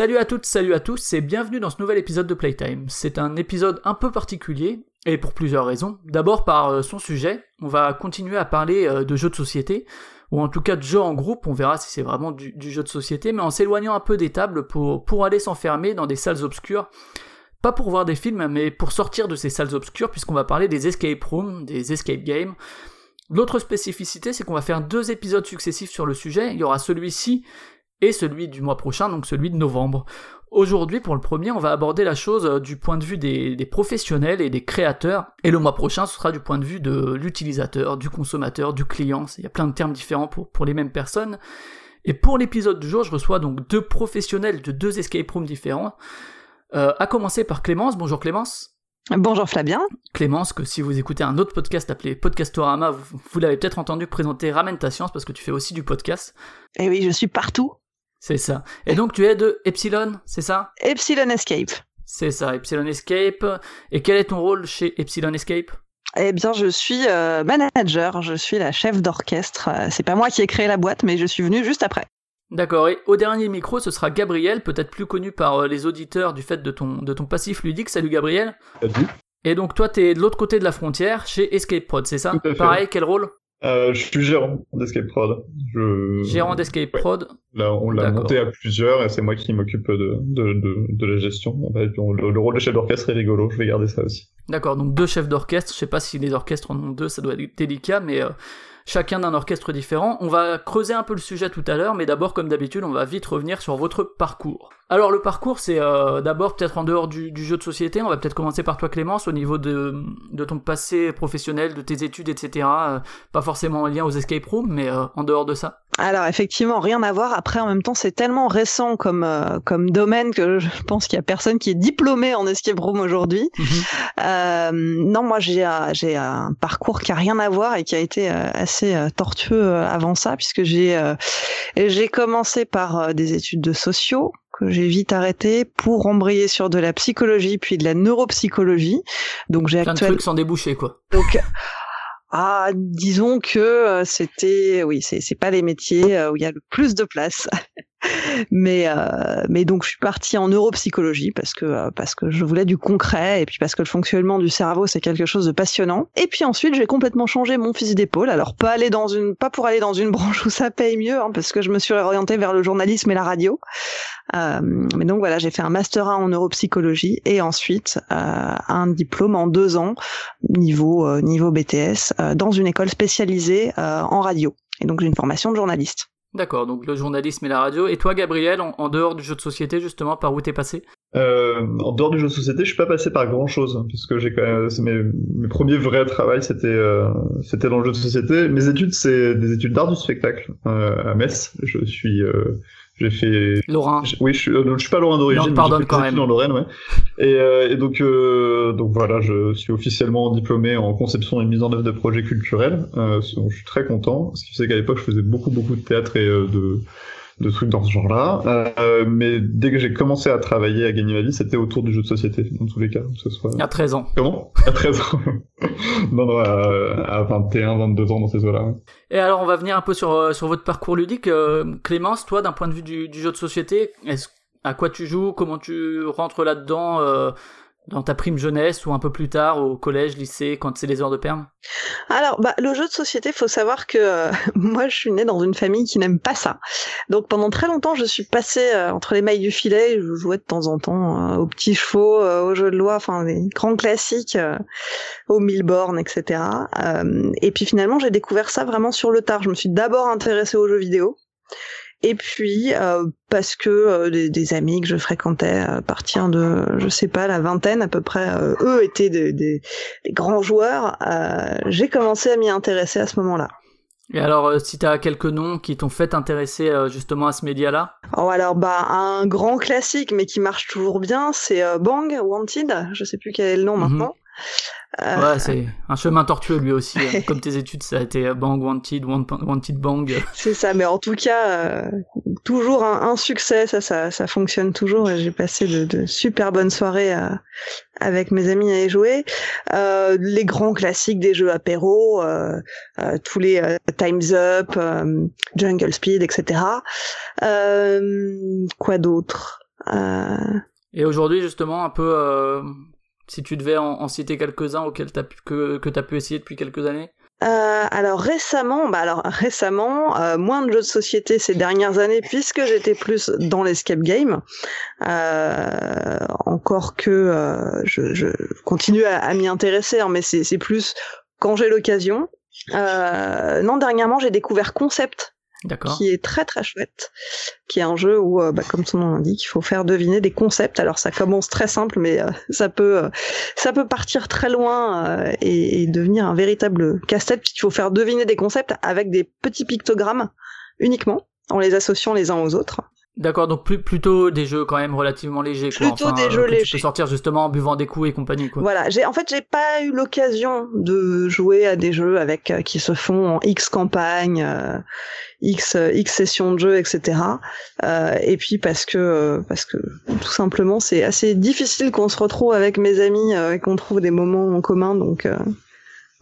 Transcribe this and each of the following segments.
Salut à toutes, salut à tous et bienvenue dans ce nouvel épisode de Playtime. C'est un épisode un peu particulier et pour plusieurs raisons. D'abord par euh, son sujet, on va continuer à parler euh, de jeux de société ou en tout cas de jeux en groupe, on verra si c'est vraiment du, jeu de société, mais en s'éloignant un peu des tables pour aller s'enfermer dans des salles obscures. Pas pour voir des films, mais pour sortir de ces salles obscures, puisqu'on va parler des escape rooms, des escape games. L'autre spécificité, c'est qu'on va faire deux épisodes successifs sur le sujet. Il y aura celui-ci et celui du mois prochain, donc celui de novembre. Aujourd'hui, pour le premier, on va aborder la chose euh, du point de vue des, des professionnels et des créateurs, et le mois prochain, ce sera du point de vue de l'utilisateur, du consommateur, du client. Il y a plein de termes différents pour, pour les mêmes personnes. Et pour l'épisode du jour, je reçois donc deux professionnels de deux escape rooms différents. Euh, à commencer par Clémence. Bonjour Clémence. Bonjour Flavien. Clémence, que si vous écoutez un autre podcast appelé Podcastorama, vous, vous l'avez peut-être entendu présenter Ramène ta science parce que tu fais aussi du podcast. Et oui, je suis partout. C'est ça. Et donc tu es de Epsilon, c'est ça? Epsilon Escape. C'est ça, Epsilon Escape. Et quel est ton rôle chez Epsilon Escape? Eh bien, je suis euh, manager, je suis la chef d'orchestre. Euh, C'est pas moi qui ai créé la boîte, mais je suis venue juste après. D'accord, et au dernier micro, ce sera Gabriel, peut-être plus connu par euh, les auditeurs du fait de ton, de ton passif ludique. Salut Gabriel. Salut. Et donc toi, t'es de l'autre côté de la frontière, chez Escape Prod, c'est ça? Tout à fait. Pareil, quel rôle? Euh, je suis gérant d'Escape Prod. Je... Gérant d'Escape Ouais. Prod. Là, on l'a monté à plusieurs et c'est moi qui m'occupe de, de, de, de la gestion. Le, le rôle de chef d'orchestre est rigolo, je vais garder ça aussi. D'accord, donc deux chefs d'orchestre. Je sais pas si les orchestres en ont deux, ça doit être délicat, mais euh, chacun d'un orchestre différent. On va creuser un peu le sujet tout à l'heure, mais d'abord, comme d'habitude, on va vite revenir sur votre parcours. Alors le parcours, c'est euh, d'abord peut-être en dehors du, jeu de société. On va peut-être commencer par toi, Clémence, au niveau de, de ton passé professionnel, de tes études, etc. Euh, pas forcément en lien aux escape rooms, mais euh, en dehors de ça. Alors effectivement, rien à voir. Après, en même temps, c'est tellement récent comme euh, comme domaine que je pense qu'il y a personne qui est diplômé en escape room aujourd'hui. Euh, non, moi j'ai euh, j'ai un parcours qui a rien à voir et qui a été euh, assez euh, tortueux euh, avant ça, puisque j'ai euh, j'ai commencé par euh, des études de sociaux que j'ai vite arrêté pour embrayer sur de la psychologie puis de la neuropsychologie. Donc j'ai Plein de actuellement trucs sans déboucher, quoi. donc, ah, disons que euh, c'était, oui, c'est pas les métiers euh, où il y a le plus de place. mais euh, mais donc je suis partie en neuropsychologie parce que euh, parce que je voulais du concret et puis parce que le fonctionnement du cerveau c'est quelque chose de passionnant. Et puis ensuite j'ai complètement changé mon fusil d'épaule. Alors pas aller dans une pas pour aller dans une branche où ça paye mieux hein, parce que je me suis orientée vers le journalisme et la radio. Euh, mais donc voilà, j'ai fait un master 1 en neuropsychologie et ensuite euh, un diplôme en deux ans niveau euh, niveau BTS euh, dans une école spécialisée en radio. Et donc j'ai une formation de journaliste. D'accord, donc le journalisme et la radio. Et toi, Gabriel, en, dehors du jeu de société, justement, par où t'es passé? Euh, en dehors du jeu de société, je suis pas passé par grand chose parce que j'ai quand même mes, mes premiers vrais travails c'était euh, c'était dans le jeu de société. Mes études c'est des études d'art du spectacle euh, à Metz. Je suis euh, j'ai fait Je- Oui, je suis, euh, je suis pas Lorrain d'origine, mais pardonne quand même. en Lorraine, ouais. Et, euh, et donc, euh, donc voilà, je suis officiellement diplômé en conception et mise en œuvre de projets culturels. Euh, je suis très content, ce qui fait qu'à l'époque, je faisais beaucoup, beaucoup de théâtre et euh, de de trucs dans ce genre-là. Euh, mais dès que j'ai commencé à travailler, à gagner ma vie, c'était autour du jeu de société, dans tous les cas, que ce soit... A 13 ans. Comment? À 13 ans. non, non, à, à 21, 22 ans, dans ces eaux-là. Et alors, on va venir un peu sur, euh, sur votre parcours ludique. Euh, Clémence, toi, d'un point de vue du, du jeu de société, est-ce, à quoi tu joues? Comment tu rentres là-dedans? Euh, dans ta prime jeunesse ou un peu plus tard au collège, lycée, quand c'est les heures de perm? Alors, bah, le jeu de société, faut savoir que euh, moi, je suis née dans une famille qui n'aime pas ça. Donc, pendant très longtemps, je suis passée euh, entre les mailles du filet. Je jouais de temps en temps euh, aux petits chevaux, euh, aux jeux de loi, enfin, les grands classiques, euh, aux mille bornes, etc. Euh, et puis, finalement, j'ai découvert ça vraiment sur le tard. Je me suis d'abord intéressée aux jeux vidéo. Et puis euh, parce que euh, des, des amis que je fréquentais à partir de, je sais pas, la vingtaine à peu près, euh, eux étaient des, des, des grands joueurs. euh, j'ai commencé à m'y intéresser à ce moment-là. Et alors, euh, si t'as quelques noms qui t'ont fait intéresser euh, justement à ce média-là? Oh, alors, bah, un grand classique, mais qui marche toujours bien, c'est euh, Bang, Wanted. Je sais plus quel est le nom Mhm. maintenant. Euh, Ouais, c'est un chemin tortueux lui aussi. hein. Comme tes études, ça a été euh, Bang Wanted, Wan- Wanted Bang. C'est ça, mais en tout cas, euh, toujours un, un succès, ça, ça, ça fonctionne toujours. J'ai passé de, de super bonnes soirées avec mes amis à y jouer. Euh, les grands classiques des jeux apéro, euh, euh, tous les Times Up, Jungle Speed, etc. Quoi d'autre? Et aujourd'hui, justement, un peu, si tu devais en, citer quelques-uns auxquels t'as pu, que, que t'as pu essayer depuis quelques années? Euh, alors récemment, bah alors récemment, euh, moins de jeux de société ces dernières années puisque j'étais plus dans l'escape game. Euh, encore que euh, je, je continue à, m'y intéresser, hein, mais c'est plus quand j'ai l'occasion. Euh, non, dernièrement j'ai découvert Concept. Qui est très très chouette, qui est un jeu où, euh, bah, comme son nom l'indique, il faut faire deviner des concepts. Alors ça commence très simple, mais euh, ça peut euh, ça peut partir très loin euh, et, et devenir un véritable casse-tête puisqu'il faut faire deviner des concepts avec des petits pictogrammes uniquement, en les associant les uns aux autres. D'accord, donc plus, plutôt des jeux quand même relativement légers. Quoi. Plutôt Enfin, des euh, jeux que Tu légers. peux sortir justement en buvant des coups et compagnie. Quoi. Voilà, j'ai en fait j'ai pas eu l'occasion de jouer à des jeux avec euh, qui se font en X campagne, euh, X euh, X sessions de jeu, etc. Euh, et puis parce que euh, parce que tout simplement c'est assez difficile qu'on se retrouve avec mes amis euh, et qu'on trouve des moments en commun, donc euh,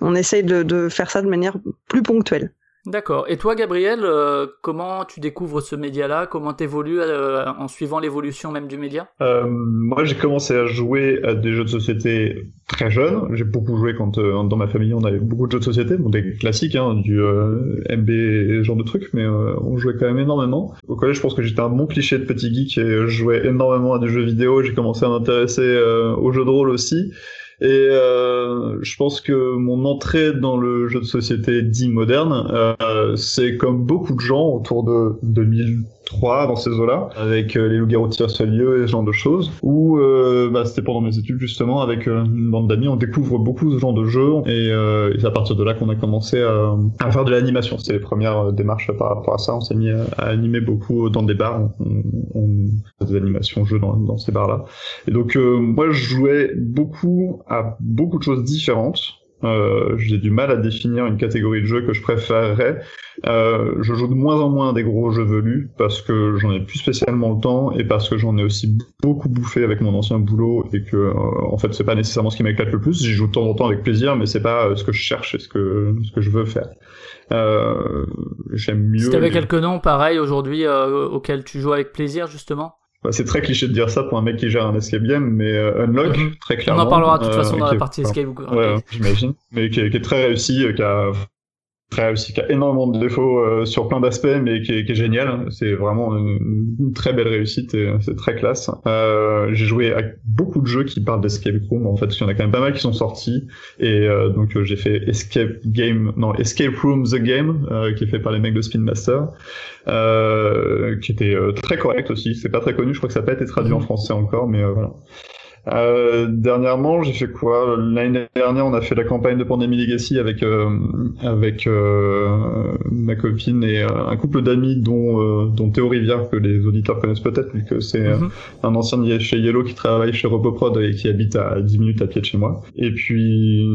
on essaye de, de faire ça de manière plus ponctuelle. D'accord. Et toi, Gabriel, euh, comment tu découvres ce média-là? Comment t'évolues euh, en suivant l'évolution même du média? Euh, moi, j'ai commencé à jouer à des jeux de société très jeune. J'ai beaucoup joué quand euh, dans ma famille on avait beaucoup de jeux de société, des classiques, hein, du MB et ce genre de trucs, mais on jouait quand même énormément. Au collège, je pense que j'étais un bon cliché de petit geek et je jouais énormément à des jeux vidéo. J'ai commencé à m'intéresser aux jeux de rôle aussi. Et euh, je pense que mon entrée dans le jeu de société dit moderne, euh, c'est comme beaucoup de gens autour de 2003 dans ces eaux-là, avec euh, les loups-garous tirent lieu et ce genre de choses, où euh, bah, c'était pendant mes études justement avec euh, une bande d'amis, on découvre beaucoup ce genre de jeux et, euh, et c'est à partir de là qu'on a commencé à, à faire de l'animation. C'était les premières euh, démarches par rapport à ça. On s'est mis à, à animer beaucoup dans des bars, on, on, on des animations jeux dans, dans ces bars-là. Et donc euh, moi je jouais beaucoup à beaucoup de choses différentes. Euh, j'ai du mal à définir une catégorie de jeux que je préférerais. Euh, je joue de moins en moins à des gros jeux velus parce que j'en ai plus spécialement le temps et parce que j'en ai aussi beaucoup bouffé avec mon ancien boulot et que euh, en fait c'est pas nécessairement ce qui m'éclate le plus. J'y joue de temps en temps avec plaisir, mais c'est pas euh, ce que je cherche et ce que ce que je veux faire. Euh, J'aime mieux. Si t'avais les- quelques noms pareils aujourd'hui euh, auxquels tu joues avec plaisir justement? C'est très cliché de dire ça pour un mec qui gère un escape game, mais euh, Unlock Mhm. très On clairement. en parlera de toute euh, façon dans la partie enfin, escape. Ouais, j'imagine. Mais qui est, qui est très réussi, euh, qui a très réussi, qui a énormément de défauts euh, sur plein d'aspects, mais qui est, qui est génial. C'est vraiment une, une très belle réussite et c'est très classe. Euh, j'ai joué à beaucoup de jeux qui parlent d'escape room, en fait, parce qu'il y en a quand même pas mal qui sont sortis. Et euh, donc euh, j'ai fait Escape Game, non Escape Room the Game, euh, qui est fait par les mecs de Spin Master, euh, qui était euh, très correct aussi. C'est pas très connu, je crois que ça n'a pas été traduit en Mhm. français encore, mais euh, voilà. Euh, dernièrement, j'ai fait quoi? L'année dernière, on a fait la campagne de Pandemic Legacy avec euh, avec euh, ma copine et euh, un couple d'amis dont euh, dont Théo Rivière que les auditeurs connaissent peut-être vu que c'est Mhm. un ancien chez Yellow qui travaille chez Repoprod et qui habite à 10 minutes à pied de chez moi. Et puis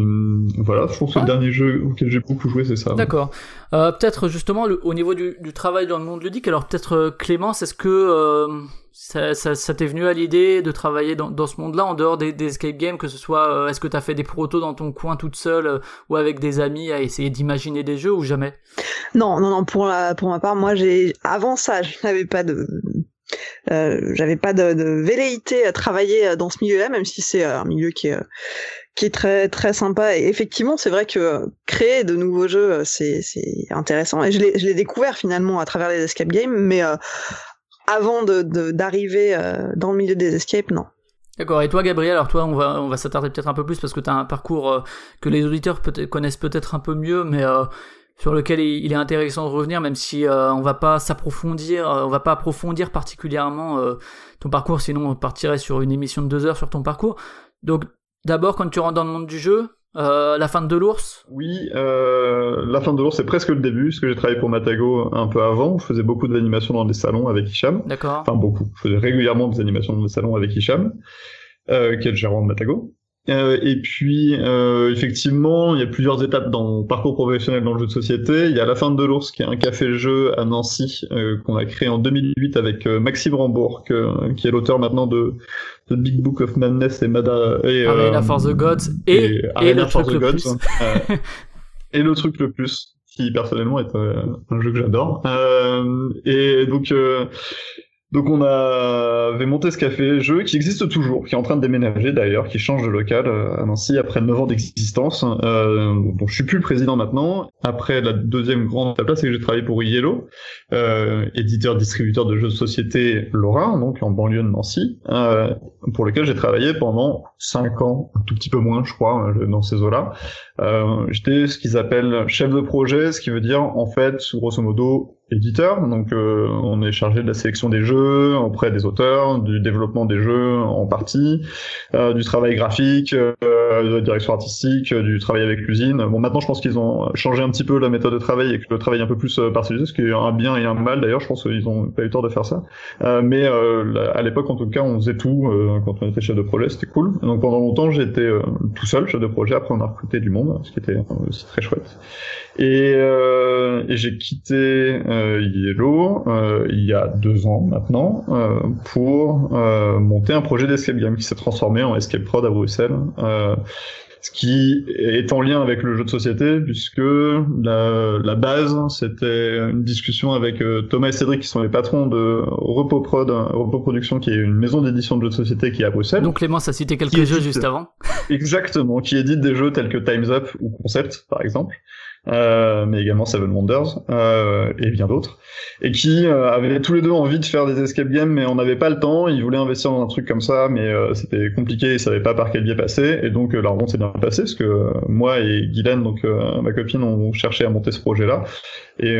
voilà, je pense que Ah. le dernier jeu auquel j'ai beaucoup joué, c'est ça. D'accord. Euh, peut-être justement au niveau du, du travail dans le monde ludique, alors peut-être euh, Clémence, est-ce que euh, ça, ça, ça t'est venu à l'idée de travailler dans, dans ce monde-là en dehors des, des escape games, que ce soit euh, est-ce que t'as fait des protos dans ton coin toute seule ou avec des amis à essayer d'imaginer des jeux ou jamais? Non, non, non. Pour la, pour ma part, moi, j'ai avant ça, je n'avais pas de, j'avais pas de, de velléité à travailler dans ce milieu-là, même si c'est un milieu qui est, qui est très, très sympa. Et effectivement, c'est vrai que euh, créer de nouveaux jeux, euh, c'est, c'est intéressant. Et je l'ai, je l'ai découvert finalement à travers les escape games, mais euh, avant de, de- d'arriver euh, dans le milieu des escapes, non. D'accord. Et toi, Gabriel, alors toi, on va on va s'attarder peut-être un peu plus parce que t'as un parcours euh, que les auditeurs peut connaissent peut-être un peu mieux, mais euh, sur lequel il, est intéressant de revenir, même si on va pas s'approfondir, on va pas approfondir particulièrement ton parcours, sinon on partirait sur une émission de deux heures sur ton parcours. Donc, d'abord, quand tu rentres dans le monde du jeu, Euh, la fin de l'ours Oui, euh, la fin de l'ours, c'est presque le début, parce que j'ai travaillé pour Matago un peu avant. Je faisais beaucoup d'animations dans des salons avec Hicham. D'accord. Enfin, beaucoup. Je faisais régulièrement des animations dans des salons avec Hicham, euh, qui est le gérant de Matago. Euh, et puis, euh, effectivement, il y a plusieurs étapes dans mon parcours professionnel dans le jeu de société. Il y a la fin de l'ours, qui est un café-jeu à Nancy, euh, qu'on a créé en 2008 avec Maxime Rambourg, qui est l'auteur maintenant de The Big Book of Madness et Mada... Et, Arena euh, for the Gods et, et, Arena le for truc the le Gods, plus. euh, et le truc le plus, qui personnellement est euh, un jeu que j'adore. Euh, et donc, euh, donc on avait monté ce café jeu qui existe toujours, qui est en train de déménager d'ailleurs, qui change de local euh, à Nancy après 9 ans d'existence. Euh, dont je suis plus le président maintenant. Après la deuxième grande étape c'est que j'ai travaillé pour Yellow, euh, éditeur distributeur de jeux de société lorrain, donc en banlieue de Nancy, euh, pour lequel j'ai travaillé pendant 5 ans, un tout petit peu moins je crois, euh, dans ces eaux-là. Euh, J'étais ce qu'ils appellent chef de projet, ce qui veut dire en fait, grosso modo, éditeur. Donc euh, on est chargé de la sélection des jeux auprès des auteurs, du développement des jeux en partie, euh, du travail graphique, euh, de la direction artistique, euh, du travail avec l'usine. Bon maintenant je pense qu'ils ont changé un petit peu la méthode de travail et que le travail est un peu plus euh, partialisé, ce qui est un bien et un mal d'ailleurs. Je pense qu'ils ont pas eu tort de faire ça. Mais à l'époque en tout cas on faisait tout quand on était chef de projet, c'était cool. Donc pendant longtemps j'étais tout seul chef de projet. Après on a recruté du monde, ce qui était euh, très chouette. Et, euh, j'ai quitté euh, Yellow euh, il y a deux ans maintenant euh, pour euh, monter un projet d'escape game qui s'est transformé en Escape Prod à Bruxelles. Ce qui est en lien avec le jeu de société puisque la, la base c'était une discussion avec euh, Thomas et Cédric qui sont les patrons de Repo Prod, Repo Production qui est une maison d'édition de jeux de société qui est à Bruxelles. Donc Clémence a cité quelques jeux existe. juste avant. Exactement, qui édite des jeux tels que Time's Up ou Concept, par exemple, euh, mais également Seven Wonders euh, et bien d'autres, et qui euh, avaient tous les deux envie de faire des escape games, mais on n'avait pas le temps. Ils voulaient investir dans un truc comme ça, mais euh, c'était compliqué, ils savaient pas par quel biais passer, et donc euh, la rencontre s'est bien passée, parce que moi et Guylaine, donc ma copine, on cherchait à monter ce projet-là, et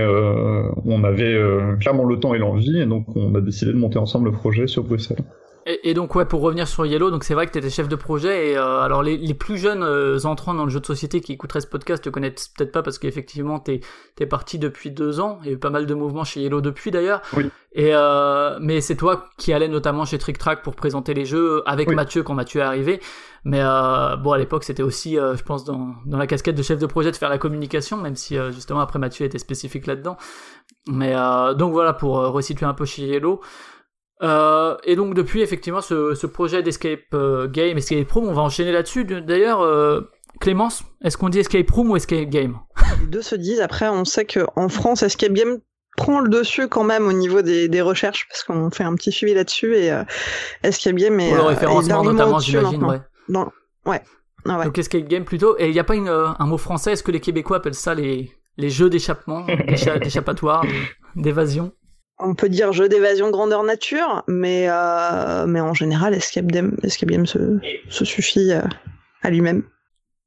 on avait clairement le temps et l'envie, et donc on a décidé de monter ensemble le projet sur Bruxelles. Et, et donc ouais, pour revenir sur Yellow, donc c'est vrai que tu étais chef de projet et euh, alors les, les plus jeunes euh, entrants dans le jeu de société qui écouteraient ce podcast te connaissent peut-être pas parce qu'effectivement t'es t'es parti depuis deux ans. Il y a eu pas mal de mouvements chez Yellow depuis d'ailleurs. Oui. Et euh, mais c'est toi qui allais notamment chez Trick Track pour présenter les jeux avec Oui. Mathieu quand Mathieu est arrivé. Mais euh, bon à l'époque c'était aussi, euh, je pense dans dans la casquette de chef de projet de faire la communication, même si euh, justement après Mathieu était spécifique là-dedans. Mais euh, donc voilà pour resituer un peu chez Yellow. Euh, et donc depuis effectivement ce, ce projet d'escape euh, game, escape room, on va enchaîner là-dessus. D'ailleurs, euh, Clémence, est-ce qu'on dit escape room ou escape game? Les deux se disent. Après, on sait que en France, Escape Game prend le dessus quand même au niveau des, des recherches parce qu'on fait un petit suivi là-dessus et euh, Escape Game est, Pour le est référencement largement notamment, j'imagine. Ouais. Ouais. Ah ouais. Donc escape game plutôt. Et il n'y a pas une, euh, un mot français? Est-ce que les Québécois appellent ça les, les jeux d'échappement, d'écha- d'échappatoire, d'évasion? On peut dire jeu d'évasion grandeur nature, mais euh, mais en général, Escape Game, Escape Game se, se suffit euh, à lui-même.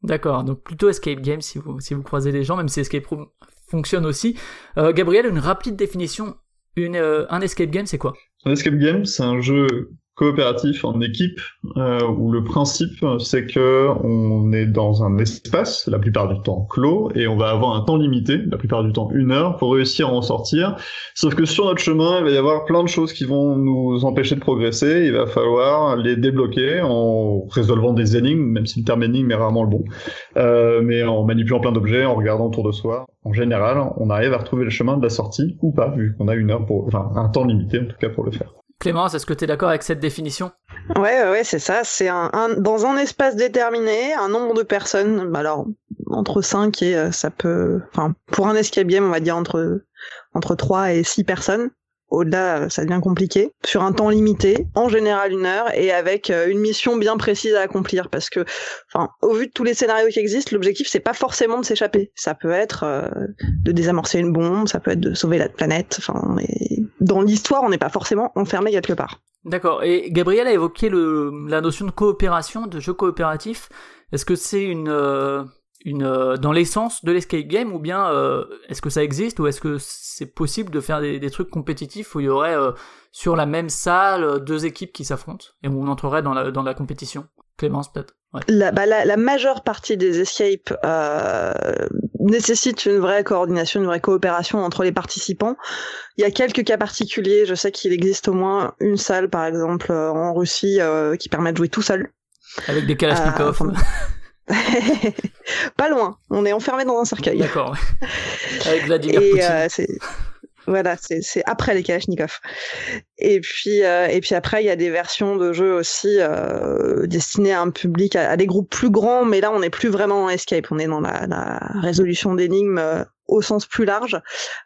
D'accord, donc plutôt escape game si vous, si vous croisez des gens, même si escape room fonctionne aussi. Euh, Gabriel, une rapide définition. Une, euh, un escape game, c'est quoi? Un escape game, c'est un jeu coopératif en équipe euh, où le principe c'est que on est dans un espace, la plupart du temps clos, et on va avoir un temps limité, la plupart du temps une heure, pour réussir à en sortir. Sauf que sur notre chemin, il va y avoir plein de choses qui vont nous empêcher de progresser. Il va falloir les débloquer en résolvant des énigmes, même si le terme énigme est rarement le bon, euh, mais en manipulant plein d'objets, en regardant autour de soi. En général, on arrive à retrouver le chemin de la sortie ou pas, vu qu'on a une heure pour, enfin un temps limité en tout cas pour le faire. Clémence, est-ce que tu es d'accord avec cette définition? Ouais, ouais, c'est ça. C'est un, un- dans un espace déterminé, un nombre de personnes. bah Alors entre 5 et euh, ça peut, enfin pour un escape game, on va dire entre entre 3 et 6 personnes. Au-delà, ça devient compliqué. Sur un temps limité, en général une heure, et avec euh, une mission bien précise à accomplir. Parce que, enfin, au vu de tous les scénarios qui existent, l'objectif c'est pas forcément de s'échapper. Ça peut être euh, de désamorcer une bombe, ça peut être de sauver la planète. Enfin, dans l'histoire, on n'est pas forcément enfermé quelque part. D'accord. Et Gabriel a évoqué la notion de coopération, de jeu coopératif. Est-ce que c'est une, euh, une euh, dans l'essence de l'escape game ou bien euh, est-ce que ça existe ou est-ce que c'est possible de faire des, des trucs compétitifs où il y aurait euh, sur la même salle deux équipes qui s'affrontent et où on entrerait dans la, dans la compétition? Clémence, peut-être? Ouais. La, bah, la, la majeure partie des escapes euh, nécessite une vraie coordination, une vraie coopération entre les participants. Il y a quelques cas particuliers. Je sais qu'il existe au moins une salle, par exemple, en Russie, qui permet de jouer tout seul. Avec des Kalachnikov. enfin, Pas loin. On est enfermé dans un cercueil. D'accord. Avec Vladimir Et Poutine. euh, voilà, c'est après les Kalachnikov. Et puis euh, et puis après il y a des versions de jeux aussi euh, destinées à un public à, à des groupes plus grands, mais là on n'est plus vraiment en escape, on est dans la, la résolution d'énigmes au sens plus large.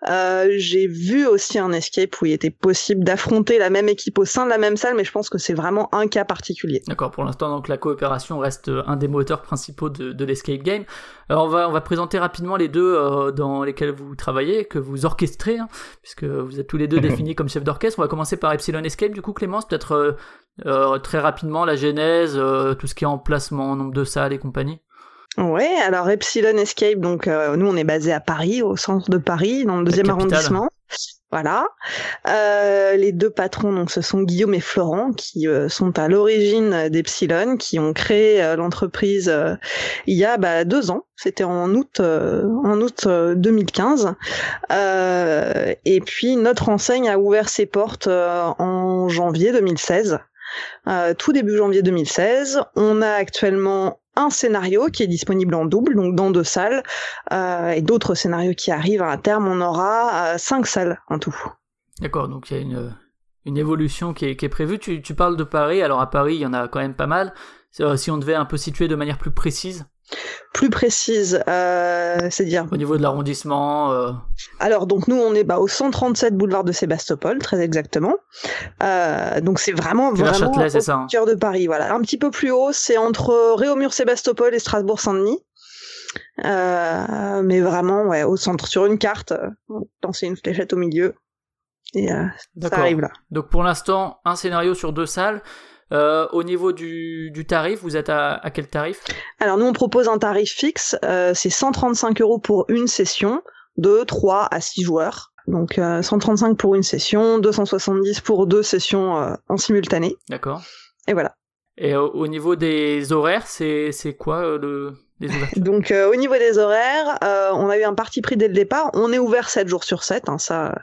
Euh, J'ai vu aussi un escape où il était possible d'affronter la même équipe au sein de la même salle, mais je pense que c'est vraiment un cas particulier. D'accord, pour l'instant, donc la coopération reste euh, un des moteurs principaux de, de l'escape game. Alors, on va, on va présenter rapidement les deux euh, dans lesquels vous travaillez, que vous orchestrez, hein, puisque vous êtes tous les deux définis comme chef d'orchestre. On va commencer par Epsilon Escape, du coup, Clémence, peut-être euh, euh, très rapidement la genèse, euh, tout ce qui est emplacement, nombre de salles et compagnie. Ouais, alors Epsilon Escape, donc euh, nous on est basé à Paris, au centre de Paris, dans le deuxième arrondissement. Voilà. Euh, les deux patrons, donc ce sont Guillaume et Florent, qui euh, sont à l'origine d'Epsilon, qui ont créé euh, l'entreprise euh, il y a bah, deux ans. C'était en août, euh, en août euh, 2015. Euh, et puis notre enseigne a ouvert ses portes euh, en janvier 2016. Euh, tout début janvier 2016. On a actuellement un scénario qui est disponible en double, donc dans deux salles, euh, et d'autres scénarios qui arrivent. À terme, on aura euh, cinq salles en tout. D'accord, donc il y a une, évolution qui est, prévue. Tu, tu parles de Paris, alors à Paris, il y en a quand même pas mal. Euh, Si on devait un peu situer de manière plus précise, Plus précise, euh, c'est-à-dire. au niveau de l'arrondissement, euh, Alors donc nous, on est bah, au 137 boulevard de Sébastopol, très exactement. Euh, donc c'est vraiment c'est vraiment Châtelet, c'est au ça hein cœur de Paris. Voilà, un petit peu plus haut, c'est entre Réaumur-Sébastopol et Strasbourg-Saint-Denis. Euh, mais vraiment, ouais, au centre, sur une carte, lancer une fléchette au milieu. Et ça arrive là. Donc pour l'instant, un scénario sur deux salles. Euh, au niveau du, du tarif, vous êtes à, à quel tarif? Alors nous, on propose un tarif fixe, euh, c'est 135 euros pour une session, de 3 à 6 joueurs. Donc euh, 135 pour une session, 270 pour deux sessions euh, en simultané. D'accord. Et voilà. Et au, au niveau des horaires, c'est c'est quoi euh, le Donc euh, au niveau des horaires, euh, on a eu un parti pris dès le départ. On est ouvert 7 jours sur 7, hein, ça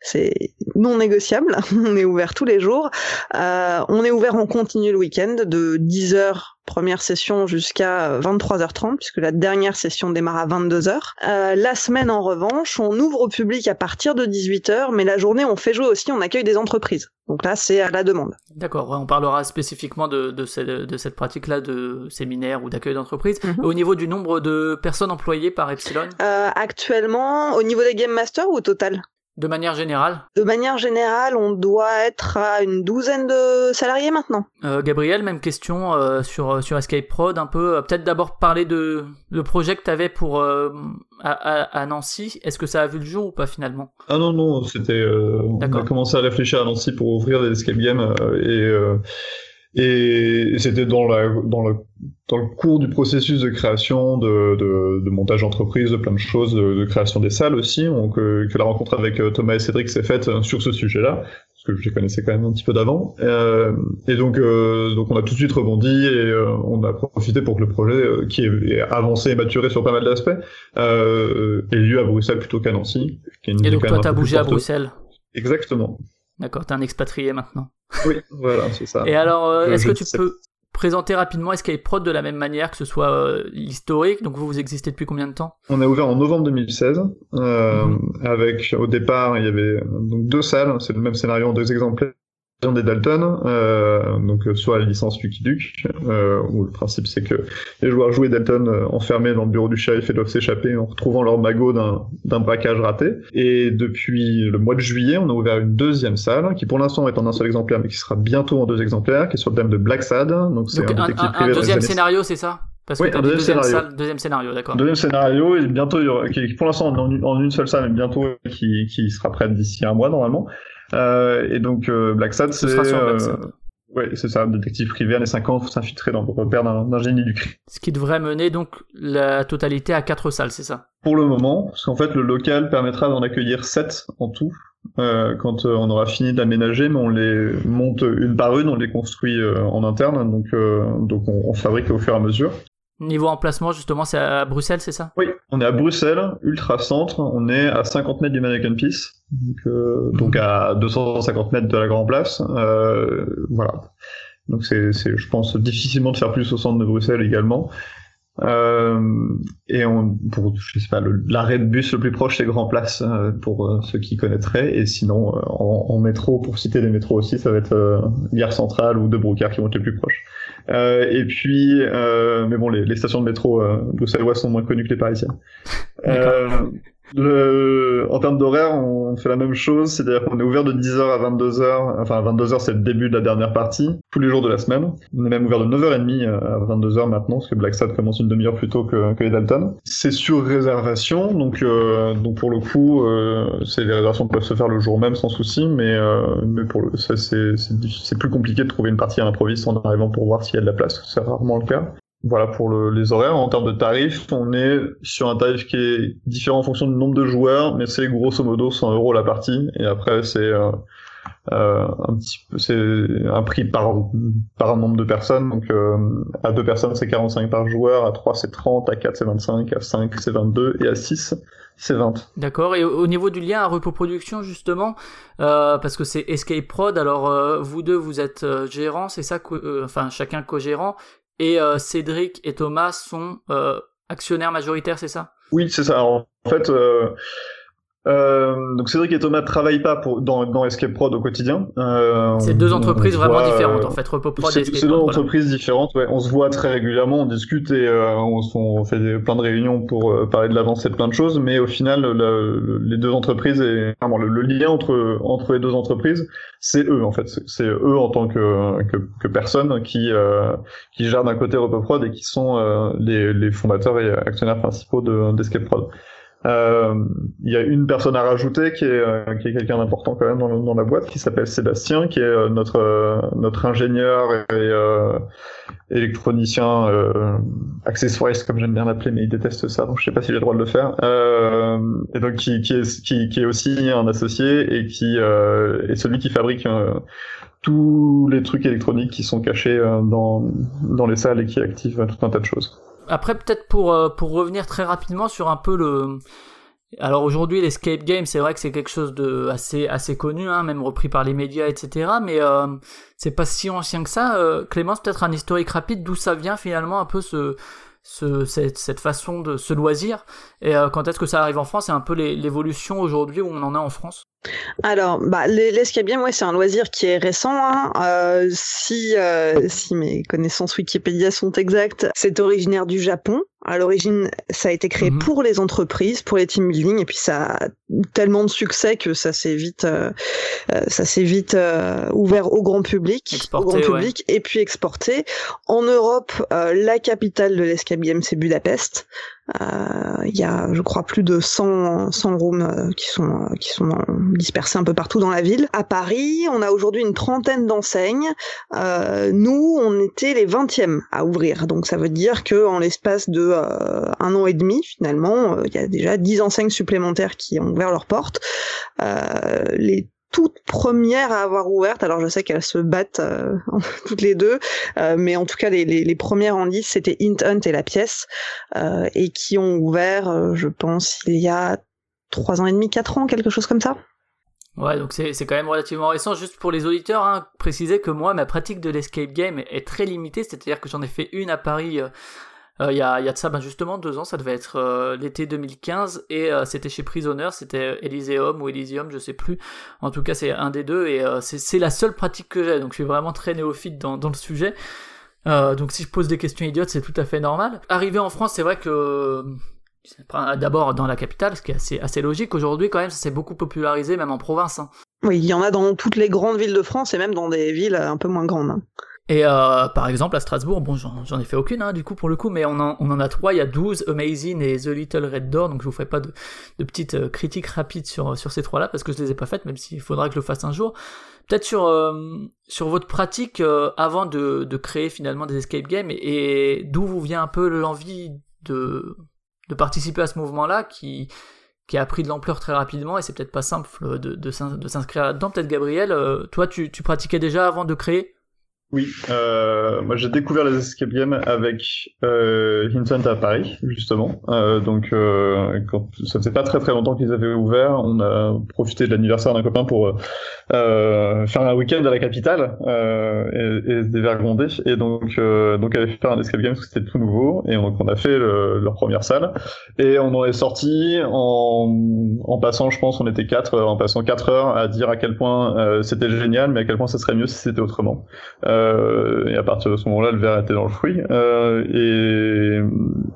c'est non négociable. on est ouvert tous les jours. Euh, on est ouvert en continu le week-end de 10h première session jusqu'à 23h30 puisque la dernière session démarre à 22h. Euh, la semaine en revanche, on ouvre au public à partir de 18h mais la journée on fait jouer aussi, on accueille des entreprises. Donc là c'est à la demande. D'accord, on parlera spécifiquement de, de, cette, de cette pratique-là de séminaire ou d'accueil d'entreprise. Mhm. Au niveau du nombre de personnes employées par Epsilon, Euh, actuellement, au niveau des Game Masters ou au total? De manière générale, De manière générale, on doit être à une douzaine de salariés maintenant. euh, Gabriel, même question euh, sur, sur Escape Prod, un peu. euh, Peut-être d'abord parler de le projet que tu avais pour, euh, à, à, à Nancy. Est-ce que ça a vu le jour ou pas finalement? Ah non, non, c'était. euh, on a commencé à réfléchir à Nancy pour ouvrir des escape games euh, et, euh, et c'était dans, la, dans, le, dans le cours du processus de création, de, de, de montage d'entreprise, de plein de choses, de, de création des salles aussi, donc, euh, que la rencontre avec euh, Thomas et Cédric s'est faite euh, sur ce sujet-là, parce que je les connaissais quand même un petit peu d'avant. Euh, et donc, euh, donc on a tout de suite rebondi et on a profité pour que le projet, qui est, avancé et maturé sur pas mal d'aspects, ait lieu à Bruxelles plutôt qu'à Nancy. qui est une Et donc toi, t'as bougé à. Bruxelles? Exactement. D'accord, t'es un expatrié maintenant. Oui, voilà, c'est ça. Et alors, euh, est-ce que tu sais peux présenter rapidement Escape Prod de la même manière que ce soit euh, l'historique Donc vous, vous existez depuis combien de temps? On a ouvert en novembre 2016, euh, Mhm. avec au départ il y avait donc deux salles, c'est le même scénario en deux exemplaires des Dalton, euh, donc euh, soit la licence Lucky Luke, euh, où le principe c'est que les joueurs jouent Dalton euh, enfermés dans le bureau du shérif et doivent s'échapper en retrouvant leur magot d'un d'un braquage raté. Et depuis le mois de juillet, on a ouvert une deuxième salle, qui pour l'instant est en un seul exemplaire, mais qui sera bientôt en deux exemplaires, qui est sur le thème de Black Sad, donc c'est un deuxième scénario, c'est ça? Parce Oui, que un deuxième deuxième, scénario. salle- deuxième scénario, d'accord. Deuxième scénario, et bientôt, il y aura, qui, pour l'instant en, une- en une seule salle, mais bientôt qui, qui sera prête d'ici un mois normalement. Euh, et donc euh, Black Sad, Ce c'est sera sur Black euh, Sad. ouais, c'est ça, un détective privé années 50 faut s'infiltrer dans le repère d'un d'un génie du crime. Ce qui devrait mener donc la totalité à quatre salles, c'est ça? Pour le moment, parce qu'en fait le local permettra d'en accueillir 7 en tout. euh, quand euh, on aura fini d'aménager, mais on les monte une par une, on les construit euh, en interne, donc, euh, donc on, on fabrique au fur et à mesure. Niveau emplacement, justement, c'est à Bruxelles, c'est ça? Oui, on est à Bruxelles, ultra centre, on est à 50 mètres du Mannequin Peace, donc, euh, donc à 250 mètres de la Grand Place, euh, voilà. Donc c'est, c'est, je pense, difficilement de faire plus au centre de Bruxelles également. Euh, et on, pour, je sais pas, l'arrêt de bus le plus proche c'est Grand Place euh, pour euh, ceux qui connaîtraient, et sinon euh, en, en métro, pour citer les métros aussi, ça va être euh, Gare Centrale ou De Brocaire qui vont être les plus proches. Euh, et puis, euh, mais bon, les, les stations de métro euh, bruxelloises sont moins connues que les parisiennes. Euh, en termes d'horaire, on fait la même chose, c'est-à-dire qu'on est ouvert de 10h à 22h, enfin 22h c'est le début de la dernière partie, tous les jours de la semaine. On est même ouvert de 9h30 à 22h maintenant, parce que Black commence une demi-heure plus tôt que, que les Dalton. C'est sur réservation, donc, euh, pour le coup, euh, réservations peuvent se faire le jour même sans souci, mais, euh, mais c'est plus compliqué de trouver une partie à l'improviste en arrivant pour voir s'il y a de la place, c'est rarement le cas. Voilà pour le- les horaires. En termes de tarifs, on est sur un tarif qui est différent en fonction du nombre de joueurs, mais c'est grosso modo 100 euros la partie. Et après, c'est euh, euh, un petit c'est un prix par par nombre de personnes. Donc euh, à deux personnes, c'est 45 par joueur. À trois, c'est 30. À quatre, c'est 25. À 5, c'est 22. Et à 6, c'est 20. D'accord. Et au au niveau du lien à Repo Production, justement, euh, parce que c'est Escape Prod, alors euh, vous deux, vous êtes euh, gérants, c'est ça, euh, enfin chacun co-gérant, et euh, Cédric et Thomas sont euh, actionnaires majoritaires, c'est ça? Oui, c'est ça. En fait, euh, euh, donc Cédric et Thomas travaillent pas pour, dans, dans Escape Prod au quotidien. Euh, C'est deux entreprises vraiment différentes, euh, en fait, Repo Prod et Escape c'est deux Prod. voilà. entreprises différentes. Ouais. On se voit très régulièrement, on discute et euh, on, on fait des- plein de réunions pour euh, parler de l'avancée de plein de choses. Mais au final, le- le- les deux entreprises et le, le lien entre entre les deux entreprises, c'est eux en fait. C'est- eux en tant que que, que personnes qui euh, qui gèrent d'un côté Repoprod et qui sont euh, les, les fondateurs et actionnaires principaux de d'Escape Prod. Euh, Il y a une personne à rajouter qui est, euh, qui est quelqu'un d'important quand même dans, la boîte, qui s'appelle Sébastien, qui est euh, notre notre ingénieur et électronicien euh, accessoiriste comme j'aime bien l'appeler, mais il déteste ça, donc je sais pas si j'ai le droit de le faire. Euh, et donc qui qui est qui, est aussi un associé et qui euh, est celui qui fabrique tous les trucs électroniques qui sont cachés dans dans les salles et qui activent euh, tout un tas de choses. Après, peut-être pour, euh, pour revenir très rapidement sur un peu le... Alors aujourd'hui, l'escape game, c'est vrai que c'est quelque chose de assez, assez connu, hein, même repris par les médias, etc. Mais euh, c'est pas si ancien que ça. Euh, Clémence, peut-être un historique rapide d'où ça vient finalement un peu ce, ce, cette, façon de ce loisir et quand est-ce que ça arrive en France et un peu l'évolution aujourd'hui où on en est en France? Alors, bah, les- l'escape game, ouais, c'est un loisir qui est récent. hein. Euh, si, euh, si mes connaissances Wikipédia sont exactes, c'est originaire du Japon. À l'origine, ça a été créé Mhm. pour les entreprises, pour les team building, et puis ça a tellement de succès que ça s'est vite, euh, euh, ça s'est vite euh, ouvert au grand public, Exporté, au grand ouais. public, et puis exporté. En Europe, euh, la capitale de l'escape game, c'est Budapest. Euh, Il y a, je crois, plus de 100, 100 rooms euh, qui sont, euh, qui sont dispersés un peu partout dans la ville. À Paris, on a aujourd'hui une trentaine d'enseignes. Nous, on était les 20e à ouvrir. Donc ça veut dire que en l'espace de un an et demi, finalement, il y a déjà 10 enseignes supplémentaires qui ont ouvert leurs portes. Toutes premières à avoir ouvert, alors je sais qu'elles se battent euh, toutes les deux, euh, mais en tout cas les, premières en lice, c'était Int Hunt et La Pièce, euh, et qui ont ouvert, je pense, il y a trois ans et demi, quatre ans, quelque chose comme ça. Ouais, donc c'est quand même relativement récent. Juste pour les auditeurs, hein, préciser que moi, ma pratique de l'escape game est très limitée. C'est-à-dire que j'en ai fait une à Paris euh, il y, a, y a de ça ben, justement deux ans. Ça devait être euh, l'été 2015 et euh, c'était chez Prisoner. C'était Elysium ou Elysium, je sais plus. En tout cas, c'est un des deux et c'est la seule pratique que j'ai. Donc je suis vraiment très néophyte dans, le sujet. Donc si je pose des questions idiotes, c'est tout à fait normal. Arrivé en France, c'est vrai que d'abord dans la capitale, ce qui est assez, assez logique. Aujourd'hui, quand même, ça s'est beaucoup popularisé, même en province. hein. Oui, il y en a dans toutes les grandes villes de France et même dans des villes un peu moins grandes. Et euh, par exemple à Strasbourg, bon j'en ai fait aucune hein, du coup pour le coup, mais on en, on en a trois, il y a 12, Amazing et The Little Red Door, donc je vous ferai pas de, de petites euh, critiques rapides sur, sur ces trois-là parce que je les ai pas faites, même s'il faudra que je le fasse un jour. Peut-être sur, euh, sur votre pratique euh, avant de, de créer finalement des escape games et, d'où vous vient un peu l'envie de, de participer à ce mouvement-là qui, qui a pris de l'ampleur très rapidement et c'est peut-être pas simple de, de s'inscrire là-dedans. Peut-être Gabriel, euh, toi tu, tu pratiquais déjà avant de créer? Oui, euh, moi j'ai découvert les escape games avec euh, Vincent à Paris, justement. Euh, donc, euh, ça faisait pas très très longtemps qu'ils avaient ouvert. On a profité de l'anniversaire d'un copain pour euh, euh, faire un week-end à la capitale euh, et, et se dévergonder. Et donc, donc avait fait un escape game parce que c'était tout nouveau. Et donc on a fait le- leur première salle. Et on en est sorti en, en passant, je pense, on était quatre, en passant quatre heures à dire à quel point c'était génial, mais à quel point ça serait mieux si c'était autrement. Euh, et à partir de ce moment-là, le verre était dans le fruit. Euh,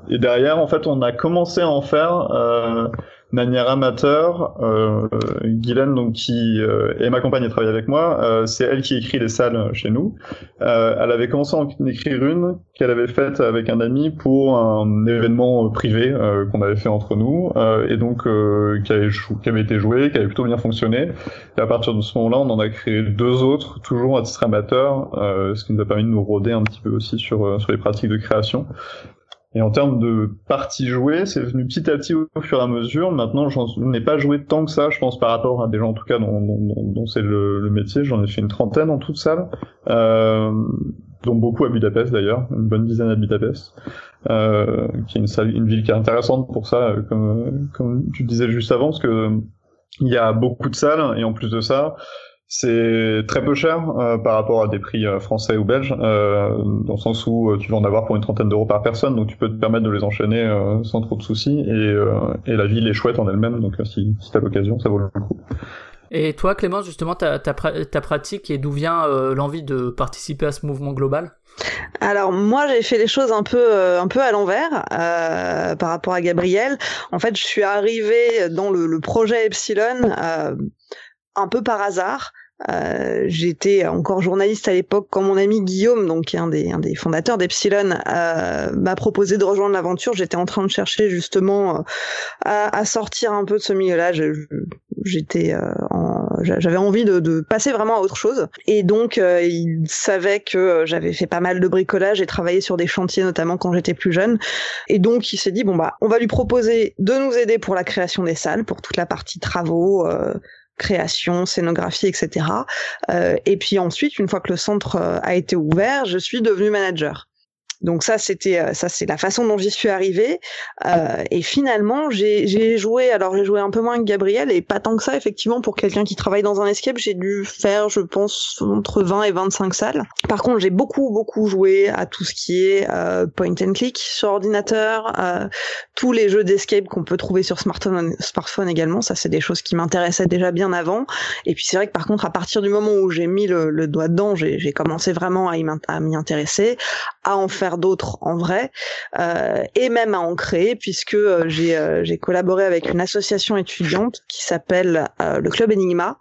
et, derrière, en fait, on a commencé à en faire euh, manière amateur. Euh, Guylaine, donc qui euh, et ma compagne, elle travaille avec moi. Euh, c'est elle qui écrit les salles chez nous. Euh, elle avait commencé à en écrire une qu'elle avait faite avec un ami pour un événement privé euh, qu'on avait fait entre nous, euh, et donc qui, avait qui avait été joué, qui avait plutôt bien fonctionné. Et à partir de ce moment-là, on en a créé deux autres, toujours à titre amateur, ce qui nous a permis de nous roder un petit peu aussi sur, sur les pratiques de création. Et en termes de parties jouées, c'est venu petit à petit au fur et à mesure. Maintenant, j'en n'ai pas joué tant que ça, je pense, par rapport à des gens, en tout cas, dont, dont, dont- c'est le, le métier. J'en ai fait une trentaine en toute salle, euh, dont beaucoup à Budapest d'ailleurs, une bonne dizaine à Budapest, euh, qui est une, salle, une ville qui est intéressante pour ça, euh, comme, comme tu disais juste avant, parce que il y a beaucoup de salles, et en plus de ça, c'est très peu cher euh, par rapport à des prix euh, français ou belges, euh, dans le sens où euh, tu vas en avoir pour une trentaine d'euros par personne, donc tu peux te permettre de les enchaîner euh, sans trop de soucis. Et, euh, et la ville est chouette en elle-même, donc euh, si, si t'as l'occasion, ça vaut le coup. Et toi, Clémence, justement, ta, ta, pra- ta pratique et d'où vient euh, l'envie de participer à ce mouvement global? Alors moi j'ai fait les choses un peu euh, un peu à l'envers euh, par rapport à Gabriel. En fait je suis arrivée dans le, le projet Epsilon euh, un peu par hasard. Euh, J'étais encore journaliste à l'époque quand mon ami Guillaume, donc un des, fondateurs d'Epsilon, euh, m'a proposé de rejoindre l'aventure. J'étais en train de chercher justement euh, à, sortir un peu de ce milieu-là. J'avais envie de, de passer vraiment à autre chose. Et donc, il savait que j'avais fait pas mal de bricolage et travaillé sur des chantiers, notamment quand j'étais plus jeune. Et donc, il s'est dit, bon, bah, on va lui proposer de nous aider pour la création des salles, pour toute la partie travaux, création, scénographie, etc. Euh, et puis ensuite, une fois que le centre euh, a été ouvert, je suis devenue manager. Donc ça, c'était euh, ça, c'est la façon dont j'y suis arrivée. Euh, et finalement, j'ai joué. Alors j'ai joué un peu moins que Gabriel et pas tant que ça, effectivement, pour quelqu'un qui travaille dans un escape, j'ai dû faire, je pense, entre 20 et 25 salles. Par contre, j'ai beaucoup beaucoup joué à tout ce qui est euh, point and click sur ordinateur, euh, tous les jeux d'escape qu'on peut trouver sur smartphone, smartphone également. Ça, c'est des choses qui m'intéressaient déjà bien avant. Et puis c'est vrai que par contre, à partir du moment où j'ai mis le, le doigt dedans, j'ai commencé vraiment à m'y intéresser, à en faire d'autres en vrai, euh, et même à en créer, puisque euh, j'ai euh, j'ai collaboré avec une association étudiante qui s'appelle euh, le Club Enigma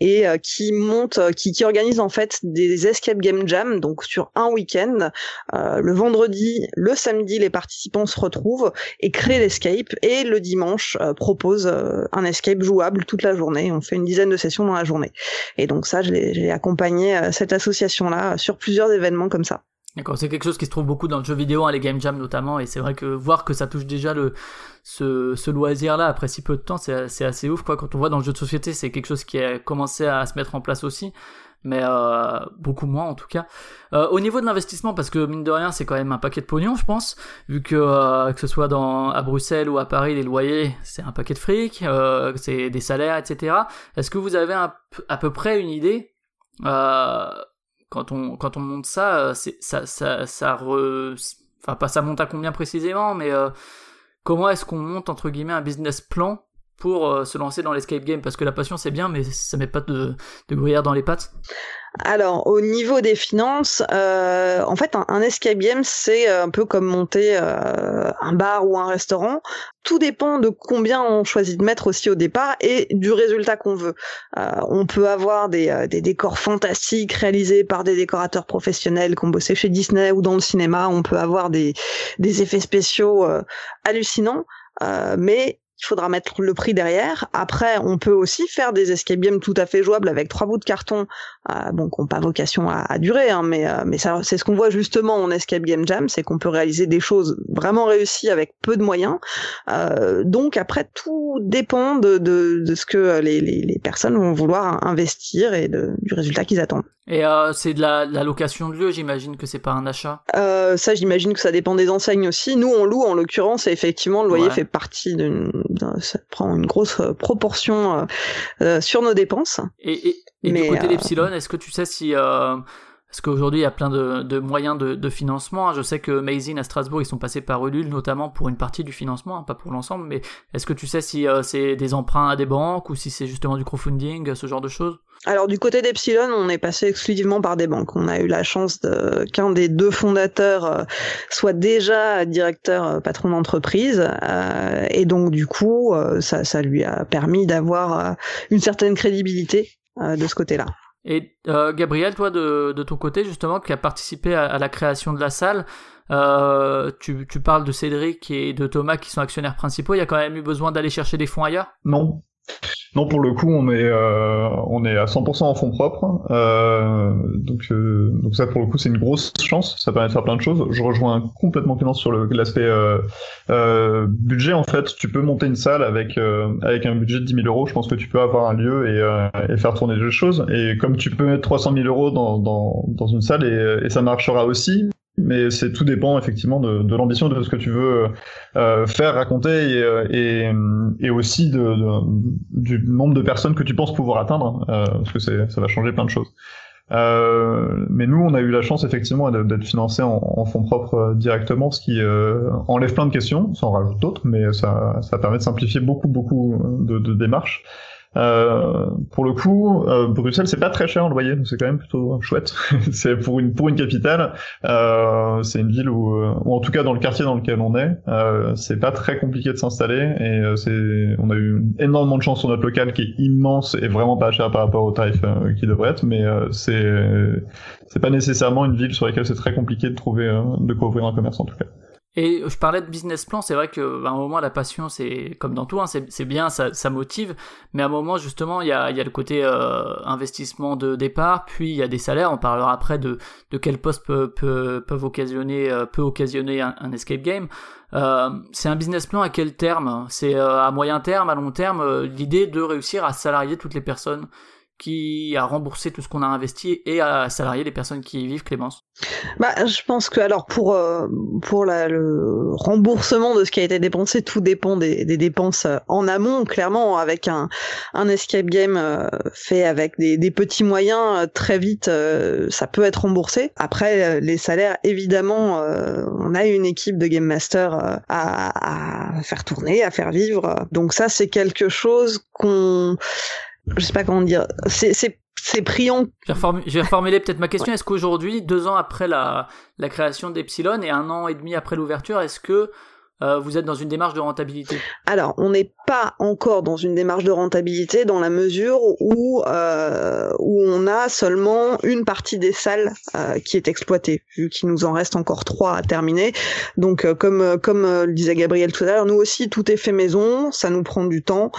et qui monte, qui, qui organise en fait des escape game jam, donc sur un week-end. Le vendredi, le samedi, les participants se retrouvent et créent l'escape, et le dimanche propose un escape jouable toute la journée. On fait une dizaine de sessions dans la journée. Et donc ça, j'ai accompagné cette association-là sur plusieurs événements comme ça. D'accord, c'est quelque chose qui se trouve beaucoup dans le jeu vidéo, hein, les game jams notamment, et c'est vrai que voir que ça touche déjà le ce, ce loisir-là après si peu de temps, c'est assez ouf quoi. Quand on voit dans le jeu de société, c'est quelque chose qui a commencé à se mettre en place aussi, mais euh, beaucoup moins en tout cas. Euh, au niveau de l'investissement, parce que mine de rien, c'est quand même un paquet de pognon, je pense, vu que euh, que ce soit dans à Bruxelles ou à Paris, les loyers, c'est un paquet de fric, euh, c'est des salaires, etc. Est-ce que vous avez un à peu près une idée euh, quand on monte ça, euh, ça ça ça re... enfin pas ça monte à combien précisément, mais euh, comment est-ce qu'on monte entre guillemets un business plan pour euh, se lancer dans l'escape game? Parce que la passion c'est bien mais ça met pas de de gruyère dans les pattes. Alors, au niveau des finances, euh, en fait, un, un escape game, c'est un peu comme monter euh, un bar ou un restaurant. Tout dépend de combien on choisit de mettre aussi au départ et du résultat qu'on veut. Euh, on peut avoir des, euh, des décors fantastiques réalisés par des décorateurs professionnels qui ont bossé chez Disney ou dans le cinéma. On peut avoir des, des effets spéciaux euh, hallucinants. Euh, mais il faudra mettre le prix derrière. Après, on peut aussi faire des escape games tout à fait jouables avec trois bouts de carton, euh, bon, qui n'ont pas vocation à, à durer, hein, mais euh, mais ça, c'est ce qu'on voit justement en escape game jam, c'est qu'on peut réaliser des choses vraiment réussies avec peu de moyens. Euh, donc après, tout dépend de, de, de ce que les, les, les personnes vont vouloir investir et de, du résultat qu'ils attendent. Et euh, c'est de la, de la location de lieu, j'imagine que c'est pas un achat? Euh, ça, j'imagine que ça dépend des enseignes aussi. Nous, on loue en l'occurrence, et effectivement, le loyer Ouais. fait partie d'une, d'un- ça prend une grosse proportion sur nos dépenses. Et, et, et Mais, du côté d'Epsilon, est-ce que tu sais si... Euh, parce qu'aujourd'hui, il y a plein de, moyens de, financement? Je sais que Mazing à Strasbourg, ils sont passés par Ulule, notamment pour une partie du financement, hein, pas pour l'ensemble. Mais est-ce que tu sais si euh, c'est des emprunts à des banques ou si c'est justement du crowdfunding, ce genre de choses? Alors du côté d'Epsilon, on est passé exclusivement par des banques. On a eu la chance qu'un des deux fondateurs euh, soit déjà directeur euh, patron d'entreprise, et donc du coup, ça, lui a permis d'avoir une certaine crédibilité de ce côté-là. Et euh, Gabriel, toi, de, ton côté, justement, qui a participé à, à la création de la salle, euh, tu, tu parles de Cédric et de Thomas qui sont actionnaires principaux. Il y a quand même eu besoin d'aller chercher des fonds ailleurs? Non. Non, pour le coup, on est euh, on est à 100% en fonds propres. Euh, donc euh, donc ça, pour le coup, c'est une grosse chance. Ça permet de faire plein de choses. Je rejoins complètement Clémence sur l'aspect euh, budget. En fait, tu peux monter une salle avec avec un budget de 10 000 euros. Je pense que tu peux avoir un lieu et, et faire tourner des choses. Et comme tu peux mettre 300 000 euros dans dans une salle et ça marchera aussi. Mais c'est tout dépend effectivement de, de l'ambition de ce que tu veux euh, faire, raconter et, euh, et, et aussi de, de- du nombre de personnes que tu penses pouvoir atteindre, euh, parce que ça va changer plein de choses. Euh, mais nous, on a eu la chance effectivement d'être financé en, en fonds propres euh, directement, ce qui euh, enlève plein de questions, ça en rajoute d'autres, mais ça, ça permet de simplifier beaucoup, beaucoup de démarches. Euh, pour le coup, euh, Bruxelles, c'est pas très cher en loyer, c'est quand même plutôt chouette. c'est pour une pour une capitale, euh, c'est une ville où, euh, ou en tout cas dans le quartier dans lequel on est, euh, c'est pas très compliqué de s'installer et c'est, on a eu énormément de chance sur notre local qui est immense et vraiment pas cher par rapport au tarif qui devrait être, mais c'est c'est pas nécessairement une ville sur laquelle c'est très compliqué de trouver de quoi ouvrir un commerce en tout cas. Et je parlais de business plan, c'est vrai que à un moment la passion c'est comme dans tout, hein, c'est bien, ça, motive, mais à un moment justement il y a, le côté euh, investissement de départ, puis il y a des salaires, on parlera après de, de quel poste peut, peuvent occasionner, euh, peut occasionner un, escape game. Euh, c'est un business plan à quel terme? C'est à moyen terme, à long terme, l'idée de réussir à salarier toutes les personnes qui à rembourser tout ce qu'on a investi et à salarier les personnes qui y vivent, Clémence. Bah, je pense que alors pour euh, pour la, le remboursement de ce qui a été dépensé, tout dépend des, des dépenses euh, en amont. Clairement, avec un un escape game euh, fait avec des, des petits moyens, euh, très vite, euh, ça peut être remboursé. Après, les salaires, évidemment, on a une équipe de game master à, à faire tourner, à faire vivre. Donc ça, c'est quelque chose qu'on, je sais pas comment dire, c'est c'est c'est Je vais, reformu- je vais reformuler peut-être ma question. Est-ce qu'aujourd'hui, deux ans après la, la création d'Epsilon et un an et demi après l'ouverture, est-ce que euh, vous êtes dans une démarche de rentabilité Alors, on n'est pas encore dans une démarche de rentabilité dans la mesure où euh, où on a seulement une partie des salles euh, qui est exploitée, vu qu'il nous en reste encore trois à terminer. Donc, euh, comme euh, comme euh, le disait Gabriel tout à l'heure, nous aussi tout est fait maison, ça nous prend du temps.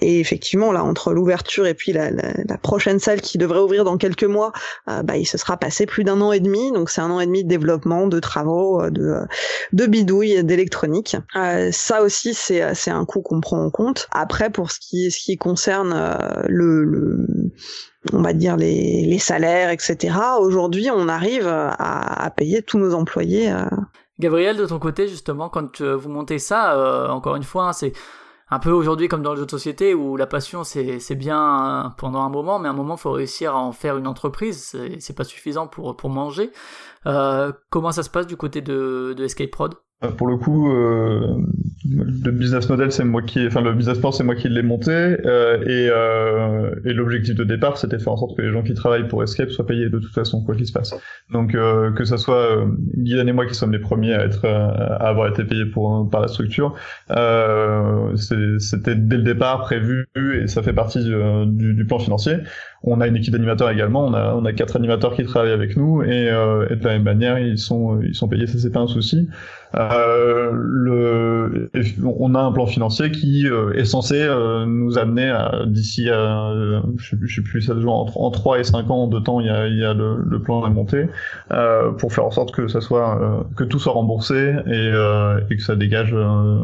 Et effectivement, là, entre l'ouverture et puis la, la, la prochaine salle qui devrait ouvrir dans quelques mois, bah, il se sera passé plus d'un an et demi. Donc, c'est un an et demi de développement, de travaux, de de d'électronique. Euh, ça aussi, c'est c'est un coût qu'on prend en compte. Après, pour ce qui ce qui concerne euh, le, on va dire les, les salaires, etc. Aujourd'hui, on arrive à, payer tous nos employés. euh. Gabriel, de ton côté, justement, quand euh, vous montez ça, euh, encore une fois, hein, c'est un peu aujourd'hui comme dans le jeu de société où la passion c'est c'est bien euh, pendant un moment, mais à un moment faut réussir à en faire une entreprise. C'est c'est pas suffisant pour pour manger. Euh, comment ça se passe du côté de, de Escape Prod? Euh, Pour le coup, euh, le business model, c'est moi qui, enfin le business plan, c'est moi qui l'ai monté, euh, et, euh, et l'objectif de départ, c'était faire en sorte que les gens qui travaillent pour Escape soient payés de toute façon, quoi qu'il se passe. Donc euh, que ça soit euh, Guylaine et moi qui sommes les premiers à être, euh, à avoir été payés pour par la structure, euh, c'était dès le départ prévu et ça fait partie du, du plan financier. On a une équipe d'animateurs également, on a, on a quatre animateurs qui travaillent avec nous et, euh, et de la même manière ils sont ils sont payés, ça c'est pas un souci. Euh, le, on a un plan financier qui euh, est censé euh, nous amener à d'ici à euh, je je sais plus ça joue en, en 3 et 5 ans de temps il y a, il y a le, le plan à monter euh, pour faire en sorte que ça soit euh, que tout soit remboursé et, euh, et que ça dégage euh,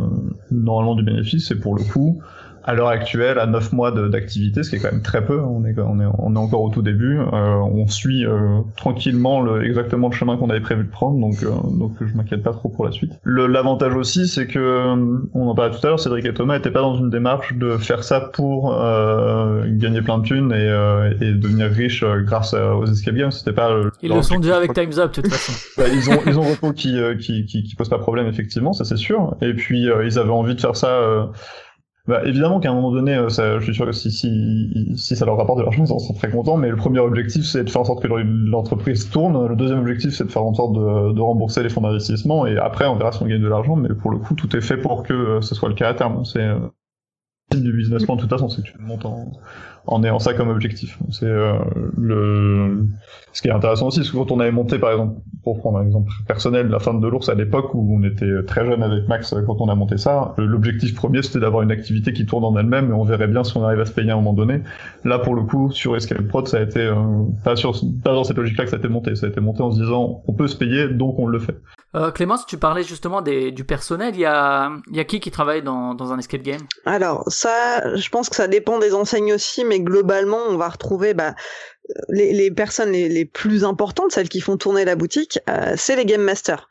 normalement du bénéfice et pour le coup à l'heure actuelle, à 9 mois d'activité, ce qui est quand même très peu, on est, on est, on est encore au tout début, euh, on suit euh, tranquillement le, exactement le chemin qu'on avait prévu de prendre, donc, euh, donc je m'inquiète pas trop pour la suite. L'avantage aussi, c'est que, euh, on en parlait tout à l'heure, Cédric et Thomas n'étaient pas dans une démarche de faire ça pour euh, gagner plein de thunes et, euh, et devenir riches euh, grâce à- aux escape games, c'était pas... Ils le sont déjà avec Time's Up, de toute façon. bah, ils ont ils ont Repo qui, qui qui qui pose pas problème effectivement ça c'est sûr. Et puis euh, ils avaient envie de faire ça euh, bah, évidemment qu'à un moment donné euh, ça, je suis sûr que si si si ça leur rapporte de l'argent ils en sont très contents mais le premier objectif c'est de faire en sorte que l'entreprise tourne. Le deuxième objectif c'est de faire en sorte de, de rembourser les fonds d'investissement et après on verra si on gagne de l'argent mais pour le coup tout est fait pour que euh, ce soit le cas à terme. C'est euh, du business plan de toute façon c'est que tu montes en en ayant ça comme objectif. C'est euh, le ce qui est intéressant aussi, c'est que quand on avait monté, par exemple, pour prendre un exemple personnel, la fin de l'ours à l'époque où on était très jeune avec Max euh, quand on a monté ça, euh, l'objectif premier c'était d'avoir une activité qui tourne en elle-même et on verrait bien si on arrive à se payer à un moment donné. Là, pour le coup, sur Escape Prod, ça a été euh, pas sur pas dans cette logique-là que ça a été monté. Ça a été monté en se disant on peut se payer, donc on le fait. Euh, Clémence, tu parlais justement des, du personnel. Il y a, il y a qui qui travaille dans, dans un escape game? Alors ça, je pense que ça dépend des enseignes aussi, mais globalement, on va retrouver bah, les, les personnes les, les plus importantes, celles qui font tourner la boutique, euh, c'est les game masters.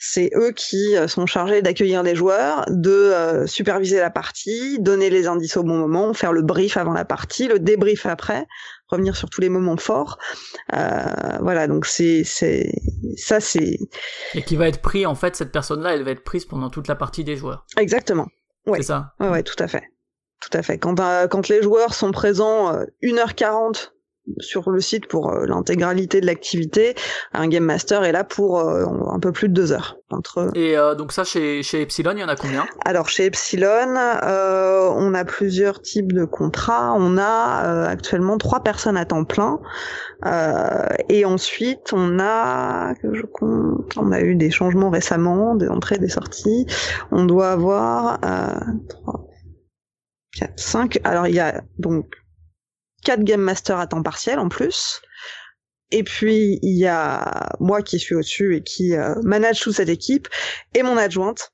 C'est eux qui euh, sont chargés d'accueillir les joueurs, de euh, superviser la partie, donner les indices au bon moment, faire le brief avant la partie, le débrief après, revenir sur tous les moments forts. Euh, voilà, donc c'est c'est ça c'est Et qui va être pris, en fait, cette personne-là, elle va être prise pendant toute la partie des joueurs. exactement. Ouais. C'est ça? Ouais, ouais, tout à fait. Tout à fait. Quand, euh, quand les joueurs sont présents euh, 1h40 sur le site pour euh, l'intégralité de l'activité, un Game Master est là pour euh, un peu plus de deux heures. Entre... Et euh, donc ça, chez, chez Epsilon, il y en a combien? Alors chez Epsilon, euh, on a plusieurs types de contrats. On a euh, actuellement trois personnes à temps plein. Euh, et ensuite, on a, que je compte, on a eu des changements récemment, des entrées, des sorties. On doit avoir euh, 3, 4, 5. Alors il y a donc quatre Game Masters à temps partiel en plus. Et puis il y a moi qui suis au-dessus et qui euh, manage toute cette équipe et mon adjointe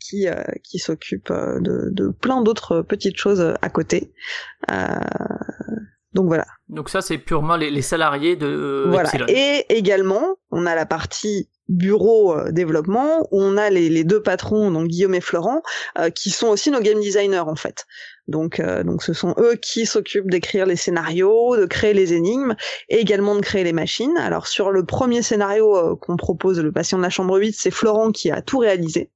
qui euh, qui s'occupe euh, de, de plein d'autres petites choses à côté. Euh, donc voilà. Donc ça, c'est purement les, les salariés de voilà. Epsilon. Et également, on a la partie bureau euh, développement où on a les, les deux patrons, donc Guillaume et Florent, euh, qui sont aussi nos game designers en fait. Donc, euh, donc ce sont eux qui s'occupent d'écrire les scénarios, de créer les énigmes et également de créer les machines. Alors sur le premier scénario euh, qu'on propose, le patient de la chambre 8, c'est Florent qui a tout réalisé.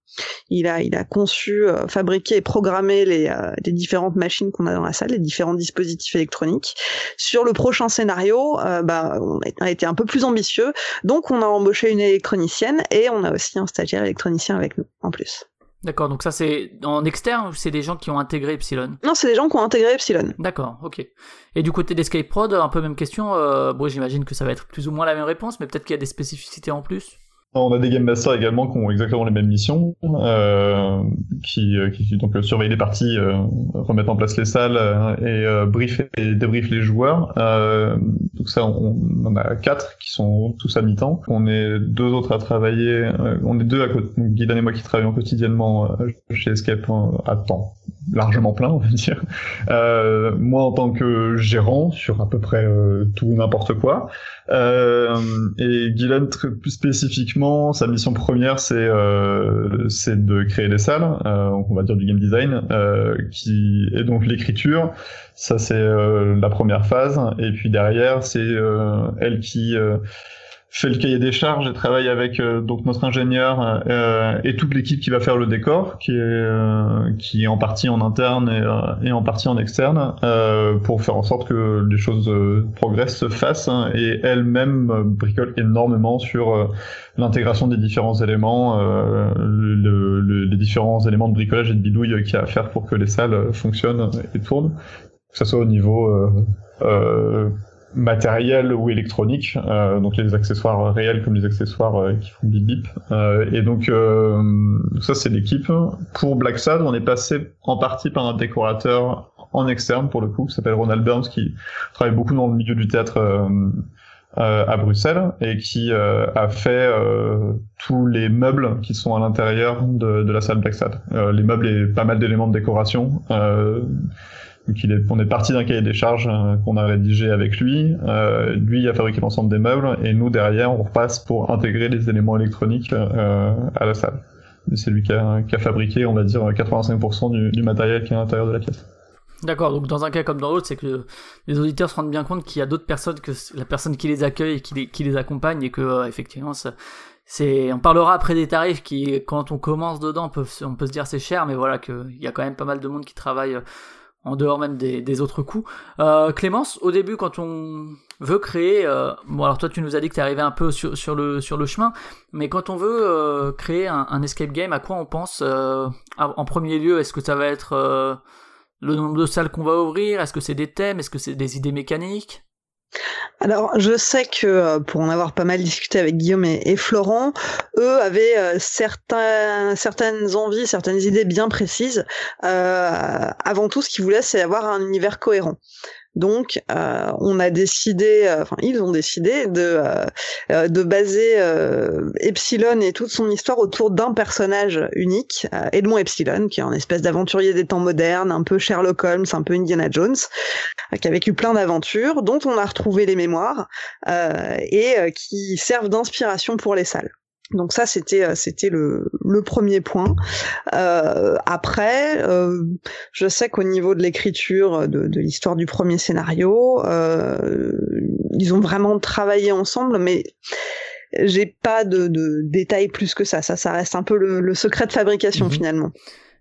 Il a, il a conçu, euh, fabriqué et programmé les, euh, les différentes machines qu'on a dans la salle, les différents dispositifs électroniques. Sur le prochain scénario, euh, bah, on a été un peu plus ambitieux, donc on a embauché une électronicienne et on a aussi un stagiaire électronicien avec nous en plus. D'accord, donc ça c'est en externe ou c'est des gens qui ont intégré Epsilon? Non, c'est des gens qui ont intégré Epsilon. D'accord, ok. Et du côté d'Escape Prod, un peu même question. Euh, bon, j'imagine que ça va être plus ou moins la même réponse, mais peut-être qu'il y a des spécificités en plus? On a des game masters également qui ont exactement les mêmes missions, euh, qui, euh, qui donc euh, surveillent les parties, euh, remettent en place les salles euh, et euh, et débriefent les joueurs. Donc ça, on, on a quatre qui sont tous à mi-temps. On est deux autres à travailler. on est deux à côté. Guidan et moi qui travaillons quotidiennement chez Escape à temps largement plein, on va dire. Moi en tant que gérant sur à peu près tout et n'importe quoi. Euh, et Guylaine, plus spécifiquement, sa mission première, c'est euh, c'est de créer des salles, euh, on va dire du game design, euh, qui et donc l'écriture. Ça c'est euh, la première phase, et puis derrière c'est elle qui fait le cahier des charges et travaille avec euh, donc notre ingénieur euh, et toute l'équipe qui va faire le décor, qui est euh, qui est en partie en interne et, euh, et en partie en externe, euh, pour faire en sorte que les choses euh, progressent, se fassent, hein, et elle-même bricole énormément sur l'intégration des différents éléments, le- le- les différents éléments de bricolage et de bidouille qu'il y a à faire pour que les salles fonctionnent et tournent, que ce soit au niveau matériels ou électroniques, euh, donc les accessoires réels comme les accessoires euh, qui font bip bip. Euh, et donc euh, ça c'est l'équipe. Pour Black Sad, on est passé en partie par un décorateur en externe pour le coup, qui s'appelle Ronald Burns, qui travaille beaucoup dans le milieu du théâtre euh, à Bruxelles et qui a fait tous les meubles qui sont à l'intérieur de, de la salle Black Sad. Les meubles et pas mal d'éléments de décoration. Euh, donc il est, on est parti d'un cahier des charges euh, qu'on a rédigé avec lui. Euh, lui a fabriqué l'ensemble des meubles et nous derrière on repasse pour intégrer les éléments électroniques euh, à la salle. C'est lui qui a, qui a fabriqué, on va dire, 85% du, du matériel qui est à l'intérieur de la pièce. D'accord, donc dans un cas comme dans l'autre, c'est que les auditeurs se rendent bien compte qu'il y a d'autres personnes que la personne qui les accueille et qui les, qui les accompagne et que euh, effectivement ça- on parlera après des tarifs qui quand on commence dedans on peut, on peut se dire c'est cher mais voilà que il y a quand même pas mal de monde qui travaille euh, en dehors même des, autres coûts. Euh, Clémence, au début quand on veut créer euh, bon alors toi tu nous as dit que tu arrivé un peu sur, le chemin mais quand on veut euh, créer un, escape game à quoi on pense euh, en premier lieu? Est-ce que ça va être le nombre de salles qu'on va ouvrir? Est-ce que c'est des thèmes? Est-ce que c'est des idées mécaniques? Alors, je sais que euh, pour en avoir pas mal discuté avec Guillaume et, Florent, eux avaient euh, certaines envies, certaines idées bien précises. Euh, avant tout, ce qu'ils voulaient, c'est avoir un univers cohérent. Donc, euh, on a décidé, euh, enfin, ils ont décidé de, euh, de baser Epsilon et toute son histoire autour d'un personnage unique, Edmond Epsilon, qui est un espèce d'aventurier des temps modernes, un peu Sherlock Holmes, un peu Indiana Jones, qui a vécu plein d'aventures, dont on a retrouvé les mémoires et qui servent d'inspiration pour les salles. Donc ça c'était euh, c'était le, le premier point. Euh, après, euh, je sais qu'au niveau de l'écriture de, de l'histoire du premier scénario, euh, ils ont vraiment travaillé ensemble, mais j'ai pas de, de détails plus que ça. Ça, ça reste un peu le, le secret de fabrication Mhm. finalement.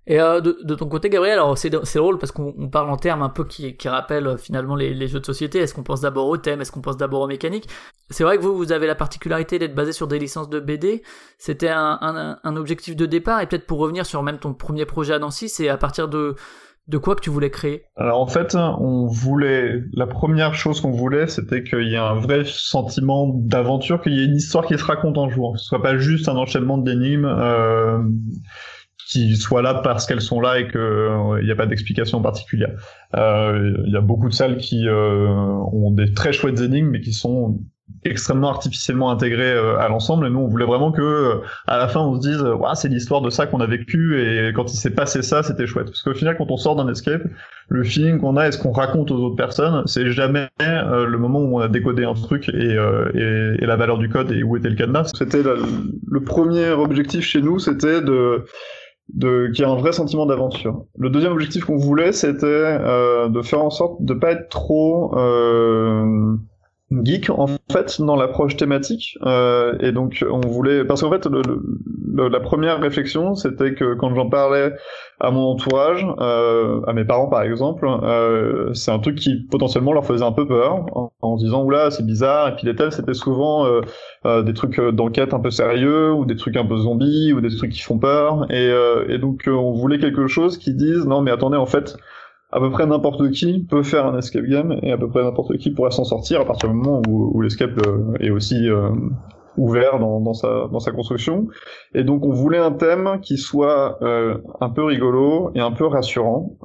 Et euh, de, de ton côté, Gabriel, alors c'est c'est drôle parce qu'on on parle en termes un peu qui, qui rappellent euh, finalement les, les jeux de société. Est-ce qu'on pense d'abord au thème? Est-ce qu'on pense d'abord aux mécaniques? C'est vrai que vous, vous avez la particularité d'être basé sur des licences de BD. C'était un, un, un objectif de départ. Et peut-être pour revenir sur même ton premier projet à Nancy, c'est à partir de, de quoi que tu voulais créer? Alors en fait, on voulait la première chose qu'on voulait, c'était qu'il y ait un vrai sentiment d'aventure, qu'il y ait une histoire qui se raconte en jouant, que ce soit pas juste un enchaînement d'énigmes euh, qui soient là parce qu'elles sont là et qu'il n'y a pas d'explication particulière. Euh, Il y a beaucoup de salles qui euh, ont des très chouettes énigmes, mais qui sont extrêmement artificiellement intégrées euh, à l'ensemble. Et nous, on voulait vraiment que euh, à la fin, on se dise, euh, Ouah, c'est l'histoire de ça qu'on a vécu et quand il s'est passé ça, c'était chouette. Parce qu'au final, quand on sort d'un escape, le feeling qu'on a et ce qu'on raconte aux autres personnes, c'est jamais euh, le moment où on a décodé un truc et, euh, et, et la valeur du code et où était le cadenas. C'était le premier objectif chez nous, c'était de de qu'il y ait un vrai sentiment d'aventure. Le deuxième objectif qu'on voulait, c'était euh, de faire en sorte de pas être trop euh, geek en fait dans l'approche thématique euh, et donc on voulait parce qu'en fait le, le- la première réflexion c'était que quand j'en parlais à mon entourage euh, à mes parents par exemple euh, c'est un truc qui potentiellement leur faisait un peu peur en, en disant oula c'est bizarre et puis les thèmes c'était souvent euh, euh, des trucs euh, d'enquête un peu sérieux ou des trucs un peu zombies ou des trucs qui font peur et, et donc on voulait quelque chose qui dise non mais attendez en fait à peu près n'importe qui peut faire un escape game et à peu près n'importe qui pourrait s'en sortir à partir du moment où, l'escape euh, est aussi euh, ouvert dans, sa, construction. Et donc on voulait un thème qui soit euh, un peu rigolo et un peu rassurant.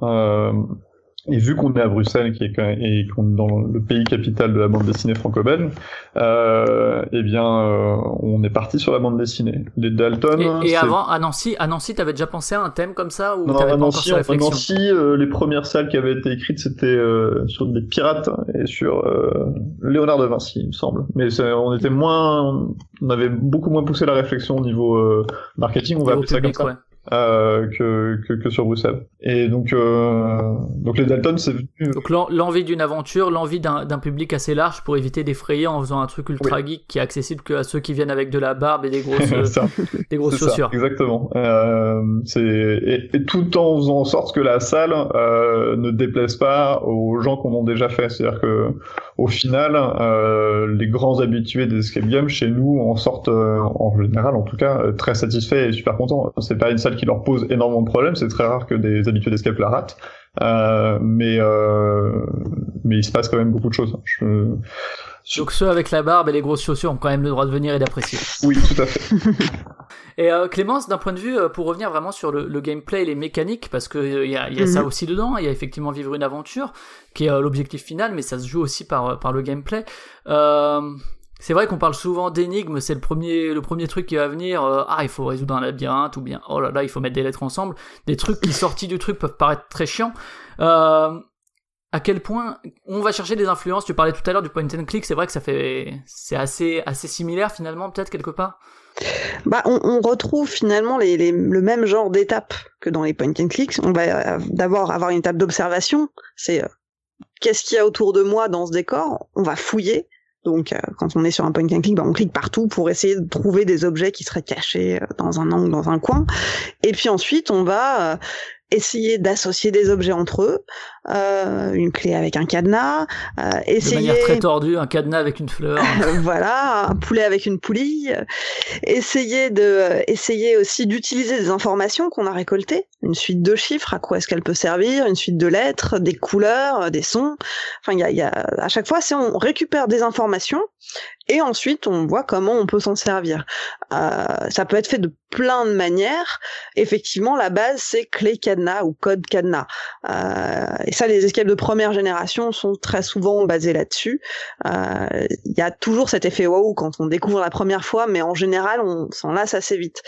Et vu qu'on est à Bruxelles, qui est quand même, et qu'on est dans le pays capital de la bande dessinée franco-belge, euh, eh bien, euh, on est parti sur la bande dessinée. Les Dalton. Et, avant, à Nancy, à Nancy, t'avais déjà pensé à un thème comme ça ou non, t'avais à pas encore Nancy, cette à Nancy, euh, les premières salles qui avaient été écrites, c'était euh, sur des pirates et sur euh, Léonard de Vinci, il me semble. Mais on était moins, on avait beaucoup moins poussé la réflexion au niveau euh, marketing, on va appeler ça comme ça, ouais. Euh, que, que que sur Bruxelles. Et donc euh, donc les Dalton, c'est venu. Donc l'en- l'envie d'une aventure, l'envie d'un public assez large pour éviter d'effrayer en faisant un truc ultra geek qui est accessible que à ceux qui viennent avec de la barbe et des grosses, des grosses ça, chaussures. exactement. Euh, c'est et, et tout en faisant en sorte que la salle euh, ne déplaise pas aux gens qu'on a déjà fait. C'est-à-dire que au final, euh, les grands habitués des escape games chez nous en sortent euh, en général, en tout cas, très satisfaits et super contents. C'est pas une salle qui leur pose énormément de problèmes. C'est très rare que des habitués d'escape la ratent. Euh, mais euh, mais il se passe quand même beaucoup de choses. Je... Donc ceux avec la barbe et les grosses chaussures ont quand même le droit de venir et d'apprécier. Oui, tout à fait. Et euh, Clémence, d'un point de vue, euh, pour revenir vraiment sur le, le gameplay et les mécaniques, parce que euh, il y a, y a ça Mhm. aussi dedans, il y a effectivement vivre une aventure, qui est euh, l'objectif final, mais ça se joue aussi par, par le gameplay. C'est vrai qu'on parle souvent d'énigmes, c'est le premier, le premier truc qui va venir, euh, ah il faut résoudre un labyrinthe, ou bien oh là là il faut mettre des lettres ensemble, des trucs qui sortis du truc peuvent paraître très chiants. Euh, à quel point on va chercher des influences, tu parlais tout à l'heure du point and click, c'est vrai que ça fait, c'est assez, assez similaire finalement peut-être quelque part? Bah, on, on retrouve finalement les, les- le même genre d'étapes que dans les point and clicks. On va euh, d'abord avoir une étape d'observation. C'est euh, qu'est-ce qu'il y a autour de moi dans ce décor? On va fouiller. Donc, euh, quand on est sur un point and click, bah, on clique partout pour essayer de trouver des objets qui seraient cachés euh, dans un angle, dans un coin. Et puis ensuite, on va euh, essayer d'associer des objets entre eux. Euh, une clé avec un cadenas. euh, De essayer manière très tordue, un cadenas avec une fleur. voilà, un poulet avec une poulie. euh, Essayer de, euh, essayer aussi d'utiliser des informations qu'on a récoltées, une suite de chiffres, à quoi est-ce qu'elle peut servir, une suite de lettres, des couleurs, euh, des sons. Enfin, il y a, il y a, à chaque fois, c'est on récupère des informations et ensuite on voit comment on peut s'en servir. Euh, ça peut être fait de plein de manières. Effectivement, la base c'est clé cadenas ou code cadenas. Euh, et ça, les escapes de première génération sont très souvent basés là-dessus. Euh, il y a toujours cet effet waouh quand on découvre la première fois, mais en général, on s'en lasse assez vite.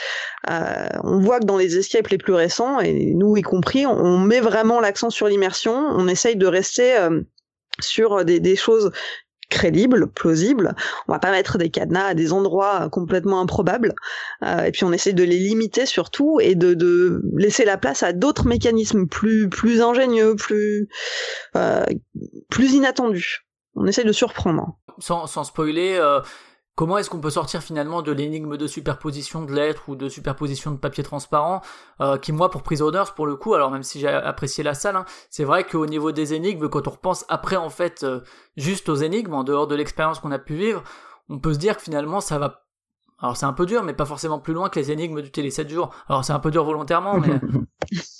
Euh, on voit que dans les escapes les plus récents, et nous y compris, on, on met vraiment l'accent sur l'immersion. On essaye de rester euh, sur des, des choses crédibles, plausibles. On va pas mettre des cadenas à des endroits complètement improbables. Euh, et puis on essaie de les limiter surtout et de, laisser la place à d'autres mécanismes plus ingénieux, plus euh, plus inattendus. On essaie de surprendre. sans, sans spoiler, euh, comment est-ce qu'on peut sortir finalement de l'énigme de superposition de lettres ou de superposition de papier transparent euh, qui moi pour Prisoners pour le coup alors même si j'ai apprécié la salle hein, c'est vrai qu'au niveau des énigmes quand on repense après en fait euh, juste aux énigmes en dehors de l'expérience qu'on a pu vivre on peut se dire que finalement ça va alors c'est un peu dur mais pas forcément plus loin que les énigmes du télé 7 jours alors c'est un peu dur volontairement mais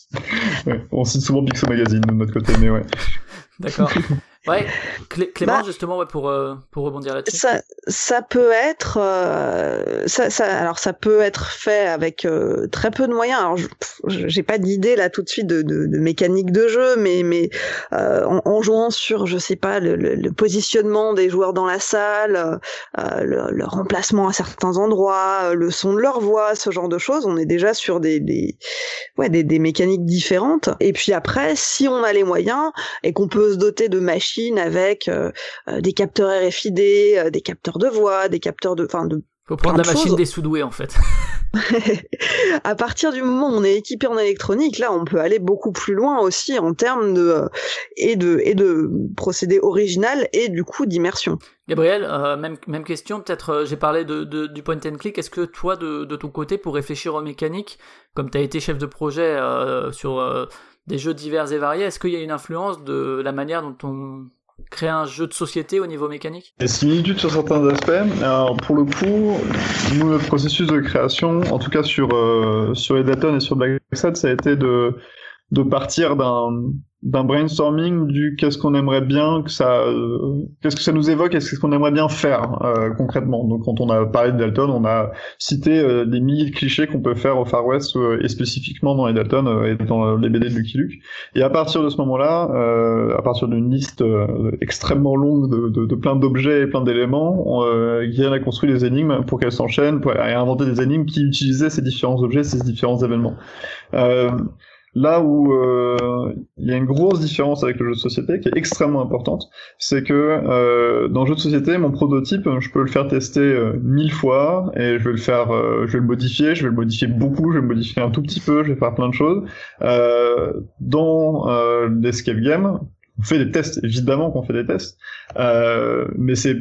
Ouais, on cite souvent Pixel Magazine de notre côté, mais ouais. d'accord ouais Clé- Clément Bah, justement ouais, pour euh, pour rebondir là-dessus Ça, ça peut être, euh, ça, ça, alors ça peut être fait avec euh, très peu de moyens. Alors, j'ai pas d'idée là tout de suite de, de, de mécanique de jeu, mais mais euh, en, en jouant sur, je sais pas, le, le, le positionnement des joueurs dans la salle, euh, le, le remplacement à certains endroits, le son de leur voix, ce genre de choses, on est déjà sur des des ouais des, des mécaniques différentes. Et puis après, si on a les moyens et qu'on peut se doter de machines avec euh, euh, des capteurs RFID, euh, des capteurs de voix, des capteurs de, enfin, de faut prendre la machine choses. des soudoués en fait à partir du moment où on est équipé en électronique, là, on peut aller beaucoup plus loin aussi en termes de et de et de procédés original et du coup d'immersion. Gabriel, euh, même, même question, peut-être euh, j'ai parlé de, de- du point and click, est-ce que toi, de, de ton côté, pour réfléchir aux mécaniques, comme tu as été chef de projet euh, sur des jeux divers et variés, est-ce qu'il y a une influence de la manière dont on crée un jeu de société au niveau mécanique? Des similitudes sur certains aspects. Alors, pour le coup, nous, notre processus de création, en tout cas sur, euh, sur Edaton et sur Black Sad, ça a été de, de partir d'un, d'un brainstorming du qu'est-ce qu'on aimerait bien que ça, euh, qu'est-ce que ça nous évoque et qu'est-ce qu'on aimerait bien faire euh, concrètement. Donc, quand on a parlé de Dalton, on a cité euh, des milliers de clichés qu'on peut faire au Far West euh, et spécifiquement dans Edaton euh, et dans les BD de Lucky Luke. Et à partir de ce moment-là, euh, à partir d'une liste euh, extrêmement longue de, de, de plein d'objets et plein d'éléments, euh, Guillaume a construit des énigmes pour qu'elles s'enchaînent, pour, et a inventé des énigmes qui utilisaient ces différents objets, ces différents événements. Là où euh, il y a une grosse différence avec le jeu de société qui est extrêmement importante, c'est que euh, dans le jeu de société, mon prototype, je peux le faire tester euh, mille fois et je vais le faire, je vais le modifier, je vais le modifier beaucoup, je vais le modifier un tout petit peu, je vais faire plein de choses. Dans l'escape game, on fait des tests, évidemment qu'on fait des tests, mais c'est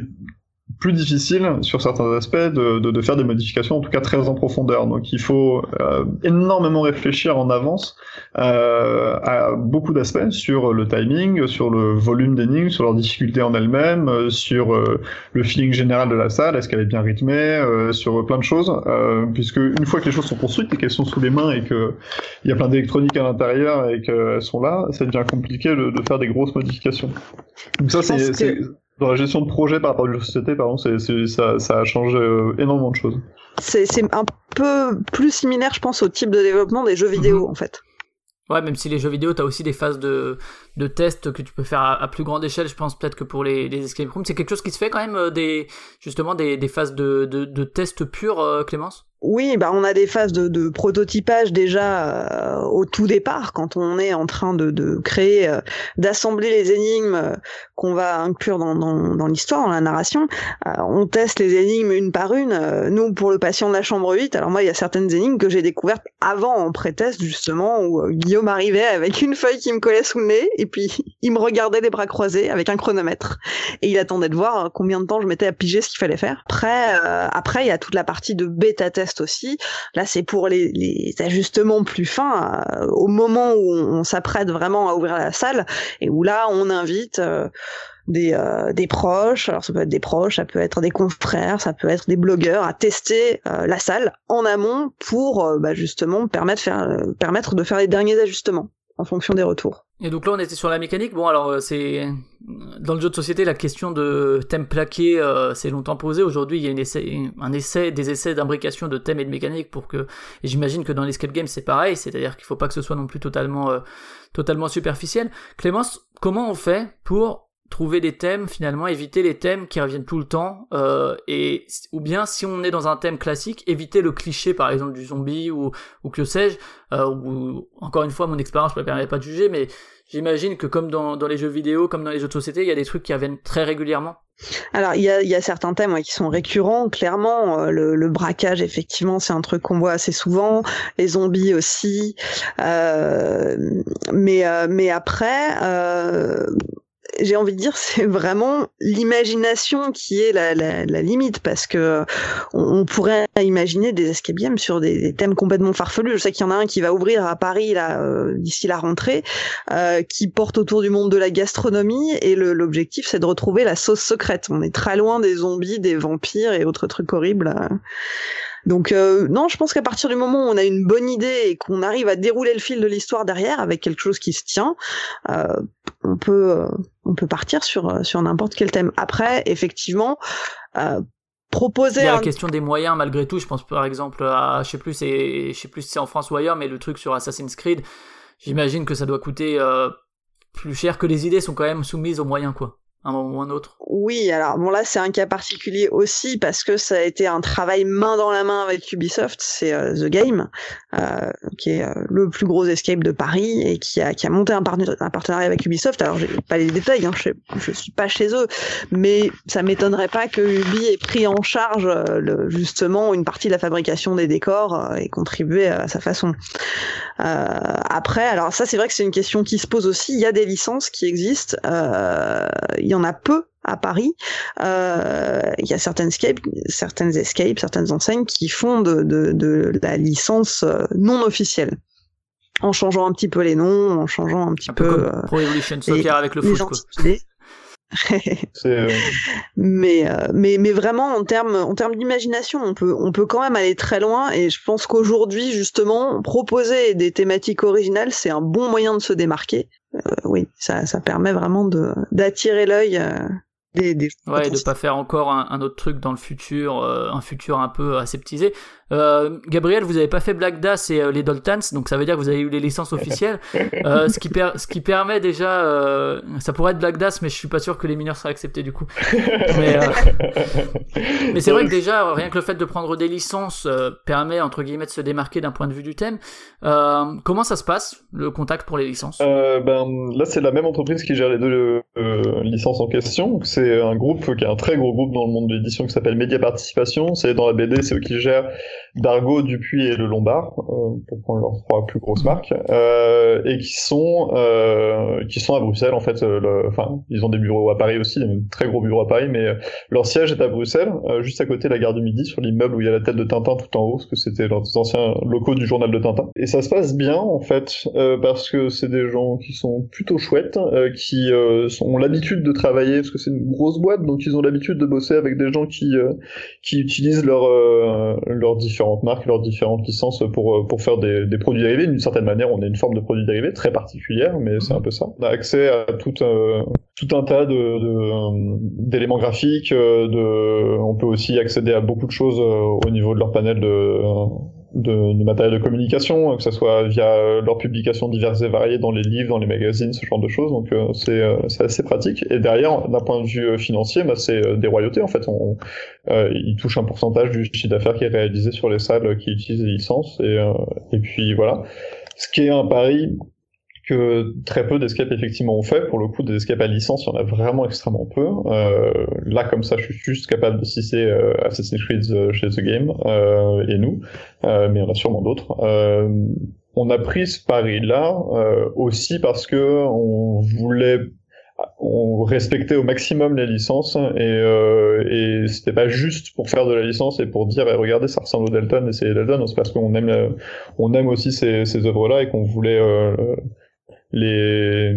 plus difficile sur certains aspects de, de, de, faire des modifications, en tout cas très en profondeur. Donc il faut euh, énormément réfléchir en avance euh, à beaucoup d'aspects sur le timing, sur le volume d'énigmes, sur leur difficulté en elles-mêmes, euh, sur euh, le feeling général de la salle, est-ce qu'elle est bien rythmée, euh, sur plein de choses, puisque une fois que les choses sont construites et qu'elles sont sous les mains et que il y a plein d'électronique à l'intérieur et qu'elles sont là, ça devient compliqué de, de faire des grosses modifications. Donc ça c'est que dans la gestion de projet par rapport à la société, par exemple, c'est, ça, ça, a changé euh, énormément de choses. C'est, un peu plus similaire, je pense, au type de développement des jeux vidéo, Mhm. en fait. Ouais, même si les jeux vidéo, t'as aussi des phases de, de tests que tu peux faire à, plus grande échelle, je pense peut-être que pour les, les escape rooms, c'est quelque chose qui se fait quand même, euh, des, justement, des, des phases de, de, de tests purs, euh, Clémence? Oui, bah on a des phases de, de prototypage déjà euh, au tout départ, quand on est en train de, de créer, euh, d'assembler les énigmes euh, qu'on va inclure dans, dans, dans l'histoire, dans la narration. On teste les énigmes une par une. Nous, pour le patient de la chambre 8, alors moi, il y a certaines énigmes que j'ai découvertes avant en pré-test, justement, où Guillaume arrivait avec une feuille qui me collait sous le nez, et puis il me regardait les bras croisés avec un chronomètre. Et il attendait de voir euh, combien de temps je mettais à piger ce qu'il fallait faire. Après, euh, après, il y a toute la partie de bêta-test aussi. Là, c'est pour les, les ajustements plus fins, euh, au moment où on, on s'apprête vraiment à ouvrir la salle, et où là, on invite euh, des, euh, des proches, alors ça peut être des proches, ça peut être des confrères, ça peut être des blogueurs, à tester euh, la salle en amont pour euh, bah, justement permettre, faire, euh, permettre de faire les derniers ajustements en fonction des retours. Et donc là, on était sur la mécanique. Bon, alors, euh, c'est. Dans le jeu de société, la question de thème plaqué euh, s'est longtemps posée. Aujourd'hui, il y a une essai, un essai, des essais d'imbrication de thèmes et de mécanique pour que. Et j'imagine que dans l'escape game, c'est pareil. C'est-à-dire qu'il faut pas que ce soit non plus totalement, euh, totalement superficiel. Clémence, comment on fait pour trouver des thèmes finalement éviter les thèmes qui reviennent tout le temps euh, et ou bien si on est dans un thème classique éviter le cliché par exemple du zombie ou ou que sais-je euh, ou encore une fois mon expérience ne me permet pas de juger mais j'imagine que comme dans, dans les jeux vidéo comme dans les jeux de société il y a des trucs qui reviennent très régulièrement Alors, il y a, y a certains thèmes qui sont récurrents, clairement. Euh, le, braquage, effectivement, c'est un truc qu'on voit assez souvent. Les zombies aussi. Mais, mais après, j'ai envie de dire, c'est vraiment l'imagination qui est la, la, la, limite, parce que on, on, pourrait imaginer des escape sur des, thèmes complètement farfelus. Je sais qu'il y en a un qui va ouvrir à Paris là euh, d'ici la rentrée, euh, qui porte autour du monde de la gastronomie, et l'objectif c'est de retrouver la sauce secrète. On est très loin des zombies, des vampires et autres trucs horribles. Donc euh, non, je pense qu'à partir du moment où on a une bonne idée et qu'on arrive à dérouler le fil de l'histoire derrière avec quelque chose qui se tient, euh, on peut euh, on peut partir sur sur n'importe quel thème. Après, effectivement. Proposer Il y a un... la question des moyens malgré tout. Je pense par exemple à, je sais plus, c'est, je sais plus si c'est en France ou ailleurs, mais le truc sur Assassin's Creed, j'imagine que ça doit coûter plus cher que les idées sont quand même soumises aux moyens quoi un moment ou un autre. Oui, alors bon là c'est un cas particulier aussi parce que ça a été un travail main dans la main avec Ubisoft, c'est euh, The Game euh, qui est euh, le plus gros escape de Paris et qui a qui a monté un, partenariat, avec Ubisoft. Alors j'ai pas les détails, hein, je je suis pas chez eux, mais ça m'étonnerait pas que Ubi ait pris en charge justement une partie de la fabrication des décors et contribué à sa façon. Après, alors ça c'est vrai que c'est une question qui se pose aussi. Il y a des licences qui existent. Y en a peu à Paris. Euh, il y a certaines escapes, certaines escapes, certaines enseignes qui font de, de, de la licence non officielle. En changeant un petit peu les noms, en changeant un petit un peu. peu comme Pro Evolution Soccer avec le foot. Quoi. euh... mais, euh, mais mais vraiment en termes en termes d'imagination on peut on peut quand même aller très loin et je pense qu'aujourd'hui justement proposer des thématiques originales c'est un bon moyen de se démarquer. Euh, oui ça ça permet vraiment de d'attirer l'œil euh, des, des ouais de pas faire encore un, un, autre truc dans le futur euh, un futur un peu aseptisé euh, Gabriel, vous avez pas fait Black Das et euh, les Doltans, donc ça veut dire que vous avez eu les licences officielles, euh, ce qui per ce qui permet déjà, euh, ça pourrait être Black Das, mais je suis pas sûr que les mineurs seraient acceptés du coup. mais, euh, mais c'est vrai que déjà rien que le fait de prendre des licences euh, permet entre guillemets de se démarquer d'un point de vue du thème. Euh, comment ça se passe le contact pour les licences? Ben là c'est la même entreprise qui gère les deux licences en question. C'est un groupe qui est un très gros groupe dans le monde de l'édition qui s'appelle Média Participation. C'est dans la BD, c'est eux qui gèrent Dargo, Dupuis et Le Lombard, euh, pour prendre leurs trois plus grosses marques, euh, et qui sont euh, qui sont à Bruxelles en fait. euh, Enfin, ils ont des bureaux à Paris aussi, des très gros bureaux à Paris, mais euh, leur siège est à Bruxelles, euh, juste à côté de la gare du Midi, sur l'immeuble où il y a la tête de Tintin tout en haut, parce que c'était leurs anciens locaux du journal de Tintin. Et ça se passe bien en fait, parce que c'est des gens qui sont plutôt chouettes, qui ont l'habitude de travailler, parce que c'est une grosse boîte, donc ils ont l'habitude de bosser avec des gens qui qui utilisent leurs euh, leurs différentes marques, leurs différentes licences pour euh, pour faire des, des produits dérivés. D'une certaine manière, on est une forme de produit dérivé très particulière, mais c'est un peu ça. On a accès à tout euh, tout un tas de de- d'éléments graphiques. euh, De, on peut aussi accéder à beaucoup de choses euh, au niveau de leur panel de de, de matériel de communication, que ce soit via euh, leurs publications diverses et variées dans les livres, dans les magazines, ce genre de choses. Donc euh, c'est euh, assez pratique. Et derrière, d'un point de vue euh, financier, bah, c'est euh, des royautés en fait. On, euh, ils touchent un pourcentage du chiffre d'affaires qui est réalisé sur les salles qui utilisent les licences. Et, euh, et puis voilà. Ce qui est un pari que très peu d'escapes effectivement ont fait. Pour le coup, des escapes à licence, il y en a vraiment extrêmement peu. Euh, là, comme ça, je suis juste capable de citer euh, Assassin's Creed euh, chez The Game euh, et nous, euh, mais il y en a sûrement d'autres. Euh, on a pris ce pari-là aussi parce que on voulait on respectait au maximum les licences et, euh, et c'était pas juste pour faire de la licence et pour dire eh, regardez ça ressemble au Delton et c'est Delton c'est parce qu'on aime la- on aime aussi ces, ces œuvres là et qu'on voulait euh, les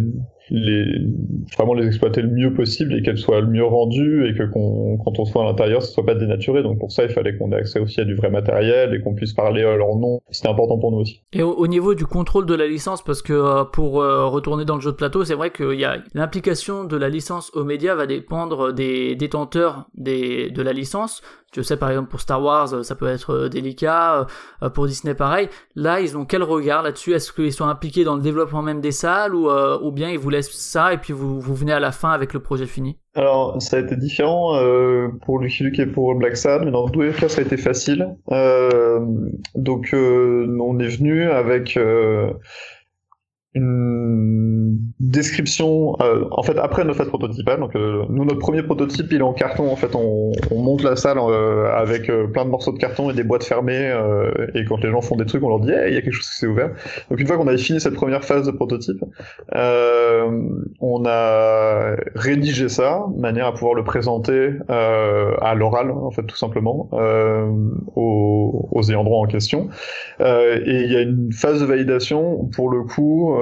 les vraiment les exploiter le mieux possible et qu'elles soient le mieux rendues et que quand on soit à l'intérieur ce soit pas dénaturé. Donc pour ça il fallait qu'on ait accès aussi à du vrai matériel et qu'on puisse parler à leur nom. C'était important pour nous aussi. Et au, au niveau du contrôle de la licence, parce que euh, pour euh, retourner dans le jeu de plateau, c'est vrai que l'implication de la licence aux médias va dépendre des détenteurs de la licence. Je sais par exemple pour Star Wars, euh, ça peut être euh, délicat. euh, pour Disney, pareil. Là, ils ont quel regard là-dessus? Est-ce qu'ils sont impliqués dans le développement même des salles ou, ou bien ils vous laissent ça et puis vous, vous venez à la fin avec le projet fini? Alors, ça a été différent pour Lucky Luke et pour Black Sad, mais dans tous les cas, ça a été facile. Donc, on est venu avec une description. euh, en fait, après notre phase prototypale, donc euh, nous, notre premier prototype, il est en carton. En fait, on, on monte la salle euh, avec euh, plein de morceaux de carton et des boîtes fermées. euh, et quand les gens font des trucs, on leur dit, il y a quelque chose qui s'est ouvert. Donc, une fois qu'on avait fini cette première phase de prototype, euh, on a rédigé ça de manière à pouvoir le présenter à l'oral, en fait, tout simplement, aux, aux ayants droit en question. Et il y a une phase de validation, pour le coup,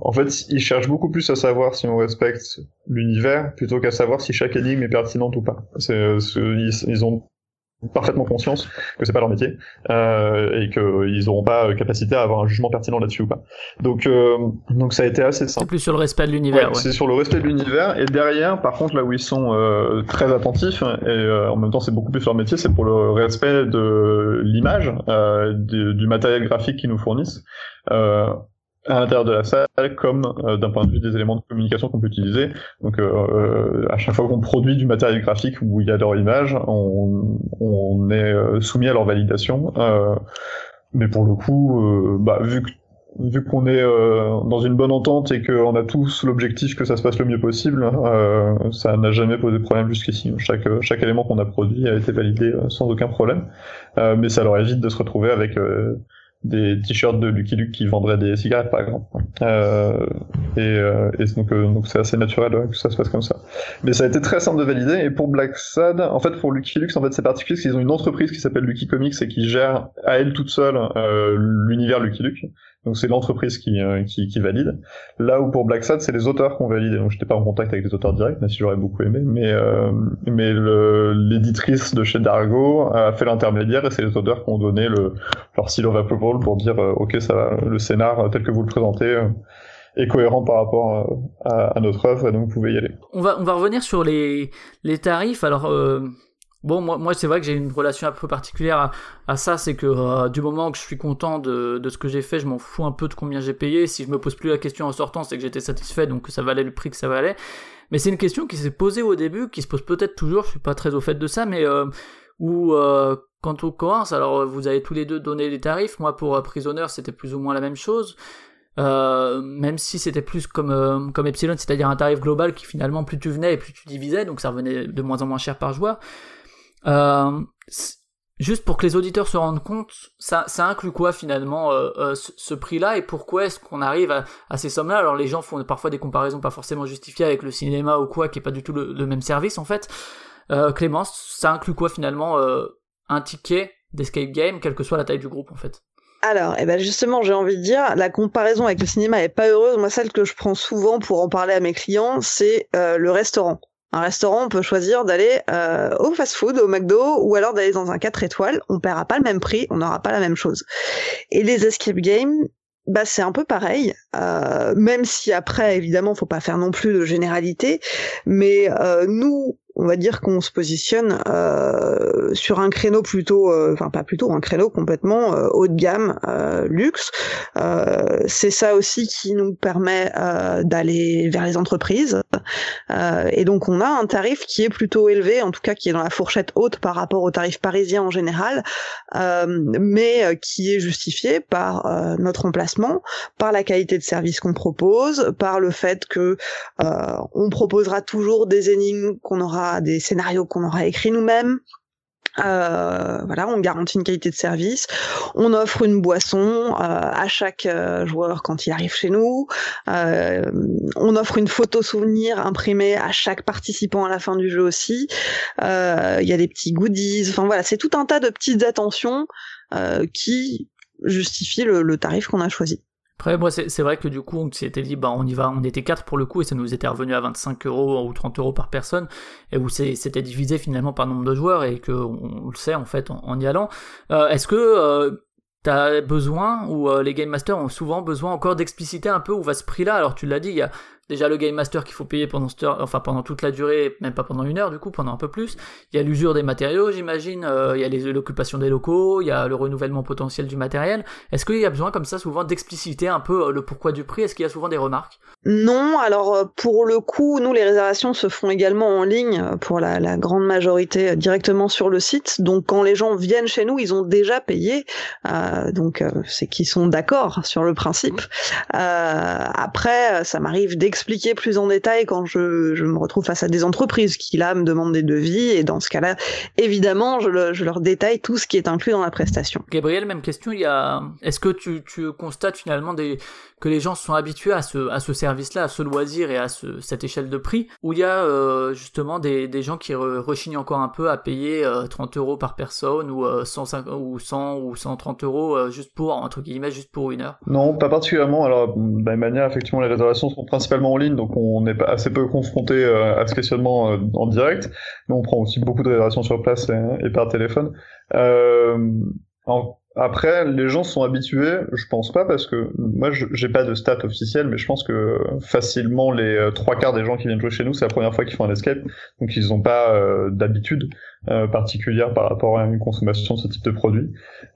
en fait, ils cherchent beaucoup plus à savoir si on respecte l'univers plutôt qu'à savoir si chaque énigme est pertinente ou pas. C'est, c'est- ils, ils ont parfaitement conscience que c'est pas leur métier euh, et qu'ils n'auront pas euh, capacité à avoir un jugement pertinent là-dessus ou pas. Donc, euh, donc ça a été assez simple. C'est plus sur le respect de l'univers. Ouais, ouais. C'est sur le respect de l'univers. Et derrière, par contre, là où ils sont euh, très attentifs, et euh, en même temps c'est beaucoup plus leur métier, c'est pour le respect de l'image, euh, du, du matériel graphique qu'ils nous fournissent. Euh, à l'intérieur de la salle, comme euh, d'un point de vue des éléments de communication qu'on peut utiliser. Donc, euh, euh, à chaque fois qu'on produit du matériel graphique où il y a leur image, on, on est euh, soumis à leur validation. Euh, mais pour le coup, bah, vu que vu qu'on est euh, dans une bonne entente et qu'on a tous l'objectif que ça se passe le mieux possible, euh, ça n'a jamais posé de problème jusqu'ici. Chaque, chaque élément qu'on a produit a été validé sans aucun problème, Euh, mais ça leur évite de se retrouver avec des t-shirts de Lucky Luke qui vendraient des cigarettes par exemple. Euh, et, euh, et donc euh, donc c'est assez naturel ouais, que ça se passe comme ça. Mais ça a été très simple de valider. Et pour Black Sad, en fait pour Lucky Luke, en fait c'est particulier parce qu'ils ont une entreprise qui s'appelle Lucky Comics et qui gère à elle toute seule euh, l'univers Lucky Luke. Donc c'est l'entreprise qui, euh, qui, qui valide. Là où pour Black Sad, c'est les auteurs qui ont validé. Donc j'étais pas en contact avec les auteurs directs, même si j'aurais beaucoup aimé. Mais, euh, mais l'éditrice de chez Dargo a fait l'intermédiaire et c'est les auteurs qui ont donné le, leur seal of approval pour dire euh, ok ça va, le scénar tel que vous le présentez euh, est cohérent par rapport euh, à, à notre œuvre et donc vous pouvez y aller. On va, on va revenir sur les, les tarifs. Alors, euh, bon, moi, c'est vrai que j'ai une relation un peu particulière à, ça. C'est que euh, du moment que je suis content de, ce que j'ai fait, je m'en fous un peu de combien j'ai payé. Si je me pose plus la question en sortant, c'est que j'étais satisfait, donc que ça valait le prix que ça valait. Mais c'est une question qui s'est posée au début, qui se pose peut-être toujours, je suis pas très au fait de ça, mais euh, où euh, quand on commence, alors euh, vous avez tous les deux donné les tarifs. Moi, pour euh, Prisoner, c'était plus ou moins la même chose. Même si c'était plus comme comme Epsilon, c'est-à-dire un tarif global qui finalement plus tu venais et plus tu divisais, donc ça revenait de moins en moins cher par joueur. Euh, Juste pour que les auditeurs se rendent compte, ça, inclut quoi finalement euh, euh, ce, prix-là et pourquoi est-ce qu'on arrive à, ces sommes-là? Alors les gens font parfois des comparaisons pas forcément justifiées avec le cinéma ou quoi, qui est pas du tout le, même service en fait. Clémence, ça inclut quoi finalement un ticket d'escape game, quelle que soit la taille du groupe en fait? Alors, eh ben justement, j'ai envie de dire, la comparaison avec le cinéma est pas heureuse. Moi, celle que je prends souvent pour en parler à mes clients, c'est le restaurant. Un restaurant, on peut choisir d'aller euh, au fast-food, au McDo, ou alors d'aller dans un 4 étoiles. On paiera pas le même prix, on n'aura pas la même chose. Et les escape games, bah c'est un peu pareil, euh, même si après, évidemment, faut pas faire non plus de généralité. Mais euh, nous, on va dire qu'on se positionne sur un créneau plutôt, enfin pas plutôt, un créneau complètement haut de gamme, luxe. C'est ça aussi qui nous permet d'aller vers les entreprises. Euh, et donc on a un tarif qui est plutôt élevé, en tout cas qui est dans la fourchette haute par rapport au tarif parisien en général, euh, mais euh, qui est justifié par notre emplacement, par la qualité de service qu'on propose, par le fait que on proposera toujours des énigmes qu'on aura des scénarios qu'on aura écrits nous-mêmes. Euh, voilà, on garantit une qualité de service. On offre une boisson euh, à chaque euh, joueur quand il arrive chez nous. Euh, on offre une photo souvenir imprimée à chaque participant à la fin du jeu aussi. Il y a des petits goodies. Enfin voilà, c'est tout un tas de petites attentions qui justifient le, le tarif qu'on a choisi. Après, moi, c'est vrai que du coup, on s'était dit, bah, on y va, on était quatre pour le coup, et ça nous était revenu à 25 euros ou 30 euros par personne, et où c'était divisé finalement par nombre de joueurs, et que on, le sait en fait en, en y allant. Euh, Est-ce que euh, t'as besoin, ou euh, les Game Masters ont souvent besoin encore d'expliciter un peu où va ce prix-là? Alors, tu l'as dit, il y a déjà le Game Master qu'il faut payer pendant, cette toute la durée, même pas pendant une heure du coup, pendant un peu plus. Il y a l'usure des matériaux, j'imagine, euh, il y a l'occupation des locaux, il y a le renouvellement potentiel du matériel. Est-ce qu'il y a besoin comme ça souvent d'expliciter un peu euh, le pourquoi du prix? Est-ce qu'il y a souvent des remarques? Non, alors euh, pour le coup, nous les réservations se font également en ligne pour la, grande majorité directement sur le site. Donc quand les gens viennent chez nous, ils ont déjà payé, donc c'est qu'ils sont d'accord sur le principe. Après, ça m'arrive d'expliquer plus en détail quand je, me retrouve face à des entreprises qui là me demandent des devis et dans ce cas-là, évidemment, je, je leur détaille tout ce qui est inclus dans la prestation. Gabriel, même question, il y a... Est-ce que tu constates finalement des... que les gens sont habitués à ce, à ce service-là, à ce loisir et à ce, cette échelle de prix, où il y a euh, justement des, des gens qui re- rechignent encore un peu à payer euh, 30 euros par personne ou, euh, 150 ou 100 ou 130 euros euh, juste pour, entre guillemets, juste pour une heure Non, pas particulièrement. Alors, de manière, effectivement, les réservations sont principalement en ligne, donc on est assez peu confronté euh, à ce questionnement en direct. Mais on prend aussi beaucoup de réservations sur place et, par téléphone. Après, les gens sont habitués, je pense pas, parce que moi, j'ai pas de stats officielles, mais je pense que facilement les euh, trois quarts des gens qui viennent jouer chez nous, c'est la première fois qu'ils font un escape, donc ils n'ont pas euh, d'habitude euh, particulière par rapport à une consommation de ce type de produit.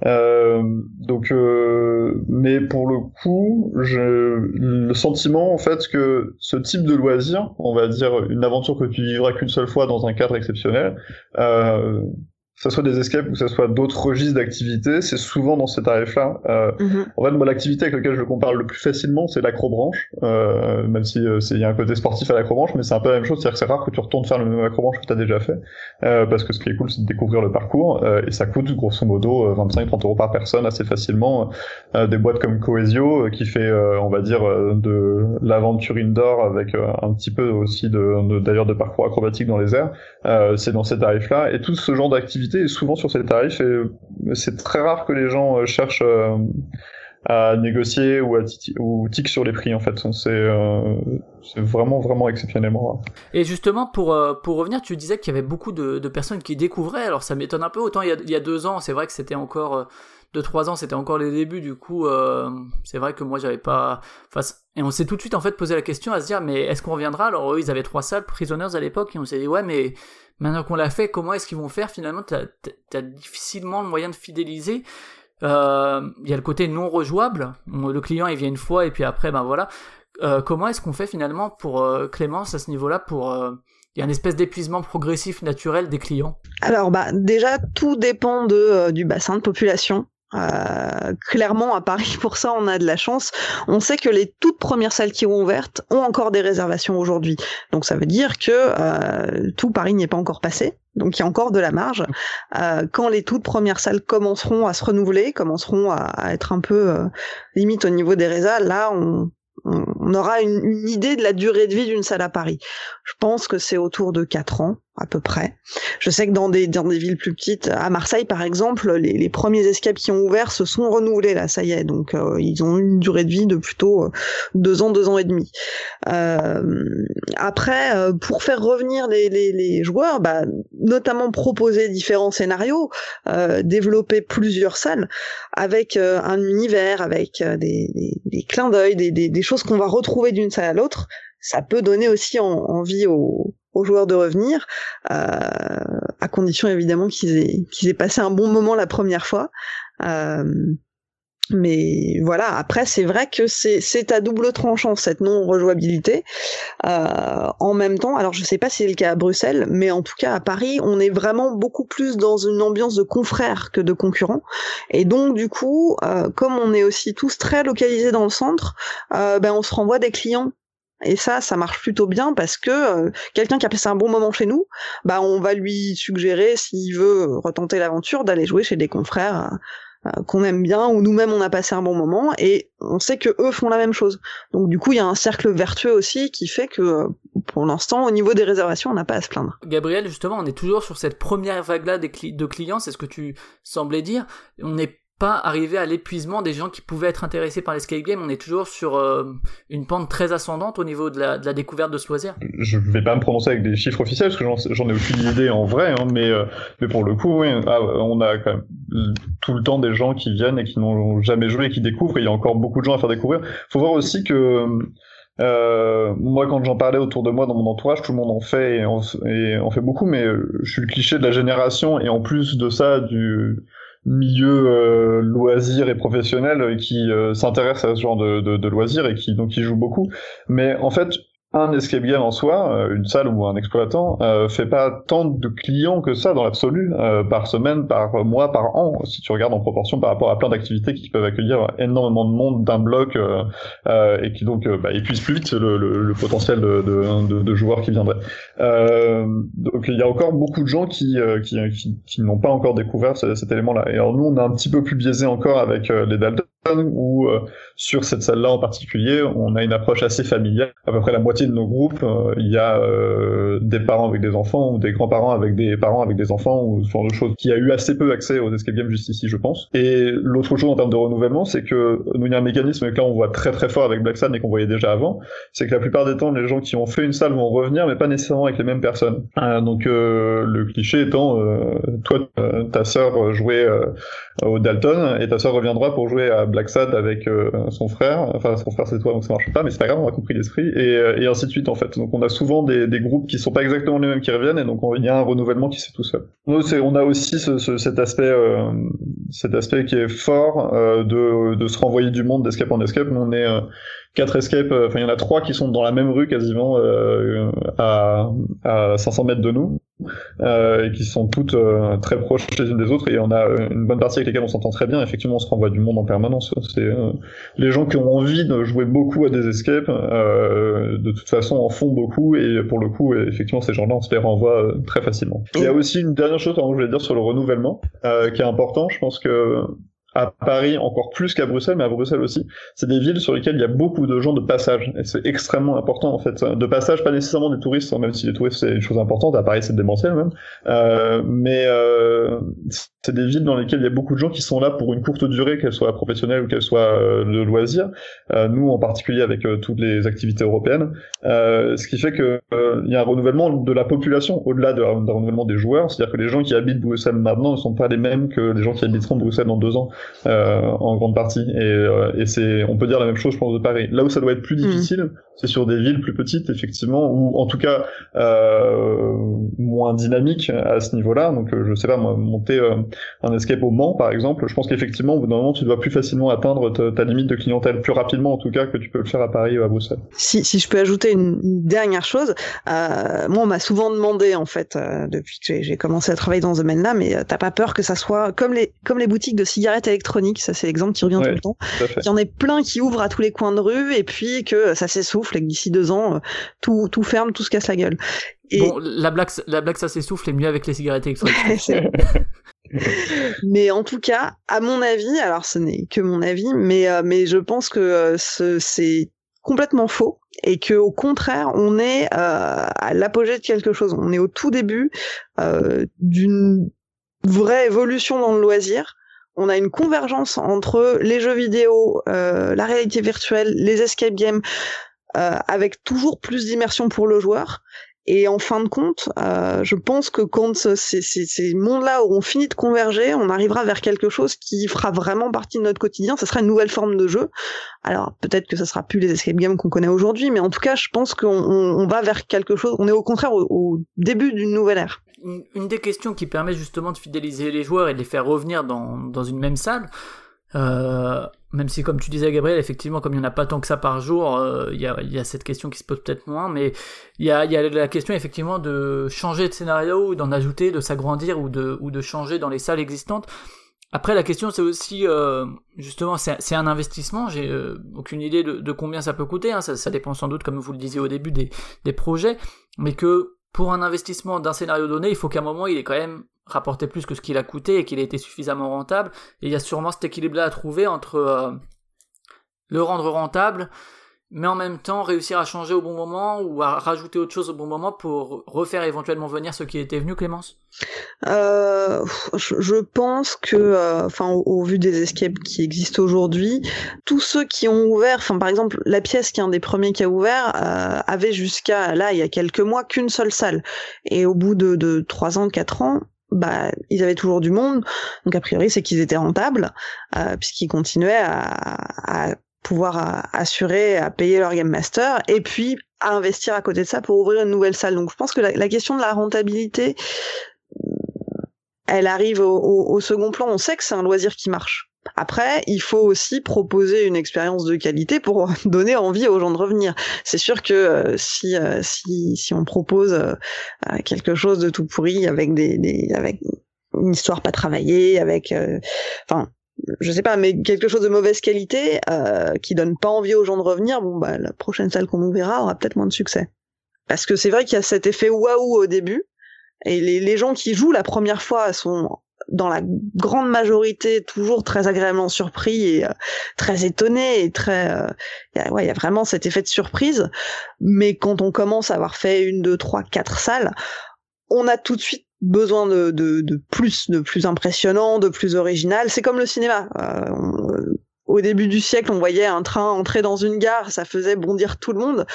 Euh, donc, euh, mais pour le coup, je, le sentiment en fait que ce type de loisir, on va dire une aventure que tu vivras qu'une seule fois dans un cadre exceptionnel, euh, que ce soit des escapes ou que ce soit d'autres registres d'activités, c'est souvent dans ces tarifs-là. Euh, Mhm. en fait, moi, l'activité avec laquelle je le compare le plus facilement, c'est l'acrobranche, euh, même si euh, c'est- il y a un côté sportif à l'acrobranche, mais c'est un peu la même chose, c'est-à-dire que c'est rare que tu retournes faire le même acrobranche que tu as déjà fait, euh, parce que ce qui est cool, c'est de découvrir le parcours, euh, et ça coûte grosso modo euh, 25-30 euros par personne assez facilement. Euh, des boîtes comme Coesio, euh, qui fait, euh, on va dire, euh, de l'aventure indoor avec euh, un petit peu aussi de, de- d'ailleurs de parcours acrobatique dans les airs, euh, c'est dans ces tarifs-là, et tout ce genre d'activité souvent sur ces tarifs, et euh, c'est très rare que les gens euh, cherchent euh, à négocier ou à tic sur les prix en fait. C'est vraiment vraiment exceptionnellement rare. Et justement, pour, pour revenir, tu disais qu'il y avait beaucoup de, personnes qui découvraient, alors ça m'étonne un peu, autant il y a, deux ans, c'est vrai que c'était encore... euh, deux trois ans c'était encore les débuts du coup c'est vrai que moi j'avais pas enfin, et on s'est tout de suite en fait posé la question à se dire mais est-ce qu'on reviendra? Alors eux ils avaient trois salles prisoners à l'époque et on s'est dit ouais mais maintenant qu'on l'a fait comment est-ce qu'ils vont faire finalement t'as t'as difficilement le moyen de fidéliser Euh, il y a le côté non rejouable. Le client il vient une fois et puis après ben voilà. Euh, comment est-ce qu'on fait finalement pour euh, Clémence à ce niveau-là pour euh, il y a une espèce d'épuisement progressif naturel des clients? Alors bah déjà tout dépend de du bassin de population. Euh, clairement, à Paris, pour ça, on a de la chance. On sait que les toutes premières salles qui ont ouvertes ont encore des réservations aujourd'hui. Donc ça veut dire que euh, tout Paris n'y est pas encore passé. Donc il y a encore de la marge. Euh, quand les toutes premières salles commenceront à se renouveler, commenceront à, être un peu euh, limite au niveau des résas, là on aura une, une idée de la durée de vie d'une salle à Paris. Je pense que c'est autour de 4 ans à peu près. Je sais que dans des dans des villes plus petites, à Marseille par exemple, les, les premiers escapes qui ont ouvert se sont renouvelés là, ça y est. Donc euh, ils ont une durée de vie de plutôt euh, deux ans, deux ans et demi. Euh, après, euh, pour faire revenir les, les, les joueurs, bah, notamment proposer différents scénarios, euh, développer plusieurs salles avec un univers, avec des, des, des clins d'œil, des, des, choses qu'on va retrouver d'une salle à l'autre. Ça peut donner aussi en- envie aux, aux joueurs de revenir, euh, à condition évidemment qu'ils aient, qu'ils aient passé un bon moment la première fois. Euh, mais voilà, après c'est vrai que c'est c'est à double tranchant cette non rejouabilité. Euh, en même temps, alors je sais pas si c'est le cas à Bruxelles, mais en tout cas à Paris, on est vraiment beaucoup plus dans une ambiance de confrères que de concurrents. Et donc du coup, euh, comme on est aussi tous très localisés dans le centre, euh, ben on se renvoie des clients. Et ça, ça marche plutôt bien parce que euh, quelqu'un qui a passé un bon moment chez nous, bah on va lui suggérer s'il veut retenter l'aventure d'aller jouer chez des confrères euh, qu'on aime bien ou nous-mêmes on a passé un bon moment et on sait que eux font la même chose. Donc du coup, il y a un cercle vertueux aussi qui fait que euh, pour l'instant au niveau des réservations, on n'a pas à se plaindre. Gabriel, justement, on est toujours sur cette première vague-là de clients, c'est ce que tu semblais dire. On n'est pas arrivé à l'épuisement des gens qui pouvaient être intéressés par l'escape game, on est toujours sur euh, une pente très ascendante au niveau de la, découverte de ce loisir. Je vais pas me prononcer avec des chiffres officiels parce que j'en- ai aucune idée en vrai, hein, mais euh, mais pour le coup, oui, ah, on a quand même tout le temps des gens qui viennent et qui n'ont jamais joué et qui découvrent. Et il y a encore beaucoup de gens à faire découvrir. Faut voir aussi que euh, moi, quand j'en parlais autour de moi dans mon entourage, tout le monde en fait et en fait beaucoup, mais euh, je suis le cliché de la génération et en plus de ça, du milieu euh, loisir et professionnel euh, qui euh, s'intéresse à ce genre de, de, de loisirs et qui donc qui joue beaucoup. Mais en fait, un escape game en soi, euh, une salle ou un exploitant, euh, fait pas tant de clients que ça dans l'absolu, euh, par semaine, par mois, par an, si tu regardes en proportion par rapport à plein d'activités qui peuvent accueillir énormément de monde d'un bloc euh, euh, et qui donc euh, bah, épuisent plus vite le, le, le potentiel de, de, de, de joueurs qui viendraient. Donc il y a encore beaucoup de gens qui, qui, qui, qui n'ont pas encore découvert ce- cet élément-là. Et alors nous, on est un petit peu plus biaisé encore avec les Dalton, où euh, sur cette salle-là en particulier, on a une approche assez familiale. À peu près la moitié de nos groupes, euh, il y a euh, des parents avec des enfants ou des grands-parents avec des parents avec des enfants ou ce genre de choses qui a eu assez peu accès aux escape games juste ici, je pense. Et l'autre chose en termes de renouvellement, c'est que nous il y a un mécanisme que là on voit très très fort avec Black Sun et qu'on voyait déjà avant, c'est que la plupart des temps les gens qui ont fait une salle vont revenir, mais pas nécessairement avec les mêmes personnes. Euh, donc euh, le cliché étant, toi ta sœur jouait au Dalton et ta sœur reviendra pour jouer à Black Sad avec euh, son frère. Enfin, son frère c'est toi donc ça marche pas, mais c'est pas grave, on a compris l'esprit et, euh, et ainsi de suite en fait. Donc on a souvent des, des groupes qui sont pas exactement les mêmes qui reviennent et donc on- il y a un renouvellement qui se fait tout seul. On a aussi ce, ce- cet aspect, euh, cet aspect qui est fort euh, de, de se renvoyer du monde d'escape en escape. On est euh, quatre escapes, euh, enfin il y en a trois qui sont dans la même rue quasiment euh, à, à 500 mètres de nous euh, et qui sont toutes euh, très proches les unes des autres et on a euh, une bonne partie avec lesquelles on s'entend très bien. Effectivement, on se renvoie du monde en permanence. C'est euh, les gens qui ont envie de jouer beaucoup à des escapes, euh, de toute façon en font beaucoup et pour le coup, effectivement, ces gens-là, on se les renvoie très facilement. Il y a aussi une dernière chose que je voulais dire sur le renouvellement euh, qui est important. Je pense que à Paris encore plus qu'à Bruxelles, mais à Bruxelles aussi, c'est des villes sur lesquelles il y a beaucoup de gens de passage, et c'est extrêmement important en fait. De passage, pas nécessairement des touristes, hein, même si les touristes c'est une chose importante, à Paris c'est démentiel même, euh, mais euh, c'est des villes dans lesquelles il y a beaucoup de gens qui sont là pour une courte durée, qu'elles soient professionnelles ou qu'elles soient euh, de loisirs, euh, nous en particulier avec euh, toutes les activités européennes, euh, ce qui fait que il y a un renouvellement de la population au-delà de- d'un renouvellement des joueurs, c'est-à-dire que les gens qui habitent Bruxelles maintenant ne sont pas les mêmes que les gens qui habiteront Bruxelles dans deux ans en grande partie. Et, euh, et c'est, on peut dire la même chose, je pense, de Paris. Là où ça doit être plus Mhm. difficile, c'est sur des villes plus petites effectivement ou en tout cas euh, moins dynamiques à ce niveau-là. Donc euh, je sais pas moi, monter euh, un escape au Mans par exemple, je pense qu'effectivement au bout d'un moment tu dois plus facilement atteindre ta, ta limite de clientèle plus rapidement en tout cas que tu peux le faire à Paris ou à Bruxelles. Si, si je peux ajouter une, une dernière chose, euh, moi on m'a souvent demandé en fait euh, depuis que j'ai- commencé à travailler dans ce domaine-là, mais t'as pas peur que ça soit comme les comme les boutiques de cigarettes électroniques, ça c'est l'exemple qui revient Ouais. tout le temps. Il y en a plein qui ouvrent à tous les coins de rue et puis que ça s'essouffle et que d'ici deux ans euh, tout tout ferme, tout se casse la gueule. Et Bon, la blague, la blague, ça s'essouffle, est mieux avec les cigarettes électroniques. Mais en tout cas, à mon avis, alors ce n'est que mon avis, mais euh, mais je pense que euh, ce- c'est complètement faux et que au contraire, on est euh, à l'apogée de quelque chose. On est au tout début d'une vraie évolution dans le loisir. On a une convergence entre les jeux vidéo, la réalité virtuelle, les escape games, avec toujours plus d'immersion pour le joueur. Et en fin de compte, euh, je pense que quand ce- ces, mondes-là auront fini de converger, on arrivera vers quelque chose qui fera vraiment partie de notre quotidien. Ce sera une nouvelle forme de jeu. Alors peut-être que ce sera plus les escape games qu'on connaît aujourd'hui, mais en tout cas, je pense qu'on on, on va vers quelque chose. On est au contraire au, début d'une nouvelle ère. une, une des questions qui permet justement de fidéliser les joueurs et de les faire revenir dans, dans une même salle, euh, même si comme tu disais Gabriel, effectivement comme il n'y en a pas tant que ça par jour, euh, il y, a, il y a cette question qui se pose peut-être moins, mais il y y a la question effectivement de changer de scénario, d'en ajouter, de s'agrandir ou de, ou de changer dans les salles existantes. Après la question c'est aussi euh, justement c'est un investissement, j'ai euh, aucune idée de, de combien ça peut coûter, hein, ça, ça dépend sans doute comme vous le disiez au début des, des projets, mais que pour un investissement d'un scénario donné, il faut qu'à un moment il ait quand même rapporté plus que ce qu'il a coûté et qu'il ait été suffisamment rentable. Et il y a sûrement cet équilibre-là à trouver entre euh, le rendre rentable, mais en même temps réussir à changer au bon moment ou à rajouter autre chose au bon moment pour refaire éventuellement venir ceux qui étaient venus, Clémence? Euh, je, pense que, euh, enfin, au, vu des escapes qui existent aujourd'hui, tous ceux qui ont ouvert, enfin, par exemple, la pièce qui est un des premiers qui a ouvert, avait jusqu'à là, il y a quelques mois, qu'une seule salle. Et au bout de, de 3 ans, 4 ans, bah, ils avaient toujours du monde. Donc, a priori, c'est qu'ils étaient rentables, euh, puisqu'ils continuaient à, à pouvoir euh, assurer, à payer leur game master, et puis à investir à côté de ça pour ouvrir une nouvelle salle. Donc, je pense que la, la question de la rentabilité, elle arrive au, au- au second plan. On sait que c'est un loisir qui marche. Après, il faut aussi proposer une expérience de qualité pour donner envie aux gens de revenir. C'est sûr que euh, si, euh, si si on propose euh, euh, quelque chose de tout pourri avec des, des avec une histoire pas travaillée, avec enfin je sais pas, mais quelque chose de mauvaise qualité qui donne pas envie aux gens de revenir, bon bah la prochaine salle qu'on ouvrira aura peut-être moins de succès. Parce que c'est vrai qu'il y a cet effet waouh au début, et les, les gens qui jouent la première fois sont dans la grande majorité toujours très agréablement surpris et euh, très étonnés et très euh, ouais il y a vraiment cet effet de surprise. Mais quand on commence à avoir fait une deux trois quatre salles on a tout de suite besoin de, de, de plus de plus impressionnant de plus original. C'est comme le cinéma. Euh, euh, au début du siècle, on voyait un train entrer dans une gare, ça faisait bondir tout le monde.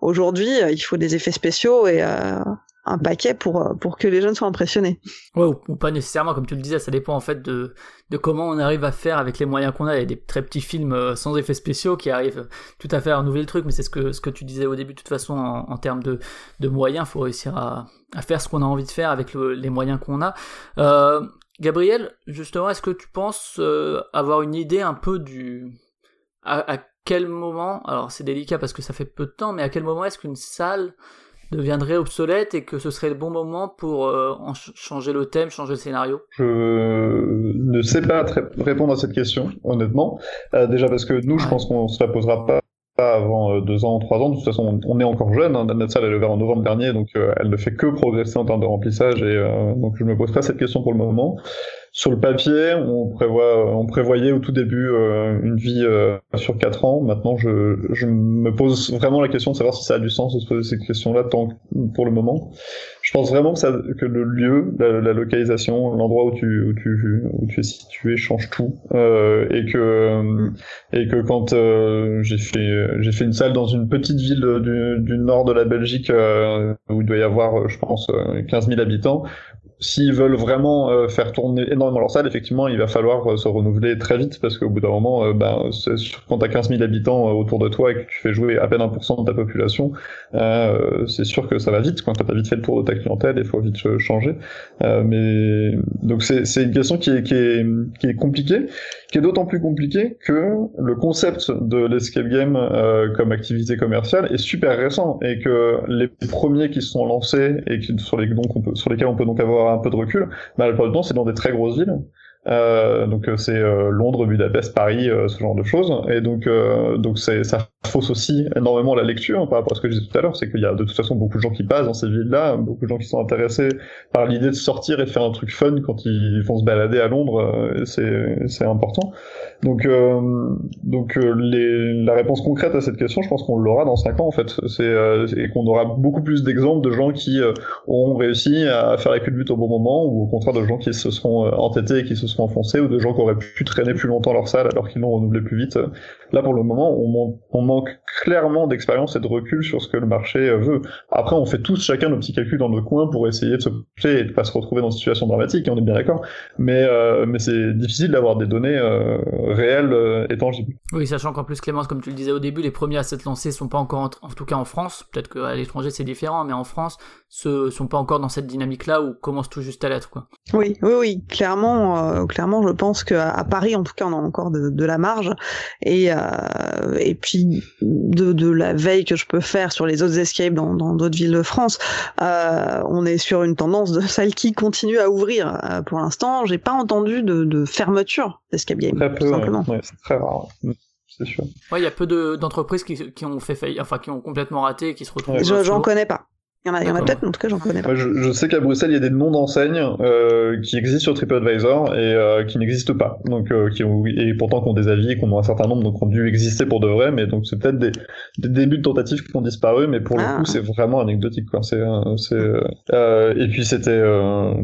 Aujourd'hui, euh, il faut des effets spéciaux et euh, un paquet pour euh, pour que les jeunes soient impressionnés. Ouais, ou, pas nécessairement, comme tu le disais, ça dépend en fait de, de comment on arrive à faire avec les moyens qu'on a. Il y a des très petits films euh, sans effets spéciaux qui arrivent tout à fait à renouveler le truc, mais c'est ce que, ce que tu disais au début, de toute façon, en, termes de, de moyens, faut réussir à, à faire ce qu'on a envie de faire avec le- les moyens qu'on a. Euh, Gabriel, justement, est-ce que tu penses avoir une idée un peu du... À, à quel moment, alors c'est délicat parce que ça fait peu de temps, mais à quel moment est-ce qu'une salle deviendrait obsolète et que ce serait le bon moment pour euh, en ch- changer le thème, changer le scénario? Je ne sais pas répondre à cette question, honnêtement. Euh, déjà parce que nous, je pense qu'on se la posera pas, pas avant euh, deux ans, trois ans. De toute façon, on, on est encore jeune. Hein. Notre salle, elle est ouverte en novembre dernier, donc euh, elle ne fait que progresser en termes de remplissage. Et euh, donc, je ne me pose pas cette question pour le moment. Sur le papier, on prévoit, on prévoyait au tout début euh, une vie euh, sur quatre ans. Maintenant, je, je me pose vraiment la question de savoir si ça a du sens de se poser cette question-là tant que- pour le moment. Je pense vraiment que, ça, que le lieu, la, la localisation, l'endroit où tu, où tu où tu es situé change tout euh, et que et que quand euh, j'ai fait j'ai fait une salle dans une petite ville du, du nord de la Belgique où il doit y avoir, je pense, euh, 15 000 habitants s'ils veulent vraiment euh, faire tourner énormément leur salle, effectivement, il va falloir euh, se renouveler très vite parce qu'au bout d'un moment, euh, ben, quand t'as 15 000 habitants euh, autour de toi et que tu fais jouer à peine 1% de ta population, euh, c'est sûr que ça va vite. Quand t'as vite fait le tour de ta clientèle, il faut vite changer. Mais donc c'est une question qui est, qui est qui est compliquée, qui est d'autant plus compliquée que le concept de l'escape game comme activité commerciale est super récent et que les premiers qui se sont lancés et qui, sur les donc on peut, sur lesquels on peut donc avoir un peu de recul, bah, la c'est dans des très grosses villes. Euh, donc euh, c'est euh, Londres, Budapest, Paris, euh, ce genre de choses. Et donc euh, donc c'est ça fausse aussi énormément la lecture hein, par rapport à ce que je disais tout à l'heure, c'est qu'il y a de toute façon beaucoup de gens qui passent dans ces villes-là, beaucoup de gens qui sont intéressés par l'idée de sortir et de faire un truc fun quand ils vont se balader à Londres, euh, c'est c'est important. Donc donc les, la réponse concrète à cette question, je pense qu'on l'aura dans 5 ans en fait, c'est et qu'on aura beaucoup plus d'exemples de gens qui ont réussi à faire la culbute au bon moment ou au contraire de gens qui se euh, entêtés et qui se enfoncés ou de gens qui auraient pu traîner plus longtemps leur salle alors qu'ils l'ont renouvelé plus vite. Là pour le moment, on, man- on manque clairement d'expérience et de recul sur ce que le marché euh, veut. Après, on fait tous chacun nos petits calculs dans notre coin pour essayer de se projeter et de pas se retrouver dans une situation dramatique, et on est bien d'accord. Mais euh, mais c'est difficile d'avoir des données euh, réelles euh, et tangibles. Oui, sachant qu'en plus, Clémence, comme tu le disais au début, les premiers à s'être lancés sont pas encore, en, en tout cas en France, peut-être qu'à l'étranger c'est différent, mais en France, ce sont pas encore dans cette dynamique-là où commence tout juste à l'être, quoi. Oui, oui, oui, clairement, euh, clairement, je pense qu'à à Paris, en tout cas, on a encore de, de la marge. Et, euh, et puis, de, de la veille que je peux faire sur les autres escapes dans dans d'autres villes de France, euh, on est sur une tendance de celle qui continue à ouvrir. Euh, pour l'instant, j'ai pas entendu de, de fermeture d'escape game, Très peu, simplement. Ouais, c'est très rare. ouais. C'est sûr. Ouais, il y a peu de- d'entreprises qui, qui ont fait faillite, enfin qui ont complètement raté et qui se retrouvent. J'en connais pas. Il y en a, il y en a peut-être, mais en tout cas, j'en connais pas. Je, je sais qu'à Bruxelles, il y a des noms d'enseignes euh, qui existent sur TripAdvisor et euh, qui n'existent pas. Donc, euh, qui ont, et pourtant qui ont des avis, qui ont un certain nombre, donc qui ont dû exister pour de vrai. Mais donc, c'est peut-être des, des débuts de tentatives qui ont disparu, mais pour Ah. le coup, c'est vraiment anecdotique. Quoi. C'est, euh, c'est, euh, et puis, c'était euh,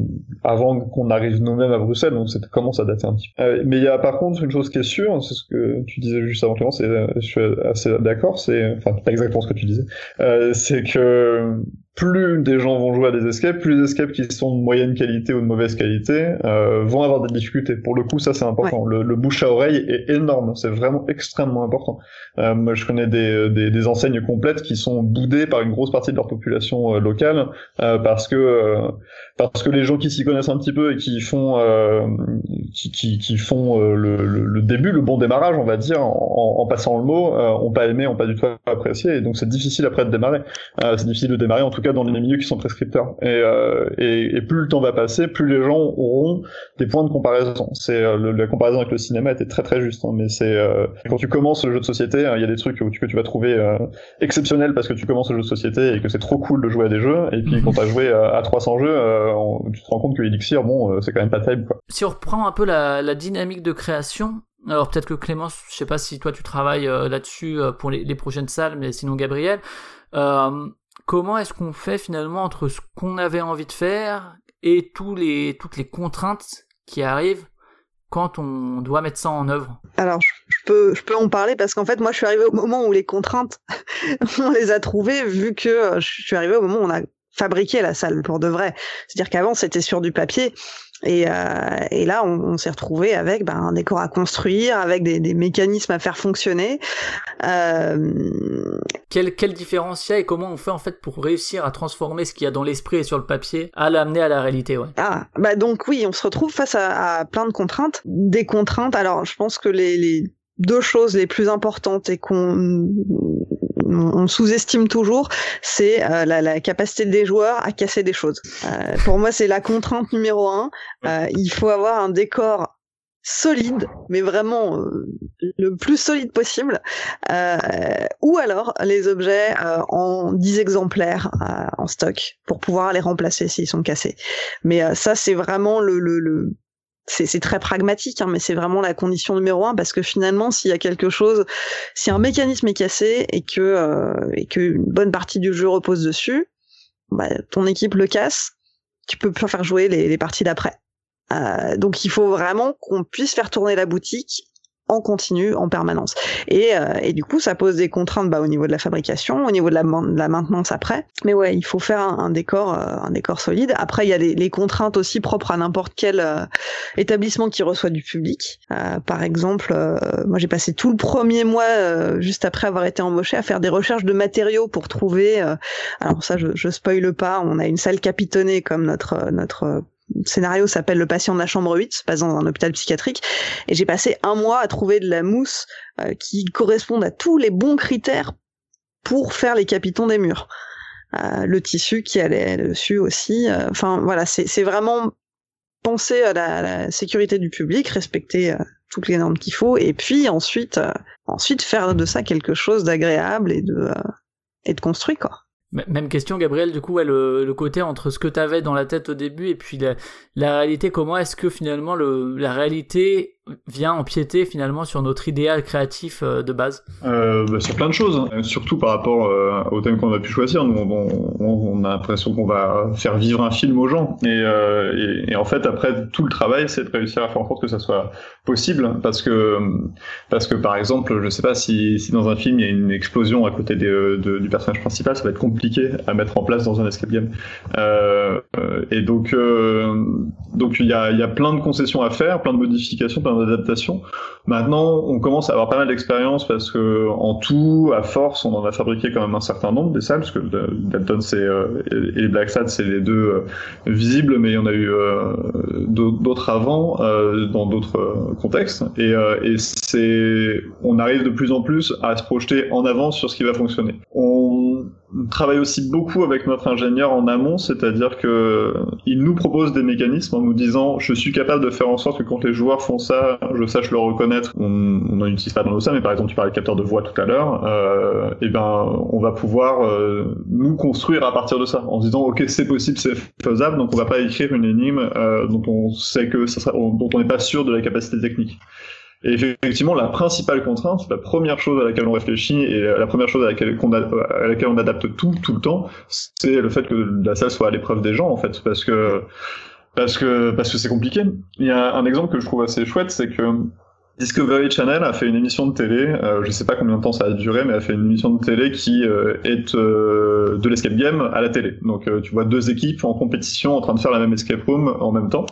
avant qu'on arrive nous-mêmes à Bruxelles, donc ça commence à dater un petit peu. Euh, mais il y a par contre une chose qui est sûre, c'est ce que tu disais juste avant Clément, c'est, euh, je suis assez d'accord. C'est, enfin, pas exactement ce que tu disais. Euh, c'est que plus des gens vont jouer à des escapes, plus les escapes qui sont de moyenne qualité ou de mauvaise qualité euh, vont avoir des difficultés. Pour le coup, ça c'est important. Le, le bouche à oreille est énorme, c'est vraiment extrêmement important. Euh, moi, je connais des, des, des enseignes complètes qui sont boudées par une grosse partie de leur population euh, locale euh, parce que euh, parce que les gens qui s'y connaissent un petit peu et qui font euh, qui, qui, qui font euh, le, le, le début, le bon démarrage, on va dire, en, en passant le mot, euh, ont pas aimé, ont pas du tout apprécié, et donc c'est difficile après de démarrer. Euh, c'est difficile de démarrer, en tout cas dans les milieux qui sont prescripteurs. Et, euh, et, et plus le temps va passer, plus les gens auront des points de comparaison. C'est euh, la comparaison avec le cinéma était très très juste, hein, mais c'est euh, quand tu commences le jeu de société, hein, il y a des trucs tu, que tu vas trouver exceptionnels parce que tu commences le jeu de société et que c'est trop cool de jouer à des jeux, et puis quand t'as joué à, à 300 jeux, on- tu te rends compte que Elixir, bon, c'est quand même pas terrible, quoi. Si on reprend un peu la, la dynamique de création, alors peut-être que Clémence, je sais pas si toi tu travailles euh, là-dessus euh, pour les, les prochaines salles, mais sinon Gabriel, euh, comment est-ce qu'on fait finalement entre ce qu'on avait envie de faire et toutes les contraintes qui arrivent quand on doit mettre ça en œuvre? Alors, je, je peux, je peux en parler parce qu'en fait, moi, je suis arrivée au moment où les contraintes, on les a trouvées, vu que euh, je suis arrivée au moment où on a fabriqué la salle pour de vrai. C'est-à-dire qu'avant, c'était sur du papier. Et, euh, et là, on, on s'est retrouvé avec ben, un décor à construire, avec des, des mécanismes à faire fonctionner. Euh, quelle, quelle différence il y a et comment on fait en fait pour réussir à transformer ce qu'il y a dans l'esprit et sur le papier à l'amener à la réalité ouais. Ah, bah donc oui, on se retrouve face à, à plein de contraintes. Des contraintes, alors je pense que les, les deux choses les plus importantes et qu'on on sous-estime toujours, c'est euh, la, la capacité des joueurs à casser des choses. Euh, pour moi, c'est la contrainte numéro un. Euh, il faut avoir un décor solide, mais vraiment euh, le plus solide possible, euh, ou alors les objets euh, en 10 exemplaires en stock pour pouvoir les remplacer s'ils sont cassés. Mais ça, c'est vraiment le c'est, très pragmatique, hein, mais c'est vraiment la condition numéro un parce que finalement, s'il y a quelque chose, si un mécanisme est cassé et que euh, et que une bonne partie du jeu repose dessus, bah, ton équipe le casse, tu peux plus faire jouer les, les parties d'après. Euh, donc il faut vraiment qu'on puisse faire tourner la boutique en continu, en permanence. Et, euh, et du coup, ça pose des contraintes bah, au niveau de la fabrication, au niveau de la, maintenance après. Mais ouais, il faut faire un, décor, euh, un décor solide. Après, il y a les, contraintes aussi propres à n'importe quel euh, établissement qui reçoit du public. Euh, par exemple, moi j'ai passé tout le premier mois, juste après avoir été embauché, à faire des recherches de matériaux pour trouver. alors ça, je, je spoile pas. On a une salle capitonnée comme notre notre scénario s'appelle Le patient de la chambre 8, se passe dans un hôpital psychiatrique, et j'ai passé un mois à trouver de la mousse euh, qui corresponde à tous les bons critères pour faire les capitons des murs. Euh, le tissu qui allait dessus aussi. euh, Enfin voilà, c'est vraiment penser à la, sécurité du public, respecter toutes les normes qu'il faut, et puis ensuite ensuite faire de ça quelque chose d'agréable et de et de construit quoi. Même question, Gabriel, du coup, ouais, le, le côté entre ce que t'avais dans la tête au début et puis la, la réalité, comment est-ce que finalement le, la réalité vient empiéter finalement sur notre idéal créatif euh, de base Euh, bah, sur plein de choses, hein. surtout par rapport euh, au thème qu'on a pu choisir. On, a l'impression qu'on va faire vivre un film aux gens. Et, euh, et, en fait, après, tout le travail, c'est de réussir à faire en sorte que ça soit possible. Parce que, parce que par exemple, je sais pas si, dans un film il y a une explosion à côté de- du personnage principal, ça va être compliqué à mettre en place dans un escape game. Et donc, donc il y a, y a plein de concessions à faire, plein de modifications, d'adaptations. Maintenant, on commence à avoir pas mal d'expérience parce que en tout, à force, on en a fabriqué quand même un certain nombre des salles, parce que Dalton euh, et Black Sad c'est les deux euh, visibles, mais il y en a eu euh, d'au- d'autres avant dans d'autres contextes. Et, c'est, on arrive de plus en plus à se projeter en avance sur ce qui va fonctionner. On travaille aussi beaucoup avec notre ingénieur en amont, c'est-à-dire que il nous propose des mécanismes en nous disant je suis capable de faire en sorte que quand les joueurs font ça, je sache le reconnaître. On n'en utilise pas dans nos salles, mais par exemple tu parlais de capteur de voix tout à l'heure, euh, et ben on va pouvoir euh, nous construire à partir de ça, en se disant ok c'est possible, c'est faisable, donc on va pas écrire une énigme euh, dont on sait que ça sera, dont on n'est pas sûr de la capacité technique. Et effectivement, la principale contrainte, la première chose à laquelle on réfléchit et la première chose à laquelle, a- à laquelle on adapte tout, tout le temps, c'est le fait que la salle soit à l'épreuve des gens, en fait, parce que parce que parce que c'est compliqué. Il y a un exemple que je trouve assez chouette, c'est que Discovery Channel a fait une émission de télé, euh, je sais pas combien de temps ça a duré, mais a fait une émission de télé qui euh, est euh, de l'escape game à la télé. Donc euh, tu vois deux équipes en compétition en train de faire la même escape room en même temps.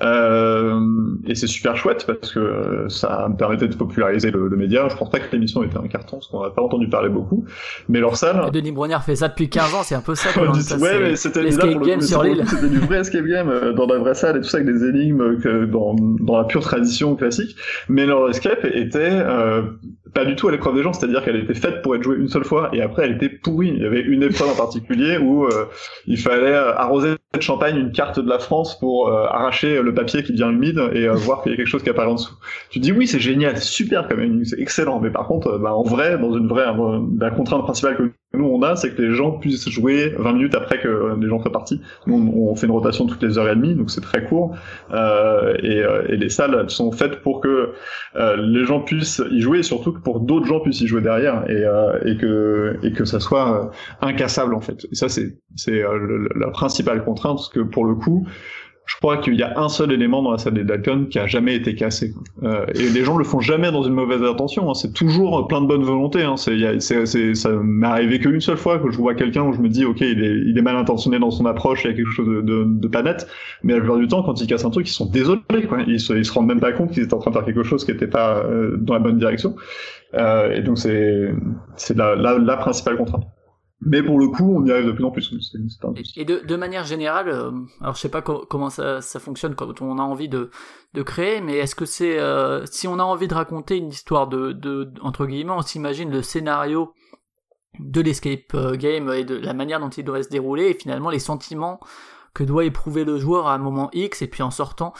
Euh, et c'est super chouette parce que euh, ça me permettait de populariser le, le média. Je pense pas que l'émission était un carton, parce qu'on n'a pas entendu parler beaucoup. Mais leur salle, Denis Brognard fait ça depuis 15 ans, c'est un peu ça. Ouais, mais c'était c'était- du vrai escape game dans la vraie salle et tout ça avec des énigmes que dans, dans la pure tradition classique. Mais leur escape était euh, pas du tout à l'épreuve des gens, c'est-à-dire qu'elle était faite pour être jouée une seule fois et après elle était pourrie. Il y avait une épreuve en particulier où euh, il fallait euh, arroser de champagne une carte de la France pour euh, arracher le papier qui devient humide et euh, voir qu'il y a quelque chose qui apparaît en dessous. Tu dis oui, c'est génial, c'est super comme énigme, c'est excellent. Mais par contre, euh, bah, en vrai, dans une vraie, euh, la contrainte principale que nous on a, c'est que les gens puissent jouer 20 minutes après que les gens soient partis. Nous, on, fait une rotation toutes les heures et demie, donc c'est très court. Euh, et, et les salles sont faites pour que euh, les gens puissent y jouer, et surtout pour d'autres gens puissent y jouer derrière, et, euh, et que et que ça soit euh, incassable en fait. Et ça c'est c'est euh, la principale contrainte, parce que pour le coup. Je crois qu'il y a un seul élément dans la salle des Dalton qui a jamais été cassé. Euh, et les gens le font jamais dans une mauvaise intention. hein. C'est toujours plein de bonne volonté. Hein. C'est, ça m'est arrivé qu'une seule fois que je vois quelqu'un où je me dis, ok, il est, il est mal intentionné dans son approche, il y a quelque chose de, de, de pas net. Mais la plupart du temps, quand ils cassent un truc, ils sont désolés. Quoi. Ils, se, ils se rendent même pas compte qu'ils étaient en train de faire quelque chose qui n'était pas euh, dans la bonne direction. Euh, et donc c'est, c'est la, la, la principale contrainte. Mais pour le coup, on y arrive de plus en plus. C'est, c'est un Et- de, de manière générale, euh, alors je sais pas co- comment ça, ça fonctionne quand on a envie de, de créer, mais est-ce que c'est euh, si on a envie de raconter une histoire de, de entre guillemets, on s'imagine le scénario de l'escape euh, game et de la manière dont il devrait se dérouler et finalement les sentiments que doit éprouver le joueur à un moment X et puis en sortant,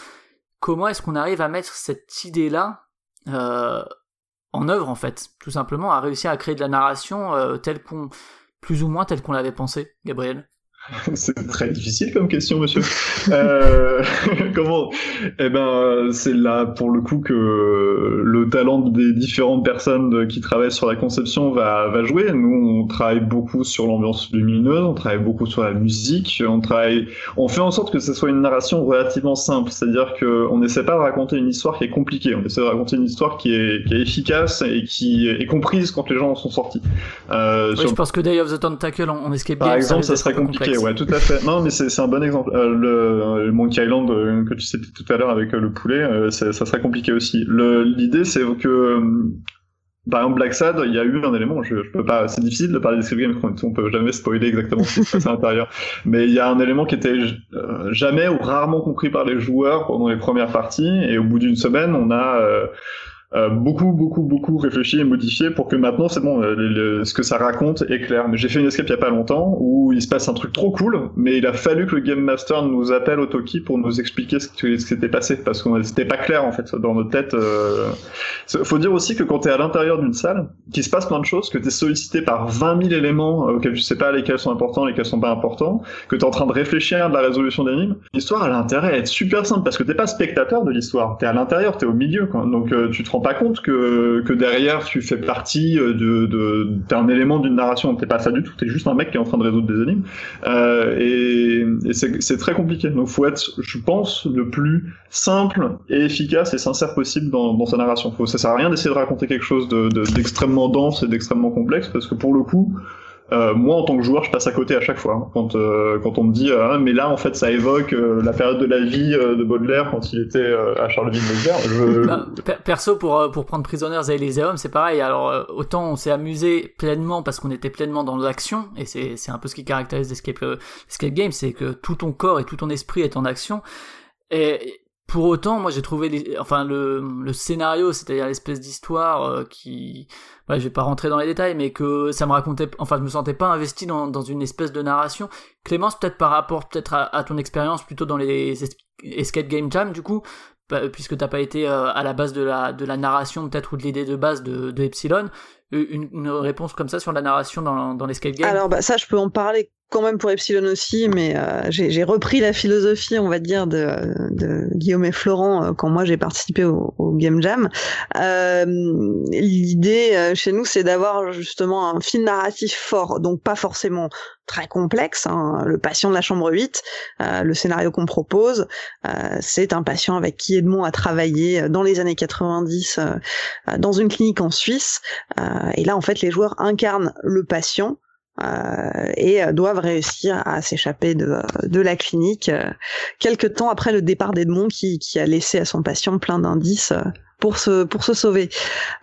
comment est-ce qu'on arrive à mettre cette idée-là euh, en œuvre en fait, tout simplement à réussir à créer de la narration telle qu'on plus ou moins telle qu'on l'avait pensé, Gabriel? C'est très difficile comme question, monsieur. euh, comment Eh ben, c'est là pour le coup que le talent des différentes personnes qui travaillent sur la conception va, va jouer. Nous, on travaille beaucoup sur l'ambiance lumineuse, on travaille beaucoup sur la musique, on travaille, on fait en sorte que ce soit une narration relativement simple, c'est-à-dire que on n'essaie pas de raconter une histoire qui est compliquée, on essaie de raconter une histoire qui est, qui est efficace et qui est comprise quand les gens en sont sortis. Euh, Ouais, sur- je pense que Day of the Tentacle en, en escape par game, exemple, risque ça serait compliqué. Ouais, tout à fait. Non, mais c'est un bon exemple. Euh, le, le Monkey Island euh, que tu citais tout à l'heure avec euh, le poulet, euh, ça serait compliqué aussi. L'idée, c'est que, euh, par exemple, Black Sad, il y a eu un élément, je, je peux pas, c'est difficile de parler d'escape game, on, peut jamais spoiler exactement ce qui se passe à l'intérieur, mais il y a un élément qui était euh, jamais ou rarement compris par les joueurs pendant les premières parties, et au bout d'une semaine, on a euh, euh, beaucoup, beaucoup, beaucoup réfléchi et modifié pour que maintenant c'est bon, euh, le- le- ce que ça raconte est clair. Mais j'ai fait une escape il y a pas longtemps où il se passe un truc trop cool, mais il a fallu que le game master nous appelle au Toki pour nous expliquer ce qui s'était passé parce que c'était pas clair en fait dans notre tête. Euh... Faut dire aussi que quand t'es à l'intérieur d'une salle, qu'il se passe plein de choses, que t'es sollicité par 20 000 éléments euh, auxquels tu sais pas lesquels sont importants, lesquels sont pas importants, que t'es en train de réfléchir à la résolution d'énigmes, l'histoire a intérêt à être super simple parce que t'es pas spectateur de l'histoire, t'es à l'intérieur, t'es au milieu, quoi. donc euh, tu te rends pas compte que, que derrière tu fais partie euh, de, de élément d'une narration, t'es pas ça du tout, t'es juste un mec qui est en train de résoudre des énigmes. Euh, et, et c'est très compliqué, donc faut être, je pense, le plus simple et efficace et sincère possible dans, dans sa narration. Faut, ça sert à rien d'essayer de raconter quelque chose de- de- d'extrêmement dense et d'extrêmement complexe parce que pour le coup euh, moi, en tant que joueur, je passe à côté à chaque fois. hein. Quand, euh, quand on me dit, ah, mais là, en fait, ça évoque euh, la période de la vie euh, de Baudelaire quand il était euh, à Charleville-Mézières. Je... Per- perso, pour, euh, pour prendre Prisoners à Elysium, c'est pareil. Alors, euh, autant on s'est amusé pleinement parce qu'on était pleinement dans l'action, et c'est c'est un peu ce qui caractérise l'escape euh, l'escape game, c'est que tout ton corps et tout ton esprit est en action. Et pour autant, moi j'ai trouvé, enfin le, scénario, c'est-à-dire l'espèce d'histoire euh, qui, ouais, je vais pas rentrer dans les détails, mais que ça me racontait, enfin je me sentais pas investi dans, une espèce de narration. Clémence, peut-être par rapport peut-être à, ton expérience plutôt dans les es- escape game jam, du coup, bah, puisque t'as pas été euh, à la base de la narration peut-être ou de l'idée de base de, Epsilon, une, une réponse comme ça sur la narration dans, dans l'escape game? Alors bah, ça, je peux en parler quand même pour Epsilon aussi, mais euh, j'ai repris la philosophie, on va dire, de, de Guillaume et Florent euh, quand moi j'ai participé au, au Game Jam. Euh, L'idée euh, chez nous, c'est d'avoir justement un fil narratif fort, donc pas forcément très complexe. hein. Le patient de la chambre 8, euh, le scénario qu'on propose, euh, c'est un patient avec qui Edmond a travaillé dans les années 90 euh, dans une clinique en Suisse. Euh, et là, en fait, les joueurs incarnent le patient et euh, doivent réussir à s'échapper de, de la clinique euh, quelques temps après le départ d'Edmond qui, qui a laissé à son patient plein d'indices euh, pour se pour se sauver.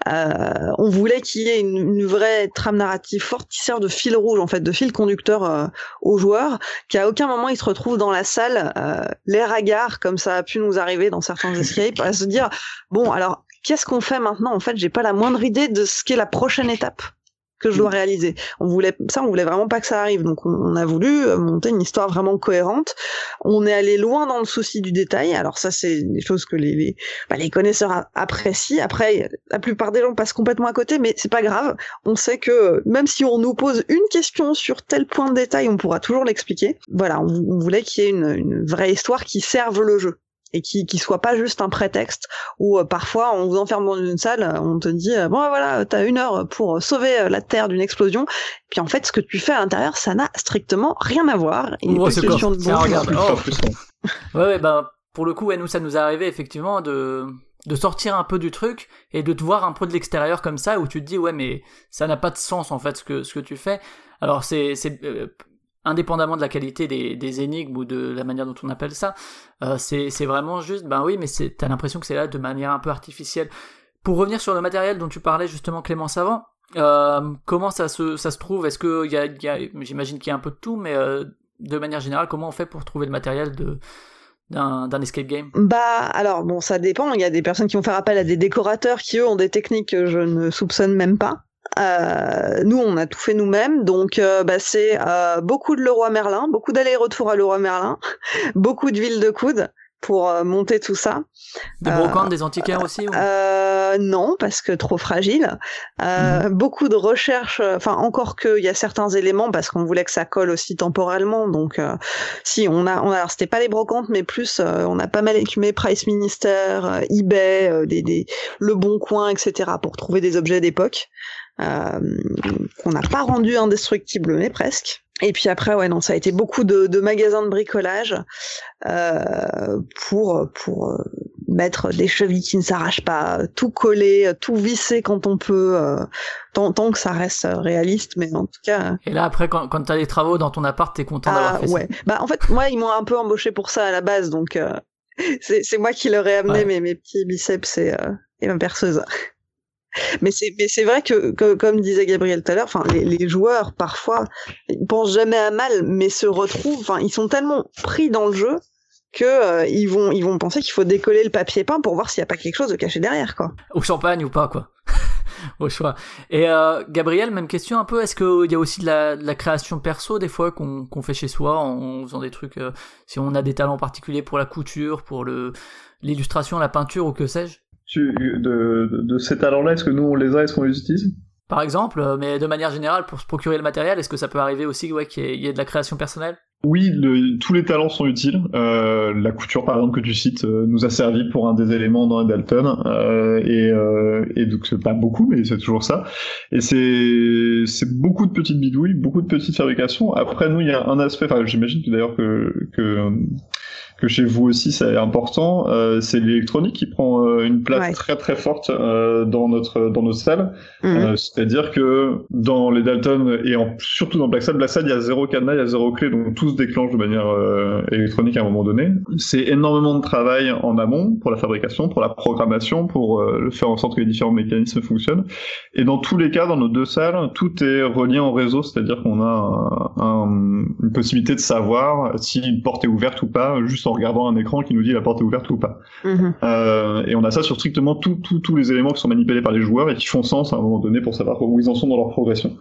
Euh, on voulait qu'il y ait une, une vraie trame narrative forte qui sert de fil rouge en fait, de fil conducteur euh, aux joueurs, qu'à aucun moment ils se retrouvent dans la salle euh, l'air hagard comme ça a pu nous arriver dans certains escapes à se dire bon alors qu'est-ce qu'on fait maintenant? En fait j'ai pas la moindre idée de ce qu'est la prochaine étape que je dois réaliser. On voulait ça, on voulait vraiment pas que ça arrive. Donc on, on a voulu euh, monter une histoire vraiment cohérente. On est allé loin dans le souci du détail. Alors ça, c'est des choses que les les, bah, les connaisseurs apprécient. Après, la plupart des gens passent complètement à côté, mais c'est pas grave. On sait que même si on nous pose une question sur tel point de détail, on pourra toujours l'expliquer. Voilà, on, on voulait qu'il y ait une, une vraie histoire qui serve le jeu et qui qui soit pas juste un prétexte où euh, parfois on vous enferme dans une salle, euh, on te dit euh, bon voilà t'as une heure pour sauver euh, la terre d'une explosion, puis en fait ce que tu fais à l'intérieur ça n'a strictement rien à voir. Il Oh, pas c'est question quoi de bon regarde. Oh. Ouais, ouais, bah, pour le coup, ouais, nous, ça nous est arrivé effectivement de, de sortir un peu du truc et de te voir un peu de l'extérieur comme ça où tu te dis, ouais, mais ça n'a pas de sens en fait ce que, ce que tu fais. Alors, c'est, c'est, euh, indépendamment de la qualité des, énigmes ou de la manière dont on appelle ça, euh, c'est, vraiment juste, ben oui, mais t'as l'impression que c'est là de manière un peu artificielle. Pour revenir sur le matériel dont tu parlais justement, Clément Savant, euh, comment ça se, trouve? Est-ce que y a, j'imagine qu'il y a un peu de tout, mais euh, de manière générale, comment on fait pour trouver le matériel d'un escape game? Bah alors bon ça dépend. Il y a des personnes qui vont faire appel à des décorateurs qui eux ont des techniques que je ne soupçonne même pas. Euh, nous on a tout fait nous-mêmes donc euh, bah, c'est euh, beaucoup de Leroy Merlin, beaucoup d'allers-retours à Leroy Merlin, beaucoup d'huile de coude pour monter tout ça. Des Euh, brocantes, des antiquaires aussi ou- Euh, non, parce que trop fragile. Euh, Beaucoup de recherches, enfin encore que il y a certains éléments parce qu'on voulait que ça colle aussi temporellement. Donc euh, si on a, on a alors c'était pas les brocantes, mais plus euh, on a pas mal écumé Price Minister, eBay, euh, des, des, Le Bon Coin, etc. pour trouver des objets d'époque qu'on n'a pas rendu indestructibles, mais presque. Et puis après, ouais, non, ça a été beaucoup de, de magasins de bricolage euh, pour pour euh, mettre des chevilles qui ne s'arrachent pas, tout coller, tout visser quand on peut, euh, tant, tant que ça reste euh, réaliste. Mais en tout cas, Et là, après, quand, quand t'as les travaux dans ton appart, t'es content d'avoir ah, fait ça. ouais. Bah en fait, moi, ils m'ont un peu embauché pour ça à la base, donc euh, c'est moi qui leur ai amené Ouais. mes, mes petits biceps et, euh, et ma perceuse. Mais c'est vrai que, comme disait Gabriel tout à l'heure, les, joueurs parfois ils pensent jamais à mal, mais se retrouvent, ils sont tellement pris dans le jeu que euh, ils vont penser qu'il faut décoller le papier peint pour voir s'il y a pas quelque chose de caché derrière quoi. Au champagne ou pas, quoi. Au choix. Et euh, Gabriel, même question un peu. Est-ce qu'il y a aussi de la, création perso des fois qu'on fait chez soi en faisant des trucs, euh, si on a des talents particuliers pour la couture, pour l'illustration, la peinture ou que sais-je? Tu, de, de, de ces talents-là, est-ce que nous on les a, est-ce qu'on les utilise? Par exemple, euh, mais de manière générale, pour se procurer le matériel, est-ce que ça peut arriver aussi ouais, qu'il y, ait- il y ait de la création personnelle? Oui, le- tous les talents sont utiles. Euh, la couture, par exemple, que tu cites, euh, nous a servi pour un des éléments dans Dalton. Euh, et, euh, et donc, c'est pas beaucoup, mais c'est toujours ça. Et c'est c'est beaucoup de petites bidouilles, beaucoup de petites fabrications. Après, nous, il y a un aspect, enfin, j'imagine d'ailleurs que, que, que chez vous aussi, c'est important, euh, c'est l'électronique qui prend euh, une place Ouais. très très forte euh, dans notre dans nos salles. Mhm. Euh, C'est-à-dire que dans les Dalton et en, surtout dans Black Sad, Black Sad, il y a zéro cadenas, il y a zéro clé, donc tout se déclenche de manière euh, électronique à un moment donné. C'est énormément de travail en amont pour la fabrication, pour la programmation, pour euh, faire en sorte que les différents mécanismes fonctionnent. Et dans tous les cas, dans nos deux salles, tout est relié en réseau, c'est-à-dire qu'on a un- un- une possibilité de savoir si une porte est ouverte ou pas, juste en regardant un écran qui nous dit la porte est ouverte ou pas. Mhm. Euh, et on a ça sur strictement tous les éléments qui sont manipulés par les joueurs et qui font sens à un moment donné pour savoir où ils en sont dans leur progression.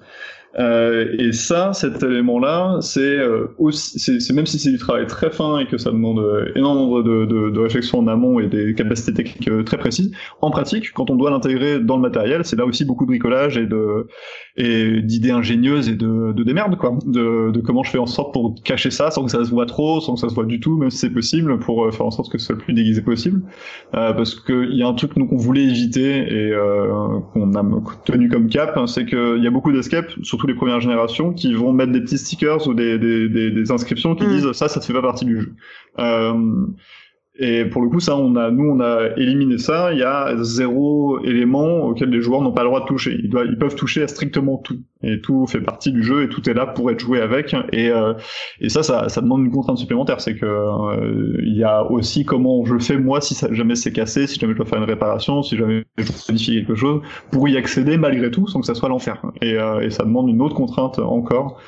Euh, et ça, cet élément-là, c'est euh, c'est c'est- même si c'est du travail très fin et que ça demande euh, énormément de, de, de réflexion en amont et des capacités techniques euh, très précises. En pratique, quand on doit l'intégrer dans le matériel, c'est là aussi beaucoup de bricolage et de et d'idées ingénieuses et de, de démerde quoi, de, de comment je fais en sorte pour cacher ça sans que ça se voit trop, sans que ça se voit du tout, même si c'est possible, pour faire en sorte que ce soit le plus déguisé possible. Euh, parce qu'il y a un truc qu'on voulait éviter et euh, qu'on a tenu comme cap, hein, c'est qu'il y a beaucoup d'escapes, surtout les premières générations, qui vont mettre des petits stickers ou des, des, des, des inscriptions qui Mm. disent ça, ça ne fait pas partie du jeu. Euh, et pour le coup, ça, on a, nous, on a éliminé ça. Il y a zéro élément auquel les joueurs n'ont pas le droit de toucher. Ils, doivent, ils peuvent toucher à strictement tout. Et tout fait partie du jeu et tout est là pour être joué avec. Et, euh, et ça, ça, ça demande une contrainte supplémentaire. C'est que euh, il y a aussi comment je fais moi si jamais c'est cassé, si jamais je dois faire une réparation, si jamais je dois modifier quelque chose, pour y accéder malgré tout, sans que ça soit l'enfer. Et, euh, et ça demande une autre contrainte encore.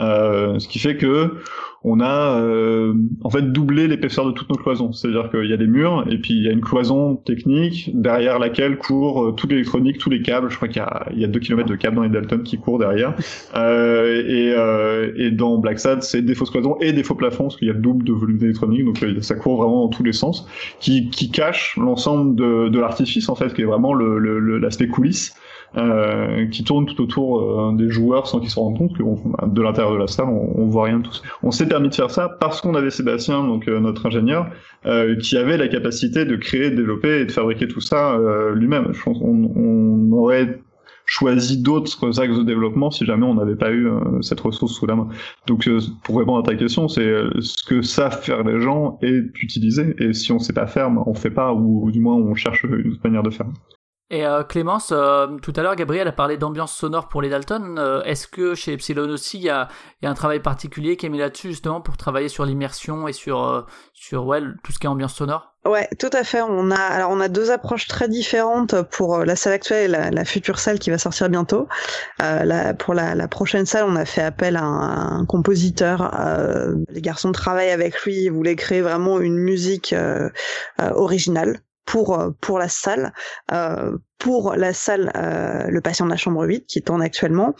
Euh, ce qui fait que on a euh, en fait doublé l'épaisseur de toutes nos cloisons. C'est-à-dire qu'il y a des murs et puis il y a une cloison technique derrière laquelle court euh, toute l'électronique, tous les câbles. Je crois qu'il y a, il y a 2 km de câbles dans les Dalton qui courent derrière. Euh, et, euh, et dans Black Sad, c'est des fausses cloisons et des faux plafonds parce qu'il y a le double de volume d'électronique, donc euh, ça court vraiment dans tous les sens, qui, qui cache l'ensemble de, de l'artifice en fait, qui est vraiment le- le- le- l'aspect coulisses. Euh, qui tourne tout autour euh, des joueurs sans qu'ils se rendent compte que on- de l'intérieur de la salle on, on voit rien de tout. On s'est permis de faire ça parce qu'on avait Sébastien, donc euh, notre ingénieur, qui avait la capacité de créer, de développer et de fabriquer tout ça lui-même. Je pense qu'on on aurait choisi d'autres axes de développement si jamais on n'avait pas eu cette ressource sous la main. Donc euh, pour répondre à ta question, c'est ce que savent faire les gens est utilisé et si on sait pas faire, ben, on fait pas ou, ou du moins on cherche une autre manière de faire. Et euh, Clémence, euh, tout à l'heure, Gabriel a parlé d'ambiance sonore pour les Dalton. Euh, Est-ce que chez Epsilon aussi, il y a, y a un travail particulier qui est mis là-dessus justement pour travailler sur l'immersion et sur, euh, sur ouais, tout ce qui est ambiance sonore? Ouais, tout à fait. On a alors on a deux approches très différentes pour euh, la salle actuelle et la, la future salle qui va sortir bientôt. Euh, pour la, la prochaine salle, on a fait appel à un, un compositeur. les garçons travaillent avec lui. Ils voulaient créer vraiment une musique originale pour euh, pour la salle. Euh, pour la salle euh, Le Patient de la Chambre 8 qui tourne actuellement,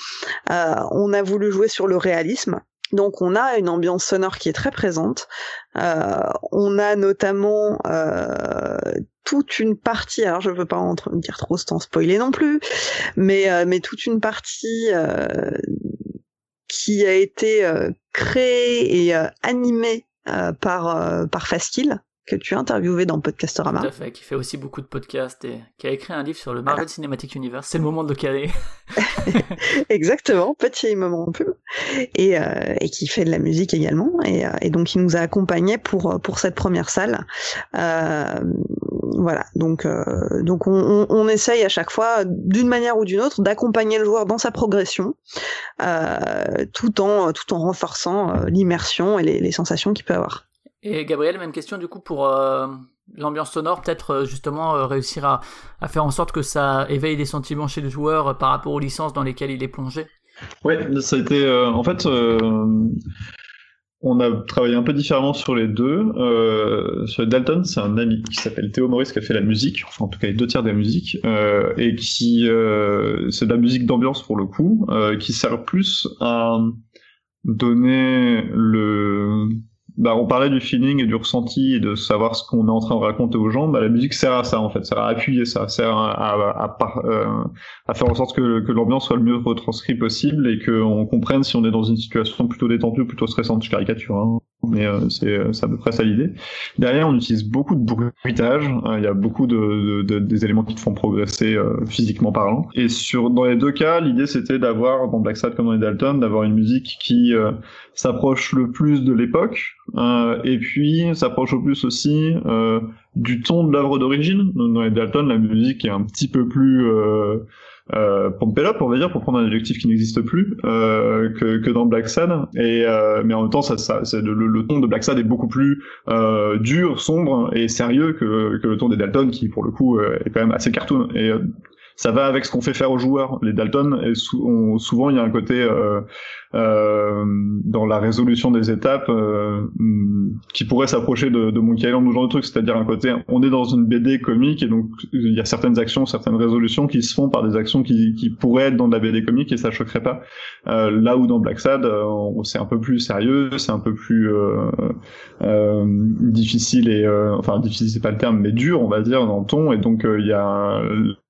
euh, on a voulu jouer sur le réalisme Donc on a une ambiance sonore qui est très présente. Euh, on a notamment euh, toute une partie, alors je veux pas en dire trop sans spoiler non plus, mais euh, mais toute une partie euh, qui a été créée et animée par par Faskill que tu as interviewé dans Podcastorama. Tout à fait, qui fait aussi beaucoup de podcasts et qui a écrit un livre sur le Marvel Cinematic Universe. C'est le moment de le caler. Exactement, petit moment un peu, et, euh, et qui fait de la musique également, et, euh, et donc il nous a accompagnés pour pour cette première salle. Euh, voilà, donc donc on, on, on essaye à chaque fois, d'une manière ou d'une autre, d'accompagner le joueur dans sa progression, tout en tout en renforçant l'immersion et les, les sensations qu'il peut avoir. Et Gabriel, même question du coup pour euh, l'ambiance sonore, peut-être euh, justement euh, réussir à, faire en sorte que ça éveille des sentiments chez le joueur par rapport aux licences dans lesquelles il est plongé? Ouais, ça a été en fait on a travaillé un peu différemment sur les deux. Sur Dalton, c'est un ami qui s'appelle Théo Maurice qui a fait la musique, enfin en tout cas les deux tiers de la musique, et qui c'est de la musique d'ambiance pour le coup, qui sert plus à donner le bah, on parlait du feeling et du ressenti et de savoir ce qu'on est en train de raconter aux gens. Bah, la musique sert à ça en fait, sert à appuyer ça, sert à, à, à, euh, à faire en sorte que, l'ambiance soit le mieux retranscrite possible et qu'on comprenne si on est dans une situation plutôt détendue ou plutôt stressante. Je caricature, hein, mais euh, c'est c'est à peu près ça l'idée. Derrière, on utilise beaucoup de bruitage. Euh, Il y a beaucoup de, de- de- des éléments qui te font progresser euh, physiquement parlant. Et sur dans les deux cas, l'idée c'était d'avoir dans Black Sad comme dans les Dalton, d'avoir une musique qui euh, s'approche le plus de l'époque euh, et puis s'approche au plus aussi euh, du ton de l'œuvre d'origine. Dans les Dalton, la musique est un petit peu plus euh, euh, pompée up, on va dire, pour prendre un adjectif qui n'existe plus, euh, que, que dans Black Sad. Et euh, mais en même temps, ça, ça, le, le ton de Black Sad est beaucoup plus euh, dur, sombre et sérieux que, que le ton des Dalton, qui pour le coup est quand même assez cartoon. Et ça va avec ce qu'on fait faire aux joueurs. Les Dalton, et souvent il y a un côté dans la résolution des étapes euh, hum, qui pourrait s'approcher de, de Monkey Island ou genre de truc, c'est-à-dire un côté, on est dans une BD comique et donc il y a certaines actions, certaines résolutions qui se font par des actions qui, qui pourraient être dans de la BD comique et ça choquerait pas. Euh, là où dans Black Sad, euh, c'est un peu plus sérieux, c'est un peu plus euh, euh, difficile et euh, enfin difficile c'est pas le terme, mais dur on va dire dans le ton et donc euh, il y a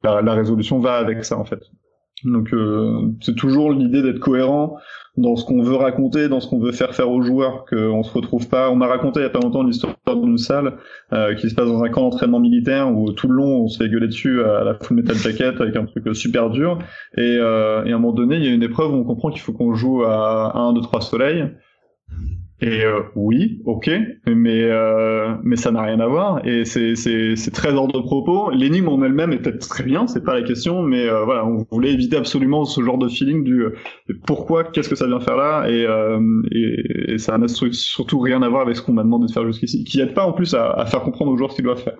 la, la résolution va avec ça en fait. Donc euh, c'est toujours l'idée d'être cohérent dans ce qu'on veut raconter, dans ce qu'on veut faire faire aux joueurs, qu'on se retrouve pas. On m'a raconté il y a pas longtemps l'histoire d'une salle euh, qui se passe dans un camp d'entraînement militaire où tout le long on se fait gueuler dessus à la Full Metal Jacket avec un truc super dur. Et, euh, et à un moment donné, il y a une épreuve où on comprend qu'il faut qu'on joue à 1, 2, 3 soleils. Et euh, oui, ok, mais euh, mais ça n'a rien à voir et c'est c'est c'est très hors de propos. L'énigme en elle-même est peut-être très bien, c'est pas la question, mais euh, voilà, on voulait éviter absolument ce genre de feeling du euh, pourquoi, qu'est-ce que ça vient faire là et euh, et, et ça n'a surtout rien à voir avec ce qu'on m'a demandé de faire jusqu'ici, qui aide pas en plus à, à faire comprendre aux joueurs ce qu'ils doivent faire.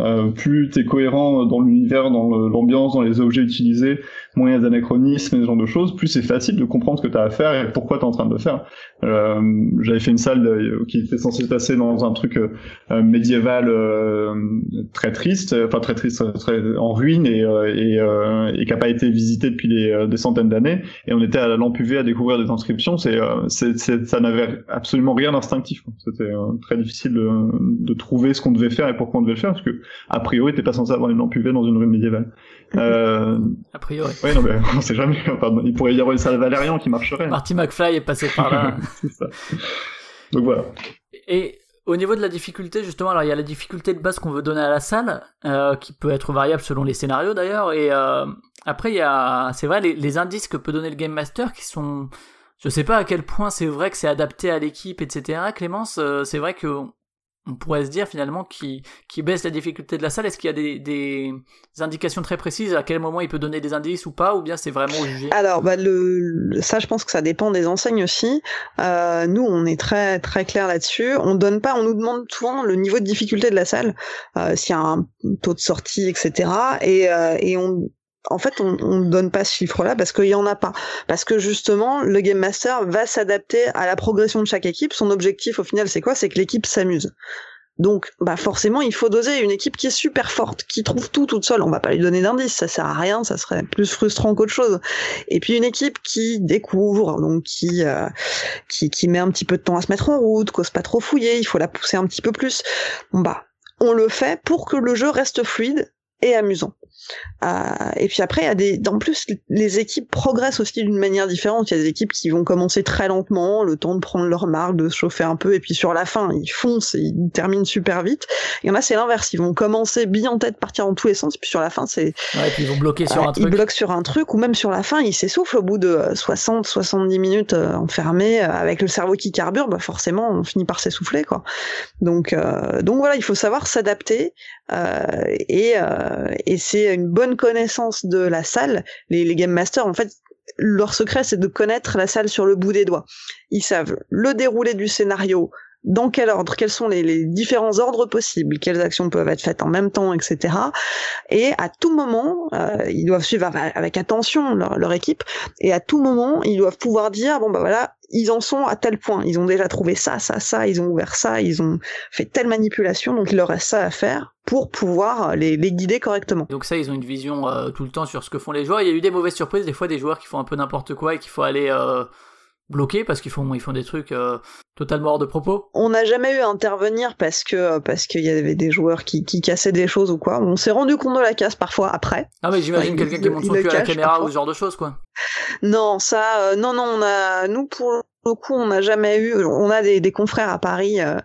Euh, plus t'es cohérent dans l'univers, dans l'ambiance, dans les objets utilisés, moins il y a d'anachronismes et ce genre de choses, plus c'est facile de comprendre ce que t'as à faire et pourquoi t'es en train de le faire. Euh, J'avais fait une salle qui était censée se passer dans un truc euh, médiéval euh, très triste, enfin très triste, très en ruine et euh, et, et qui a pas été visité depuis des, centaines d'années. Et on était à la lampe à découvrir des inscriptions. C'est, ça n'avait absolument rien d'instinctif. C'était très difficile de, de trouver ce qu'on devait faire et pourquoi on devait le faire, parce que a priori t'es pas censé avoir une lampe UV dans une rue médiévale. Euh, A priori. ouais, non, mais on sait jamais. Enfin, il pourrait y avoir une salle Valérian qui marcherait. Marty McFly est passé par là. C'est ça. Donc voilà. Et au niveau de la difficulté, justement, alors il y a la difficulté de base qu'on veut donner à la salle, euh, qui peut être variable selon les scénarios d'ailleurs, et euh, après il y a, c'est vrai, les, les indices que peut donner le Game Master qui sont, je sais pas à quel point c'est vrai que c'est adapté à l'équipe, etc. Clémence, c'est vrai que on pourrait se dire finalement qui qui baisse la difficulté de la salle. Est-ce qu'il y a des, indications très précises à quel moment il peut donner des indices ou pas, ou bien c'est vraiment jugé? Alors, bah, le, le- ça, je pense que ça dépend des enseignes aussi. Euh, nous, on est très très clair là-dessus. On donne pas, on nous demande souvent le niveau de difficulté de la salle, euh, s'il y a un taux de sortie, etc. Et, euh, et on, en fait, on, ne donne pas ce chiffre-là parce qu'il y en a pas. Parce que justement, le game master va s'adapter à la progression de chaque équipe. Son objectif, au final, c'est quoi? C'est que l'équipe s'amuse. Donc, bah forcément, il faut doser une équipe qui est super forte, qui trouve tout toute seule. On va pas lui donner d'indices, ça sert à rien, ça serait plus frustrant qu'autre chose. Et puis une équipe qui découvre, donc qui, euh, qui met un petit peu de temps à se mettre en route, cause pas trop fouiller, il faut la pousser un petit peu plus. Bah, on le fait pour que le jeu reste fluide et amusant. Euh, et puis après, il y a des, en plus, les équipes progressent aussi d'une manière différente. Il y a des équipes qui vont commencer très lentement, le temps de prendre leur marque, de se chauffer un peu, et puis sur la fin, ils foncent et ils terminent super vite. Il y en a, c'est l'inverse. Ils vont commencer bien en tête, partir dans tous les sens, puis sur la fin, c'est, Ouais, et puis ils vont bloquer sur euh, un ils truc. bloquent sur un truc, ou même sur la fin, ils s'essoufflent au bout de 60, 70 minutes euh, enfermés, euh, avec le cerveau qui carbure, bah forcément, on finit par s'essouffler, quoi. Donc, euh, donc voilà, il faut savoir s'adapter, euh, et, euh, et c'est une bonne connaissance de la salle. Les, game masters, en fait, leur secret, c'est de connaître la salle sur le bout des doigts. Ils savent le déroulé du scénario, dans quel ordre, quels sont les, différents ordres possibles, quelles actions peuvent être faites en même temps, etc. Et à tout moment, euh, ils doivent suivre avec avec attention leur, leur équipe, et à tout moment, ils doivent pouvoir dire, bon bah voilà, ils en sont à tel point, ils ont déjà trouvé ça, ça, ça, ils ont ouvert ça, ils ont fait telle manipulation, donc il leur reste ça à faire pour pouvoir les, les guider correctement. Donc ça, ils ont une vision euh, tout le temps sur ce que font les joueurs. Il y a eu des mauvaises surprises, des fois des joueurs qui font un peu n'importe quoi et qu'il faut aller euh, bloquer parce qu'ils font, ils font des trucs euh, totalement hors de propos. On n'a jamais eu à intervenir parce que parce qu'il y avait des joueurs qui, qui cassaient des choses ou quoi. On s'est rendu compte de la casse parfois après. Ah mais j'imagine quelqu'un qui monte son cul à la caméra parfois. ou ce genre de choses quoi. Non, ça, euh, non, non, on a, nous pour le coup, on n'a jamais eu. On a des, des confrères à Paris euh,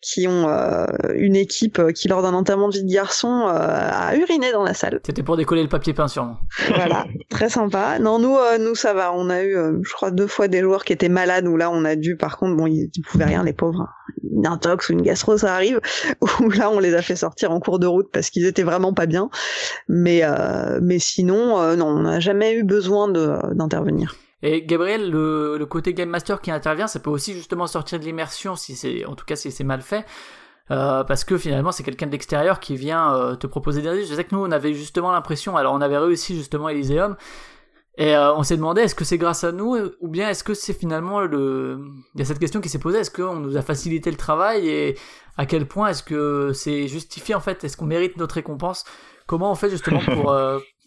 qui ont euh, une équipe euh, qui lors d'un enterrement de vie de garçon euh, a uriné dans la salle. C'était pour décoller le papier peint sûrement. Voilà, très sympa. Non, nous, euh, nous ça va. On a eu, euh, je crois, deux fois des joueurs qui étaient malades. Où là, on a dû, par contre, bon, ils, ils pouvaient rien, les pauvres. Une intox ou une gastro, ça arrive. Où là, on les a fait sortir en cours de route parce qu'ils étaient vraiment pas bien. Mais, euh, mais sinon, euh, non, on n'a jamais eu besoin de d'intervenir. Et Gabriel, le, le côté game master qui intervient, ça peut aussi justement sortir de l'immersion si c'est, en tout cas si c'est mal fait. Euh, parce que finalement c'est quelqu'un de l'extérieur qui vient euh, te proposer des indices. Je sais que nous on avait justement l'impression, alors on avait réussi justement Elysium, et euh, on s'est demandé est-ce que c'est grâce à nous ou bien est-ce que c'est finalement le... Il y a cette question qui s'est posée, est-ce qu'on nous a facilité le travail et à quel point est-ce que c'est justifié en fait, est-ce qu'on mérite notre récompense? Comment on fait justement pour...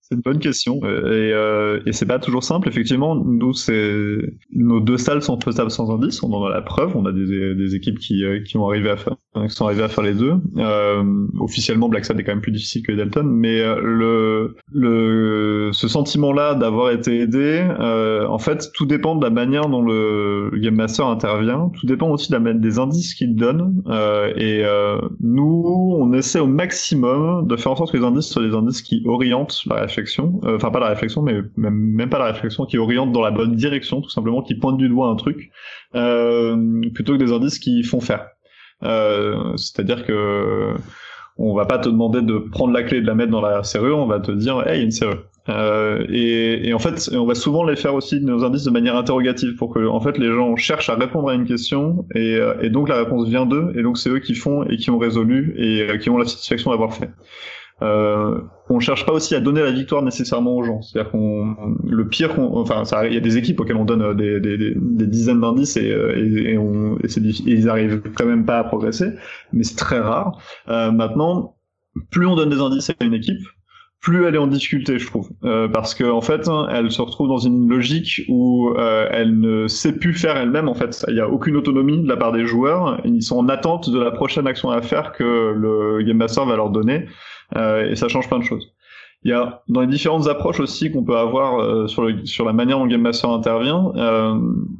C'est une bonne question et, euh, et c'est pas toujours simple. Effectivement, nous, c'est nos deux salles sont faisables sans indice. On en a la preuve. On a des, des équipes qui, euh, qui ont arrivé à faire, qui sont arrivées à faire les deux. Euh, officiellement, Black Sad est quand même plus difficile que Delton, mais euh, le, le ce sentiment-là d'avoir été aidé, euh, en fait, tout dépend de la manière dont le, game master intervient. Tout dépend aussi des indices qu'il donne. Euh, et nous, on essaie au maximum de faire en sorte que les indices soient des indices qui orientent la réflexion. Euh, Enfin, pas la réflexion, mais même, pas la réflexion, qui orientent dans la bonne direction, tout simplement, qui pointent du doigt un truc, euh, plutôt que des indices qui font faire. Euh, C'est-à-dire que on va pas te demander de prendre la clé et de la mettre dans la serrure, on va te dire, hey, il y a une serrure. Et, en fait, on va souvent les faire aussi nos indices de manière interrogative pour que, en fait, les gens cherchent à répondre à une question et, donc la réponse vient d'eux et donc c'est eux qui font et qui ont résolu et qui ont la satisfaction d'avoir fait. Euh, on cherche pas aussi à donner la victoire nécessairement aux gens. C'est-à-dire qu'on, le pire, qu'on, enfin, il y a des équipes auxquelles on donne euh, des, des, des, dizaines d'indices et, euh, et, et, on, et, ils arrivent quand même pas à progresser, mais c'est très rare. Euh, maintenant, plus on donne des indices à une équipe, plus elle est en difficulté, je trouve, Euh, parce que en fait, hein, elle se retrouve dans une logique où euh, elle ne sait plus faire elle-même. En fait, il n'y a aucune autonomie de la part des joueurs. Ils sont en attente de la prochaine action à faire que le game master va leur donner, et ça change plein de choses. Il y a dans les différentes approches aussi qu'on peut avoir euh, sur, le, sur la manière dont le Game Master intervient, euh,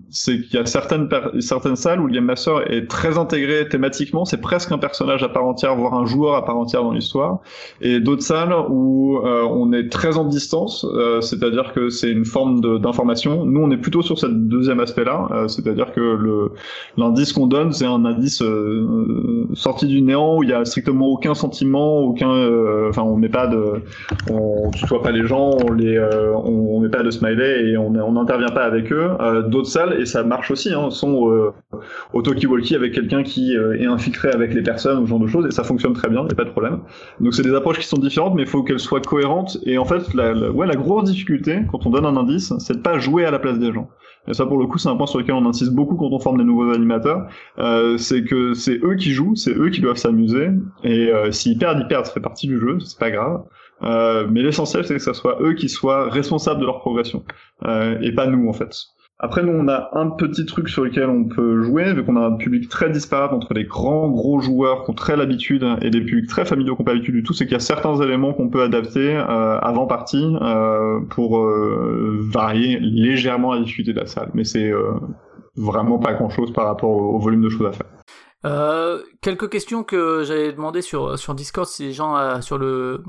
c'est qu'il y a certaines, certaines salles où le Game Master est très intégré thématiquement, c'est presque un personnage à part entière, voire un joueur à part entière dans l'histoire, et d'autres salles où euh, on est très en distance, euh, c'est-à-dire que c'est une forme d'information. Nous, on est plutôt sur ce deuxième aspect-là, euh, c'est-à-dire que le l'indice qu'on donne, c'est un indice euh, sorti du néant où il y a strictement aucun sentiment, aucun, enfin, on met pas de on tutoie pas les gens, on les, euh, on, met pas de smiley et on n'intervient pas avec eux. Euh, D'autres salles et ça marche aussi, hein, sont euh, au talkie-walkie avec quelqu'un qui euh, est infiltré avec les personnes ce genre de choses, et ça fonctionne très bien, y a pas de problème. Donc c'est des approches qui sont différentes, mais il faut qu'elles soient cohérentes. Et en fait, la, la- ouais, la grosse difficulté quand on donne un indice, c'est de pas jouer à la place des gens. Et ça, pour le coup, c'est un point sur lequel on insiste beaucoup quand on forme des nouveaux animateurs. Euh, c'est que c'est eux qui jouent, c'est eux qui doivent s'amuser. Et euh, s'ils perdent, ils perdent, ça fait partie du jeu, c'est pas grave. Euh, mais l'essentiel, c'est que ça soit eux qui soient responsables de leur progression, euh, et pas nous, en fait. Après, nous, on a un petit truc sur lequel on peut jouer, vu qu'on a un public très disparate entre les grands, gros joueurs qui ont très l'habitude et des publics très familiaux qui n'ont pas l'habitude du tout, c'est qu'il y a certains éléments qu'on peut adapter euh, avant partie euh, pour euh, varier légèrement la difficulté de la salle. Mais c'est vraiment pas grand-chose par rapport au, au volume de choses à faire. Euh, quelques questions que j'avais demandé sur, sur Discord si les gens euh, sur le,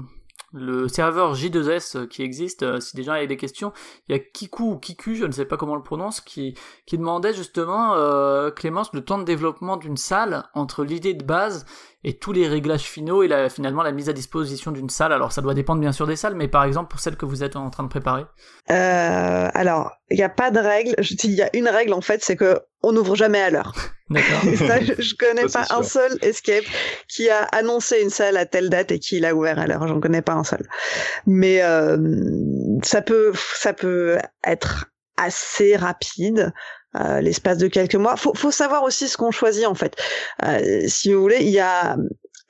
le serveur J2S qui existe, euh, si des gens avaient des questions, il y a Kiku ou Kiku, je ne sais pas comment on le prononce, qui, qui demandait justement, euh, Clémence, le temps de développement d'une salle entre l'idée de base et tous les réglages finaux et la, finalement la mise à disposition d'une salle. Alors ça doit dépendre bien sûr des salles, mais par exemple pour celle que vous êtes en train de préparer. Euh, alors, il n'y a pas de règle. Je- Il y a une règle en fait, c'est que on n'ouvre jamais à l'heure. D'accord. Ça, je, je connais Ça, pas un sûr. seul escape qui a annoncé une salle à telle date et qui l'a ouvert à l'heure. J'en connais pas un seul. Mais euh, ça peut, ça peut être assez rapide. Euh, l'espace de quelques mois. Faut, faut savoir aussi ce qu'on choisit en fait. Euh, si vous voulez, il y a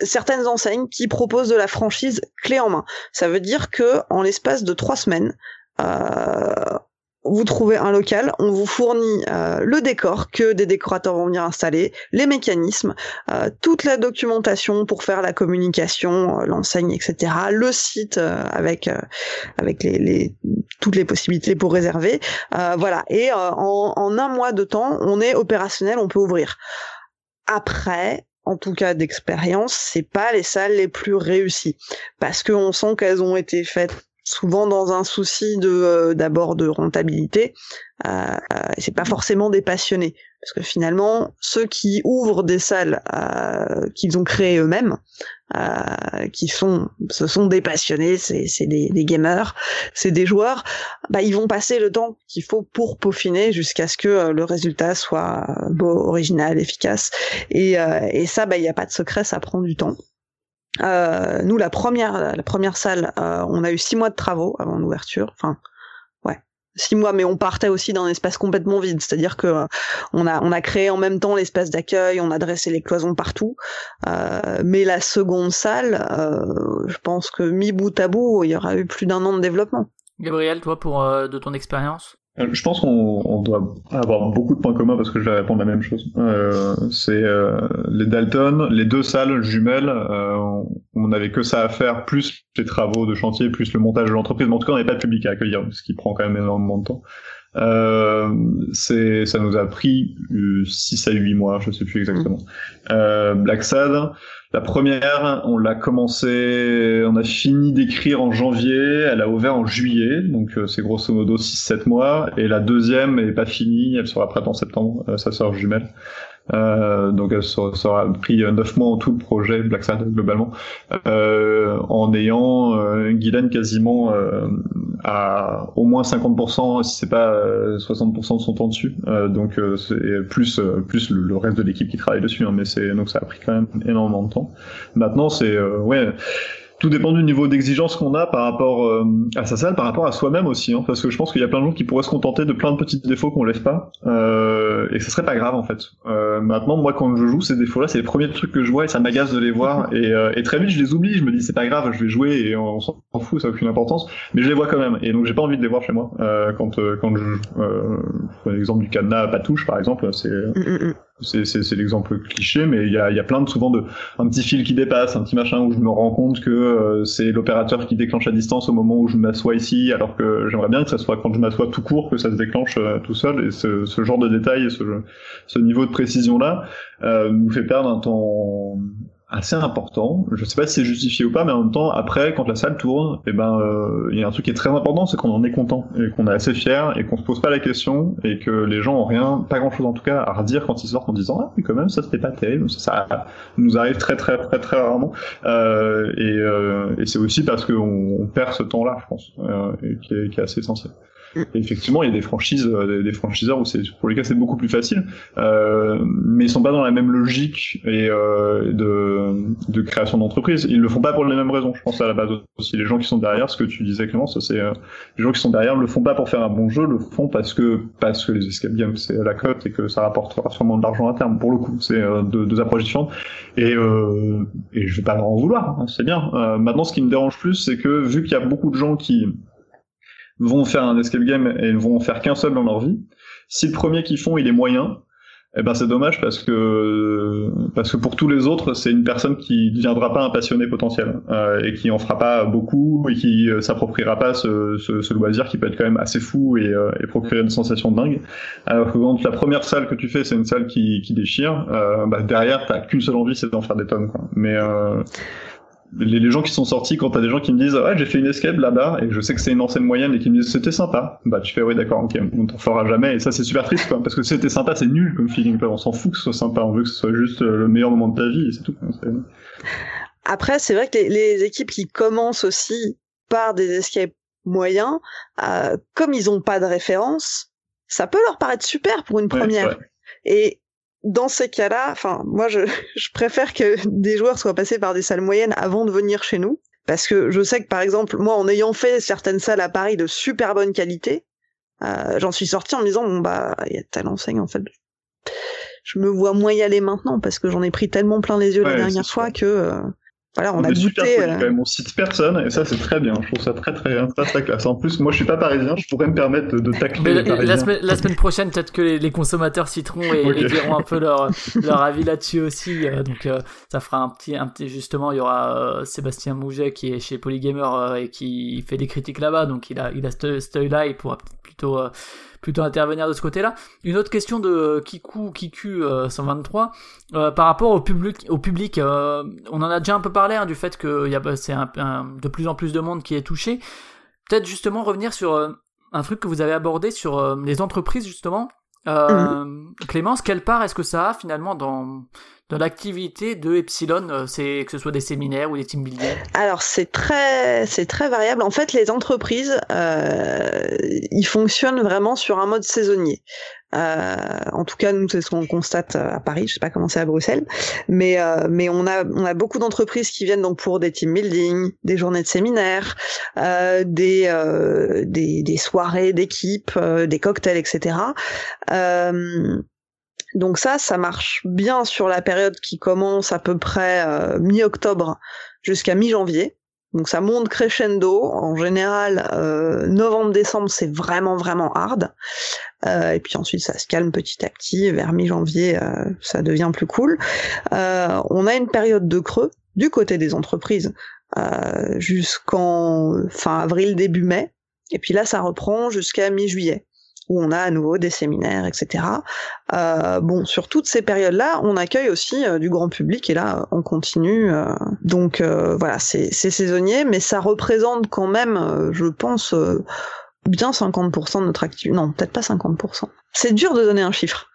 certaines enseignes qui proposent de la franchise clé en main. Ça veut dire que en l'espace de trois semaines, euh, vous trouvez un local, on vous fournit euh, le décor que des décorateurs vont venir installer, les mécanismes, euh, toute la documentation pour faire la communication, euh, l'enseigne, etc. Le site euh, avec euh, avec les, les toutes les possibilités pour réserver, voilà. Et en, en un mois de temps, on est opérationnel, on peut ouvrir. Après, en tout cas d'expérience, c'est pas les salles les plus réussies parce qu'on sent qu'elles ont été faites souvent dans un souci de euh, d'abord de rentabilité. Euh, euh, c'est pas forcément des passionnés parce que finalement ceux qui ouvrent des salles euh, qu'ils ont créées eux-mêmes, euh, qui sont ce sont des passionnés, c'est des, des gamers, c'est des joueurs, bah ils vont passer le temps qu'il faut pour peaufiner jusqu'à ce que euh, le résultat soit beau, original, efficace. Et, et ça, bah il n'y a pas de secret, ça prend du temps. Euh, nous, la première, la première salle, euh, on a eu six mois de travaux avant l'ouverture. Enfin, ouais, six mois, mais on partait aussi d'un espace complètement vide. C'est-à-dire que euh, on a, on a créé en même temps l'espace d'accueil, on a dressé les cloisons partout. Euh, mais la seconde salle, euh, je pense que mis bout à bout, il y aura eu plus d'un an de développement. Gabriel, toi, pour de ton expérience? Je pense qu'on on doit avoir beaucoup de points communs parce que je vais répondre la même chose. Euh, c'est euh, les Dalton, les deux salles jumelles, euh, on- on n'avait que ça à faire, plus les travaux de chantier, plus le montage de l'entreprise. Mais en tout cas, on n'avait pas de public à accueillir, ce qui prend quand même énormément de temps. Euh, c'est, ça nous a pris 6 à 8 mois, je sais plus exactement. Euh, Black Sad, la première, on l'a commencé, on a fini d'écrire en janvier, elle a ouvert en juillet, donc euh, c'est grosso modo 6-7 mois, et la deuxième est pas finie, elle sera prête en septembre, euh, sa sœur jumelle. Euh, donc sera, ça aura pris 9 mois en tout le projet Black Sad globalement, euh, en ayant euh, Guylaine quasiment euh, à au moins 50%, si c'est pas euh, 60% de son temps dessus. Euh, donc euh, c'est plus euh, plus le, reste de l'équipe qui travaille dessus, hein, mais c'est donc ça a pris quand même énormément de temps. Maintenant c'est euh, ouais tout dépend du niveau d'exigence qu'on a par rapport euh, à sa salle, par rapport à soi-même aussi, hein, parce que je pense qu'il y a plein de gens qui pourraient se contenter de plein de petits défauts qu'on lève pas, euh, et ça serait pas grave en fait. Euh, maintenant, moi, quand je joue ces défauts-là, c'est les premiers trucs que je vois et ça m'agace de les voir, et, euh, et très vite je les oublie, je me dis c'est pas grave, je vais jouer et on s'en fout, ça a aucune importance, mais je les vois quand même, et donc j'ai pas envie de les voir chez moi euh, quand euh, quand je joue. Euh, je prends l'exemple du cadenas à patouche par exemple, c'est Mm, mm, mm. C'est l'exemple cliché, mais il y a, y a plein de souvent de un petit fil qui dépasse, un petit machin où je me rends compte que euh, c'est l'opérateur qui déclenche à distance au moment où je m'assois ici, alors que j'aimerais bien que ça soit quand je m'assois tout court que ça se déclenche euh, tout seul. Et ce, ce genre de détail ce, ce niveau de précision là euh, nous fait perdre un temps assez important. Je sais pas si c'est justifié ou pas, mais en même temps, après, quand la salle tourne, eh ben, euh, il y a un truc qui est très important, c'est qu'on en est content et qu'on est assez fier et qu'on se pose pas la question et que les gens ont rien, pas grand chose en tout cas, à redire quand ils sortent en disant ah oui quand même ça c'était pas terrible. Ça, nous arrive très très très très rarement euh, et, euh, et c'est aussi parce qu'on on perd ce temps-là, je pense, euh, et qui est assez essentiel. Effectivement, il y a des franchises, euh, des, franchiseurs où c'est pour les cas c'est beaucoup plus facile, euh, mais ils sont pas dans la même logique et euh, de, de création d'entreprise. Ils le font pas pour les mêmes raisons. Je pense à la base aussi les gens qui sont derrière, ce que tu disais Clémence, c'est euh, les gens qui sont derrière le font pas pour faire un bon jeu, le font parce que parce que les escape games c'est la cote et que ça rapportera sûrement de l'argent à terme. Pour le coup, c'est euh, deux, deux approches différentes. Et euh, et je vais pas leur en vouloir, hein, c'est bien. Maintenant, ce qui me dérange plus, c'est que vu qu'il y a beaucoup de gens qui vont faire un escape game et vont en faire qu'un seul dans leur vie. Si le premier qu'ils font il est moyen, eh ben c'est dommage parce que parce que pour tous les autres c'est une personne qui ne deviendra pas un passionné potentiel euh, et qui en fera pas beaucoup et qui euh, s'appropriera pas ce, ce, ce, loisir qui peut être quand même assez fou et, euh, et procurer une sensation dingue. Alors que quand la première salle que tu fais c'est une salle qui, qui déchire, euh, bah derrière t'as qu'une seule envie c'est d'en faire des tonnes quoi. Mais euh, les, les, gens qui sont sortis, quand t'as des gens qui me disent ouais j'ai fait une escape là-bas et je sais que c'est une enseigne moyenne et qui me disent c'était sympa, bah tu fais ouais d'accord ok on t'en fera jamais et ça c'est super triste quoi parce que c'était sympa c'est nul comme feeling on s'en fout que ce soit sympa on veut que ce soit juste euh, le meilleur moment de ta vie et c'est tout. Après c'est vrai que les, les, équipes qui commencent aussi par des escapes moyens, euh, comme ils ont pas de référence, ça peut leur paraître super pour une première. Ouais, et dans ces cas-là, enfin, moi, je, je préfère que des joueurs soient passés par des salles moyennes avant de venir chez nous. Parce que je sais que, par exemple, moi, en ayant fait certaines salles à Paris de super bonne qualité, euh, j'en suis sorti en me disant, bon, bah, il y a telle enseigne, en fait. Je me vois moins y aller maintenant parce que j'en ai pris tellement plein les yeux ouais, la dernière fois que, euh, voilà, on, on a goûté. Euh... Quand même, on cite personne et ça c'est très bien. Je trouve ça très très très très classe. En plus, moi je suis pas parisien, je pourrais me permettre de, de tacler les la, semaine, la semaine prochaine, peut-être que les, les, consommateurs citeront et, okay. et, diront un peu leur leur avis là-dessus aussi. Euh, donc euh, ça fera un petit un petit justement, il y aura euh, Sébastien Mouget qui est chez Polygamer et qui fait des critiques là-bas, donc il a il a cet œil-là, il pourra plutôt plutôt intervenir de ce côté-là. Une autre question de Kiku Kiku euh, 123 euh, par rapport au public, au public, euh, on en a déjà un peu parlé hein, du fait que y a c'est un, un, de plus en plus de monde qui est touché. Peut-être justement revenir sur euh, un truc que vous avez abordé sur euh, les entreprises justement. Mmh. Clémence, quelle part est-ce que ça a finalement dans dans l'activité de Epsilon, c'est que ce soit des séminaires ou des team building Alors c'est très c'est très variable. En fait, les entreprises, euh, ils fonctionnent vraiment sur un mode saisonnier. Euh, en tout cas, nous c'est ce qu'on constate à Paris. Je sais pas comment c'est à Bruxelles, mais euh, mais on a on a beaucoup d'entreprises qui viennent donc pour des team building, des journées de séminaires, euh, des, euh, des des soirées d'équipe, euh, des cocktails, etc. Euh, donc ça, ça marche bien sur la période qui commence à peu près euh, mi-octobre jusqu'à mi-janvier. Donc ça monte crescendo. En général, euh, novembre-décembre, c'est vraiment vraiment hard. Euh, et puis ensuite, ça se calme petit à petit. Vers mi-janvier, ça devient plus cool. On a une période de creux du côté des entreprises jusqu'en fin avril, début mai. Et puis là, ça reprend jusqu'à mi-juillet où on a à nouveau des séminaires, etc. Euh, bon, sur toutes ces périodes-là, on accueille aussi euh, du grand public et là, on continue. Euh, donc euh, voilà, c'est saisonnier, mais ça représente quand même, euh, je pense, bien 50% de notre activité. Non, peut-être pas 50%. C'est dur de donner un chiffre.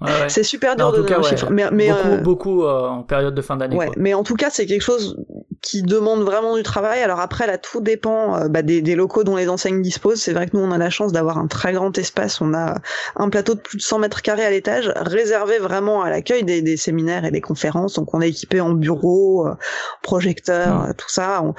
Ouais, ouais. C'est super dur de donner cas, un ouais. chiffre. Mais, mais beaucoup, beaucoup euh, en période de fin d'année. Ouais, mais en tout cas, c'est quelque chose qui demande vraiment du travail. Alors après, là, tout dépend euh, bah, des, des, locaux dont les enseignes disposent. C'est vrai que nous, on a la chance d'avoir un très grand espace. On a un plateau de plus de 100 mètres carrés à l'étage, réservé vraiment à l'accueil des, des, séminaires et des conférences. Donc, on est équipé en bureau, euh, projecteurs, mmh. tout ça. On,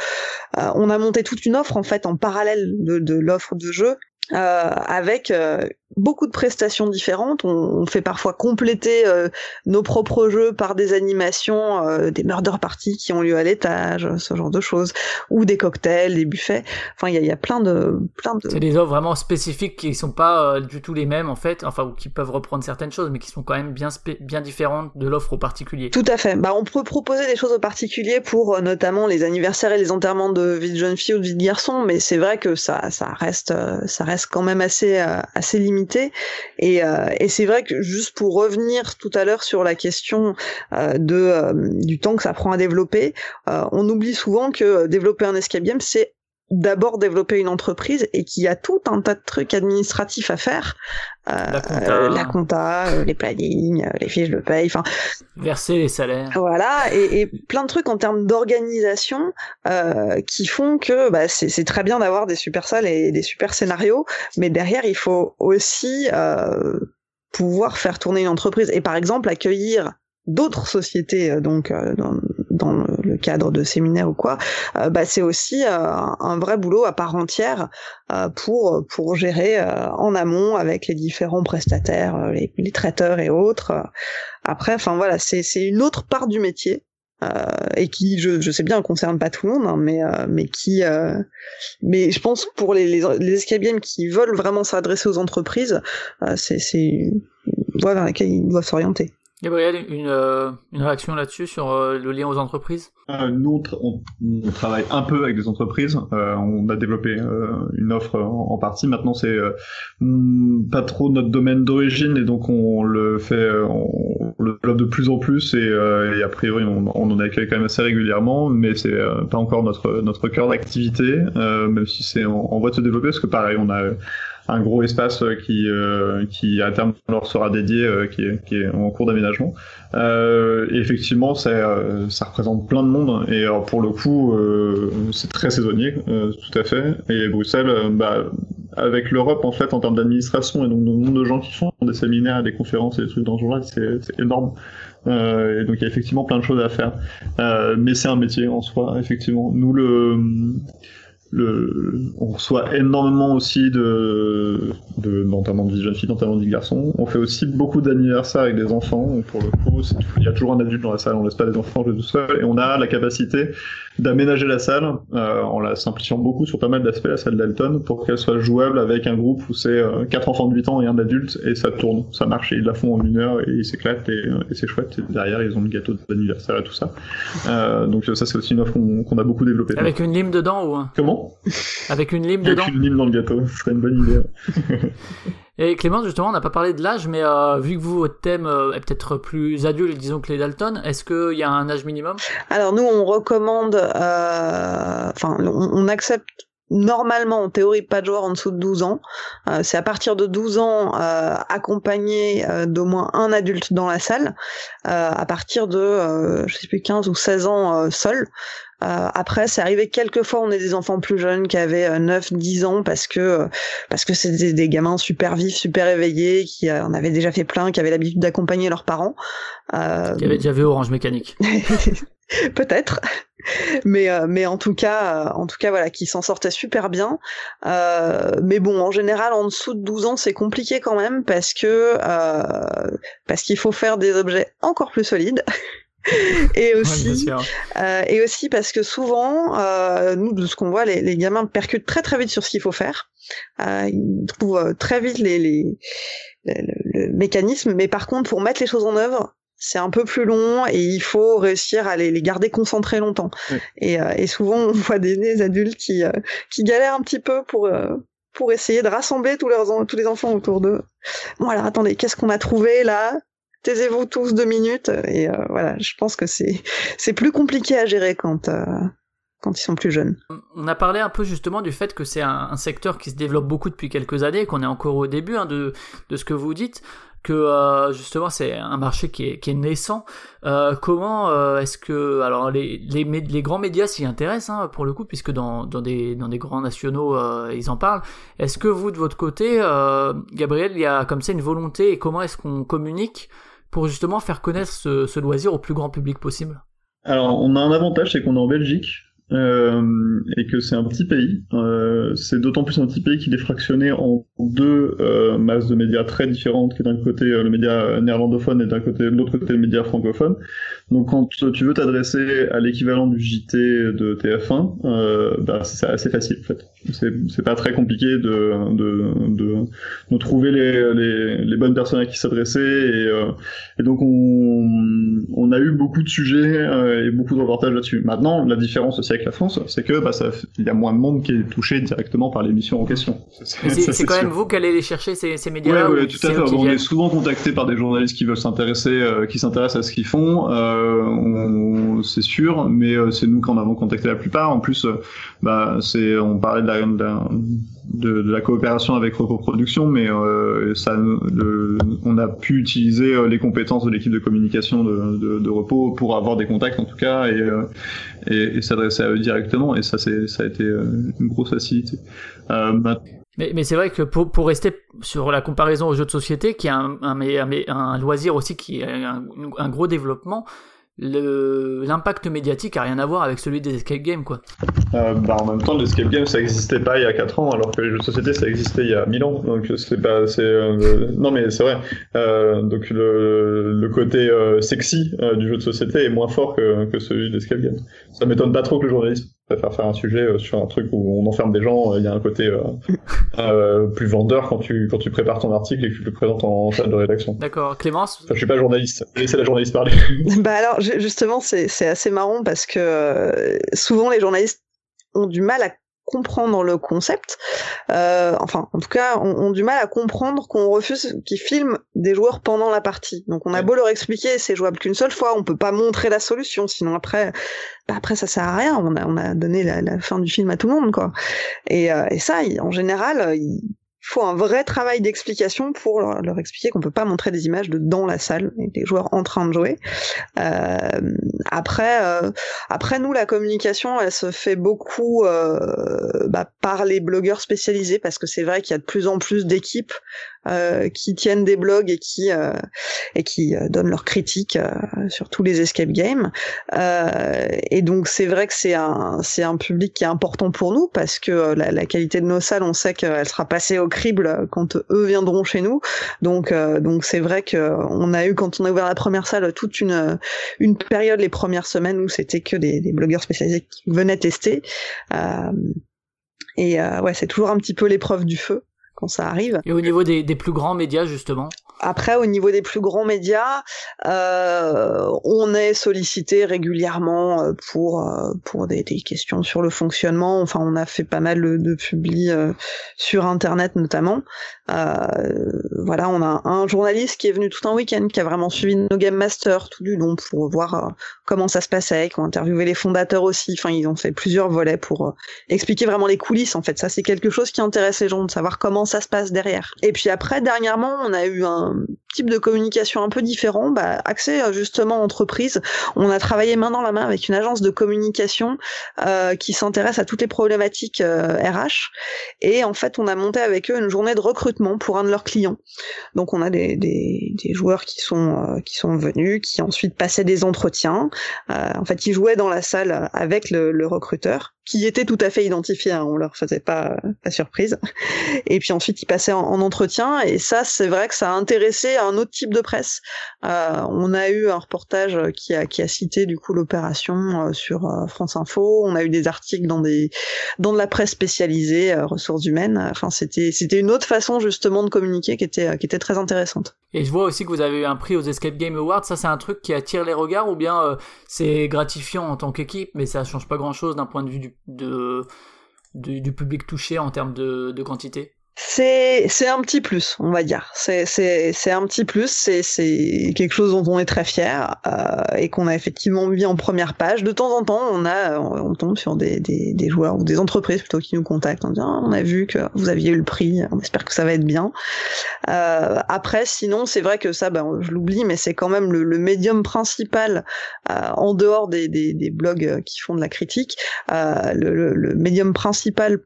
euh, on, a monté toute une offre, en fait, en parallèle de, de l'offre de jeu. Euh, avec euh, beaucoup de prestations différentes. On, on fait parfois compléter euh, nos propres jeux par des animations, euh, des murder parties qui ont lieu à l'étage, ce genre de choses, ou des cocktails, des buffets. Enfin, il y a, y a, plein de, plein de. C'est des offres vraiment spécifiques qui sont pas euh, du tout les mêmes en fait, enfin ou qui peuvent reprendre certaines choses, mais qui sont quand même bien bien différentes de l'offre au particulier. Tout à fait. Bah, on peut proposer des choses au particulier pour euh, notamment les anniversaires et les enterrements de vie de jeune fille ou de vie de garçon, mais c'est vrai que ça, ça reste, ça reste quand même assez, assez limité. Et, euh, et c'est vrai que juste pour revenir tout à l'heure sur la question euh, de euh, du temps que ça prend à développer, on oublie souvent que développer un escape game c'est d'abord développer une entreprise et qu'il y a tout un tas de trucs administratifs à faire. Euh, La compta. euh, la compta, euh, les plannings, euh, les fiches de paye, enfin Verser les salaires. voilà, et, et plein de trucs en termes d'organisation euh, qui font que bah, c'est c'est très bien d'avoir des super salles et des super scénarios, mais derrière il faut aussi euh, pouvoir faire tourner une entreprise et par exemple accueillir d'autres sociétés euh, donc euh, dans, dans le- cadre de séminaires ou quoi, euh, bah, c'est aussi euh, un vrai boulot à part entière euh, pour pour gérer en amont avec les différents prestataires, les, les traiteurs et autres. après, enfin voilà, c'est c'est une autre part du métier euh, et qui, je, je sais bien, concerne pas tout le monde, hein, mais euh, mais qui, euh, mais je pense pour les les, les escape games qui veulent vraiment s'adresser aux entreprises, c'est c'est vers laquelle ils doivent s'orienter. Gabriel, une, euh, une réaction là-dessus sur euh, le lien aux entreprises? Euh, nous, on, on- travaille un peu avec des entreprises. Euh, on a développé une offre en, partie. Maintenant, c'est hmm, pas trop notre domaine d'origine et donc on le fait, on, le développe de plus en plus et, et a priori, on, on en accueille quand même assez régulièrement, mais c'est pas encore notre notre cœur d'activité, même si c'est en, en voie de se développer parce que pareil, on a un gros espace euh, qui euh, qui à terme leur sera dédié, euh, qui, est, qui est en cours d'aménagement. Et effectivement, ça, ça représente plein de monde et alors, pour le coup, c'est très saisonnier, tout à fait. Et Bruxelles, bah, avec l'Europe en fait en termes d'administration et donc le nombre de gens qui font des séminaires, des conférences et des trucs dans ce genre-là, c'est c'est énorme. Euh, et donc il y a effectivement plein de choses à faire. Euh, mais c'est un métier en soi, effectivement. Nous le le, on reçoit énormément aussi de, de notamment de vie jeune fille, notamment de vie garçon. On fait aussi beaucoup d'anniversaires avec des enfants. Pour le coup, il y a toujours un adulte dans la salle, on laisse pas les enfants jouer tout seuls. Et on a la capacité d'aménager la salle euh, en la simplifiant beaucoup sur pas mal d'aspects, la salle d'Alton, pour qu'elle soit jouable avec un groupe où c'est euh, quatre enfants de 8 ans et un adulte et ça tourne, ça marche et ils la font en une heure et ils s'éclatent et, et c'est chouette. Et derrière, ils ont le gâteau d'anniversaire et tout ça. Euh, donc ça, c'est aussi une offre qu'on qu'on a beaucoup développée. Avec une lime dedans ou un- Comment? Avec une lime Avec dedans? une lime dans le gâteau, ce serait une bonne idée. Et Clément, justement, on n'a pas parlé de l'âge, mais euh, vu que vous, votre thème euh, est peut-être plus adulte, disons que les Dalton, est-ce qu'il y a un âge minimum? Alors nous, on recommande, euh, enfin, on, on accepte normalement, en théorie, pas de joueurs en dessous de 12 ans. Euh, c'est à partir de 12 ans, euh, accompagné euh, d'au moins un adulte dans la salle. Euh, à partir de, euh, je sais plus, 15 ou 16 ans euh, seul. Euh, après, c'est arrivé quelques fois, on est des enfants plus jeunes qui avaient euh, 9, 10 ans parce que euh, parce que c'est des, des gamins super vifs, super éveillés, qui euh, en avaient déjà fait plein, qui avaient l'habitude d'accompagner leurs parents. Euh, Qui avait déjà vu Orange Mécanique. Peut-être. Mais euh, mais en tout cas euh, en tout cas voilà qui s'en sortait super bien. Euh, mais bon en général en dessous de 12 ans c'est compliqué quand même parce que euh, parce qu'il faut faire des objets encore plus solides et aussi euh, et aussi parce que souvent, euh, nous, de ce qu'on voit, les, les gamins percutent très très vite sur ce qu'il faut faire. Euh, ils trouvent euh, très vite les, les, le, le- le mécanisme, mais par contre, pour mettre les choses en œuvre, c'est un peu plus long et il faut réussir à les, les garder concentrés longtemps. Oui. Et, euh, et souvent, on voit des, des adultes qui, euh, qui galèrent un petit peu pour... euh, pour essayer de rassembler tous, leurs, tous les enfants autour d'eux. Bon alors attendez, qu'est-ce qu'on a trouvé là? Taisez-vous tous deux minutes et euh, voilà, je pense que c'est c'est plus compliqué à gérer quand euh, quand ils sont plus jeunes. On a parlé un peu justement du fait que c'est un, secteur qui se développe beaucoup depuis quelques années, qu'on est encore au début hein, de, de ce que vous dites, que euh, justement c'est un marché qui est, qui est naissant. Comment est-ce que alors les, les, grands médias s'y intéressent hein, pour le coup, puisque dans, dans, des, dans des grands nationaux ils en parlent. Est-ce que vous de votre côté, Gabriel, il y a comme ça une volonté et comment est-ce qu'on communique pour justement faire connaître ce, ce loisir au plus grand public possible Alors, on a un avantage, c'est qu'on est en Belgique euh, et que c'est un petit pays. Euh, c'est d'autant plus un petit pays qu'il est fractionné en deux euh, masses de médias très différentes, qui est d'un côté le média néerlandophone et d'un côté de l'autre côté le média francophone. Donc, quand tu veux t'adresser à l'équivalent du JT de TF1, euh, bah, c'est assez facile en fait. C'est c'est pas très compliqué de de, de, de trouver les, les, les bonnes personnes à qui s'adresser et, euh, et donc on, on a eu beaucoup de sujets euh, et beaucoup de reportages là-dessus. Maintenant, la différence aussi avec la France, c'est que bah, ça, il y a moins de monde qui est touché directement par l'émission en question. C'est quand sûr. même vous qui allez les chercher ces, ces Ouais, médias-là ouais, ou tout à fait. On est souvent contacté par des journalistes qui veulent s'intéresser, euh, qui s'intéressent à ce qu'ils font. Euh, euh, c'est sûr, mais euh, c'est nous qui en avons contacté la plupart. En plus, euh, bah, on parlait de la, coopération avec Repo Production, mais on a pu utiliser les compétences de l'équipe de communication de, de, de Repo pour avoir des contacts en tout cas et, s'adresser à eux directement. Et ça, ça a été une grosse facilité. Mais, c'est vrai que pour, rester sur la comparaison aux jeux de société, qui est un, loisir aussi qui a un, gros développement, l'impact médiatique a rien à voir avec celui des escape games, quoi. Euh, bah, en même temps, l'escape game, ça existait pas il y a 4 ans, alors que les jeux de société, ça existait il y a 1000 ans. Donc c'est pas, euh, non mais c'est vrai. Euh, donc le, côté sexy du jeu de société est moins fort que, celui de l'escape game. Ça m'étonne pas trop que le journaliste préfère faire un sujet euh, sur un truc où on enferme des gens. Il y a un côté euh, euh, plus vendeur quand tu quand tu prépares ton article et que tu le présentes en salle de rédaction. D'accord, Clémence Enfin, je suis pas journaliste. Laissez la journaliste parler. Bah alors ju- justement c'est c'est assez marrant parce que euh, souvent les journalistes ont du mal à comprendre le concept. Euh, enfin, en tout cas, ont, ont du mal à comprendre qu'on refuse qu'ils filment des joueurs pendant la partie. Donc, on a beau leur expliquer, c'est jouable qu'une seule fois, on peut pas montrer la solution, sinon après, bah après ça sert à rien. On a, on a donné la, la fin du film à tout le monde, quoi. Et, euh, et ça, il- en général, il faut un vrai travail d'explication pour leur, expliquer qu'on peut pas montrer des images de dans la salle et des joueurs en train de jouer. Euh, après, euh, après nous, la communication, elle se fait beaucoup euh, bah, par les blogueurs spécialisés parce que c'est vrai qu'il y a de plus en plus d'équipes qui tiennent des blogs et qui euh, et qui euh, donnent leurs critiques euh, sur tous les escape games. Euh, et donc c'est vrai que c'est un c'est un public qui est important pour nous parce que euh, la, la qualité de nos salles, on sait qu'elle sera passée au crible quand eux viendront chez nous. Donc euh, donc c'est vrai que on a eu quand on a ouvert la première salle toute une une période les premières semaines où c'était que des, des blogueurs spécialisés qui venaient tester. Euh, et euh, ouais, c'est toujours un petit peu l'épreuve du feu quand ça arrive. Et au niveau des, des plus grands médias, justement? Après, au niveau des plus grands médias, euh, on est sollicité régulièrement euh, pour euh, pour des, des questions sur le fonctionnement. Enfin, on a fait pas mal de, de publis euh, sur Internet notamment. Euh, voilà, on a un journaliste qui est venu tout un week-end, qui a vraiment suivi nos game masters tout du long pour voir euh, comment ça se passait, qui ont interviewé les fondateurs aussi. Enfin, ils ont fait plusieurs volets pour euh, expliquer vraiment les coulisses. En fait, ça c'est quelque chose qui intéresse les gens de savoir comment ça se passe derrière. Et puis après, dernièrement, on a eu un type de communication un peu différent, bah, axé justement entreprise. On a travaillé main dans la main avec une agence de communication euh, qui s'intéresse à toutes les problématiques RH. Et en fait, on a monté avec eux une journée de recrutement pour un de leurs clients. Donc, on a des, des, joueurs qui sont euh, qui sont venus, qui ensuite passaient des entretiens. Euh, en fait, ils jouaient dans la salle avec le recruteur, qui était tout à fait identifié. Hein, on leur faisait pas la surprise. Et puis ensuite, ils passaient en, en entretien. Et ça, c'est vrai que ça a intéressé un autre type de presse. Euh, on a eu un reportage qui a, qui a cité du coup l'opération euh, sur euh, France Info. On a eu des articles dans des dans de la presse spécialisée, euh, ressources humaines. Enfin, c'était c'était une autre façon justement de communiquer qui était qui était très intéressante. Et je vois aussi que vous avez eu un prix aux Escape Game Awards. Ça, c'est un truc qui attire les regards ou bien euh, c'est gratifiant en tant qu'équipe, mais ça change pas grand-chose d'un point de vue du, de, du, public touché en termes de quantité c'est c'est un petit plus, on va dire. C'est c'est c'est un petit plus. C'est c'est quelque chose dont on est très fier euh, et qu'on a effectivement mis en première page. De temps en temps, on a on tombe sur des des, des joueurs ou des entreprises plutôt qui nous contactent en disant on a vu que vous aviez eu le prix. On espère que ça va être bien. Euh, après, sinon, c'est vrai que ça, ben, je l'oublie, mais c'est quand même le, le médium principal euh, en dehors des, des des blogs qui font de la critique. Euh, le, le, le médium principal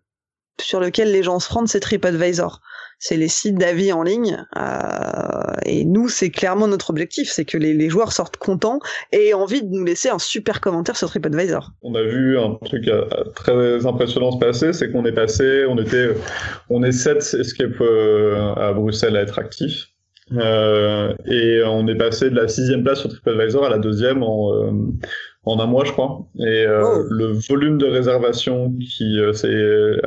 sur lequel les gens se rendent, c'est TripAdvisor. C'est les sites d'avis en ligne. Euh, et nous, c'est clairement notre objectif, c'est que les, joueurs sortent contents et aient envie de nous laisser un super commentaire sur TripAdvisor. On a vu un truc euh, très impressionnant se passer, c'est qu'on est passé, on était, on est sept escape euh, à Bruxelles à être actifs. Et on est passé de la sixième place sur TripAdvisor à la deuxième en, en un mois, je crois. Et euh, Oh. le volume de réservations qui euh, c'est euh,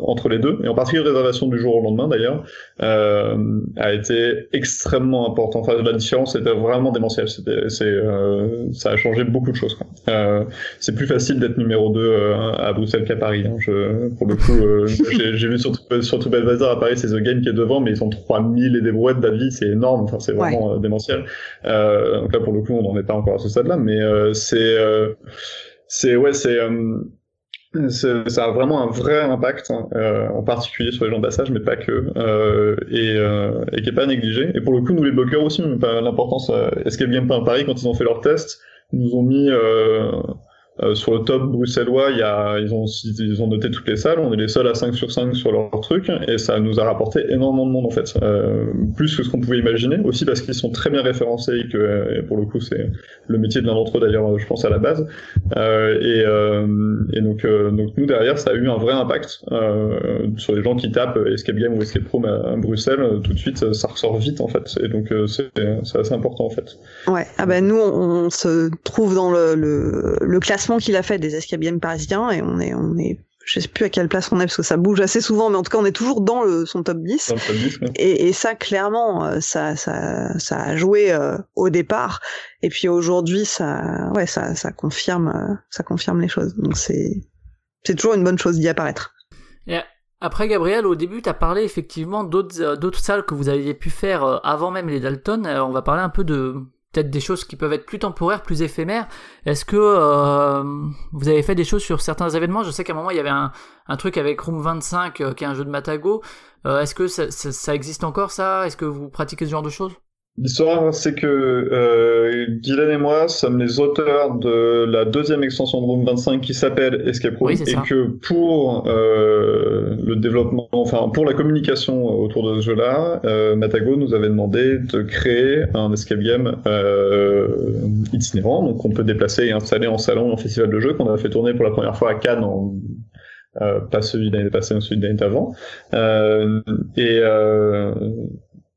entre les deux, et en particulier réservation du jour au lendemain d'ailleurs, euh, a été extrêmement important. Enfin, la différence était vraiment démentielle. C'était, c'est, euh, ça a changé beaucoup de choses. Quoi. Euh, c'est plus facile d'être numéro 2 euh, à Bruxelles qu'à Paris. Hein. Je, pour le coup, euh, j'ai, j'ai vu sur, sur TripAdvisor à Paris, c'est The Game qui est devant, mais ils ont 3000 et des brouettes d'avis, c'est énorme. Enfin, c'est vraiment euh, démentiel. Euh, donc là, pour le coup, on n'en est pas encore à ce stade-là, mais euh, euh, c'est, ouais, euh, c'est- ça a vraiment un vrai impact, hein, euh, en particulier sur les gens de passage, mais pas que, et, qui est pas négligé. Et pour le coup, nous les bloqueurs aussi, l'importance. Euh, Escape Game Paris, quand ils ont fait leur test, nous ont mis euh, sur le top bruxellois, y a, ils ont, ils ont noté toutes les salles, on est les seuls à 5 sur 5 sur leur truc, et ça nous a rapporté énormément de monde en fait, euh, plus que ce qu'on pouvait imaginer, aussi parce qu'ils sont très bien référencés et que, et pour le coup, c'est le métier de l'un d'entre eux d'ailleurs, je pense à la base, euh, et, euh, et donc, euh, donc nous derrière, ça a eu un vrai impact sur les gens qui tapent Escape Game ou Escape Room à, Bruxelles, tout de suite, ça ressort vite en fait, et donc c'est c'est assez important en fait. Ouais. Ah ben nous, on, on se trouve dans le, le, le classement qu'il a fait des escape games parisiens et on est, on est, je sais plus à quelle place on est parce que ça bouge assez souvent, mais en tout cas, on est toujours dans le, son top 10. Dans le top 10, ouais. Et, et ça, clairement, euh, ça, ça, ça a joué euh, au départ. Et puis aujourd'hui, ça, ouais, ça, ça confirme, euh, ça confirme les choses. Donc c'est, c'est toujours une bonne chose d'y apparaître. Après, Gabriel, au début, tu as parlé effectivement d'autres d'autres salles que vous aviez pu faire avant même les Dalton. On va parler un peu de peut-être des choses qui peuvent être plus temporaires, plus éphémères. Est-ce que euh, vous avez fait des choses sur certains événements? Je sais qu'à un moment, il y avait un, truc avec Room 25, euh, qui est un jeu de Matago. Euh, Est-ce que ça existe encore, ça? Est-ce que vous pratiquez ce genre de choses? L'histoire, c'est que euh, Guylaine et moi sommes les auteurs de la deuxième extension de Room 25 qui s'appelle Escape Room Oui, et ça. que pour euh, le développement, enfin pour la communication autour de ce jeu-là, euh, Matago nous avait demandé de créer un escape game euh, itinérant, donc qu'on peut déplacer et installer en salon et en festival de jeux qu'on a fait tourner pour la première fois à Cannes en euh, pas celui de l'année passée, mais celui de l'année d'avant. Euh, et euh,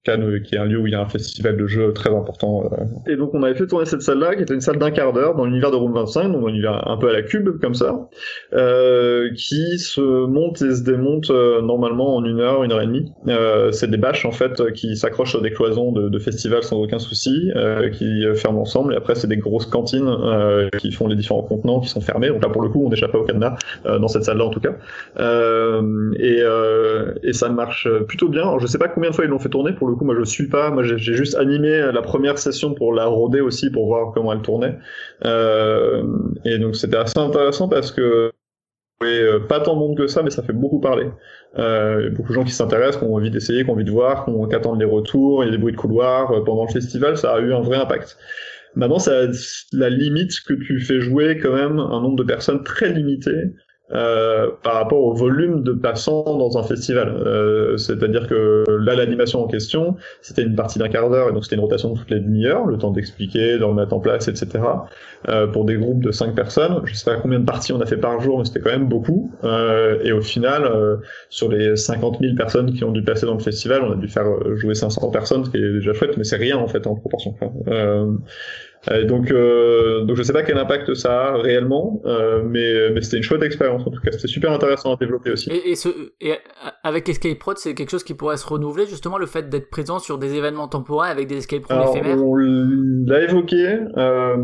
Euh, qui est un lieu où il y a un festival de jeux très important. euh. Et donc on avait fait tourner cette salle-là, qui était une salle d'un quart d'heure dans l'univers de Room 25, donc un univers un peu à la cube, comme ça, euh, qui se monte et se démonte euh, normalement en une heure, une heure et demie. Euh, c'est des bâches en fait qui s'accrochent sur des cloisons de, de festivals sans aucun souci, qui ferment ensemble, et après c'est des grosses cantines qui font les différents contenants qui sont fermés. Donc là pour le coup on n'échappe pas au cadenas, dans cette salle-là en tout cas. Et, et ça marche plutôt bien. Alors, je sais pas combien de fois ils l'ont fait tourner. Pour le coup, moi je suis pas. Moi j'ai juste animé la première session pour la roder aussi pour voir comment elle tournait. Euh, et donc c'était assez intéressant parce que oui, euh, pas tant de monde que ça, mais ça fait beaucoup parler. Euh, beaucoup de gens qui s'intéressent, qui ont envie d'essayer, qui ont envie de voir, qui, attendent les retours. Il y a des bruits de couloir euh, pendant le festival. Ça a eu un vrai impact. Maintenant, ça la limite que tu fais jouer quand même un nombre de personnes très limité euh, par rapport au volume de passants dans un festival. Euh, C'est-à-dire que là, l'animation en question, c'était une partie d'un quart d'heure, et donc c'était une rotation de toutes les demi-heures, le temps d'expliquer, de remettre en place, etc. Euh, pour des groupes de cinq personnes. Je sais pas combien de parties on a fait par jour, mais c'était quand même beaucoup. Euh, et au final, euh, sur les 50 000 personnes qui ont dû passer dans le festival, on a dû faire jouer 500 personnes, ce qui est déjà chouette, mais c'est rien en fait en proportion. Euh, donc, euh, donc je sais pas quel impact ça a réellement, euh, mais, mais c'était une chouette expérience en tout cas. C'était super intéressant à développer aussi. Et, et, ce, et avec Escape Prod, c'est quelque chose qui pourrait se renouveler, justement, le fait d'être présent sur des événements temporaires avec des escape rooms éphémères? on l'a évoqué. Euh,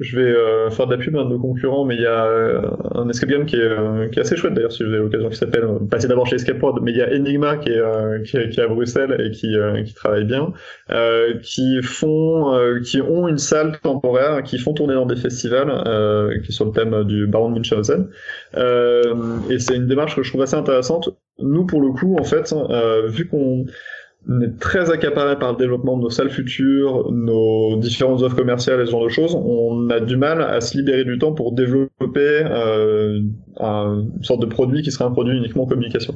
je vais euh, faire de la pub à de nos concurrents, mais il y a euh, un escape game qui est, euh, qui est assez chouette d'ailleurs, si vous avez l'occasion, qui s'appelle, euh, passez d'abord chez Escape Prod, mais il y a Enigma qui est, euh, qui qui est à Bruxelles et qui, euh, qui travaille bien, qui font, qui ont une salle temporaire, qui font tourner dans des festivals, qui est sur le thème du Baron Munchausen. Euh, et c'est une démarche que je trouve assez intéressante. Nous, pour le coup, en fait, vu qu'on on est très accaparé par le développement de nos salles futures, nos différentes offres commerciales et ce genre de choses. On a du mal à se libérer du temps pour développer euh, un, une sorte de produit qui serait un produit uniquement communication.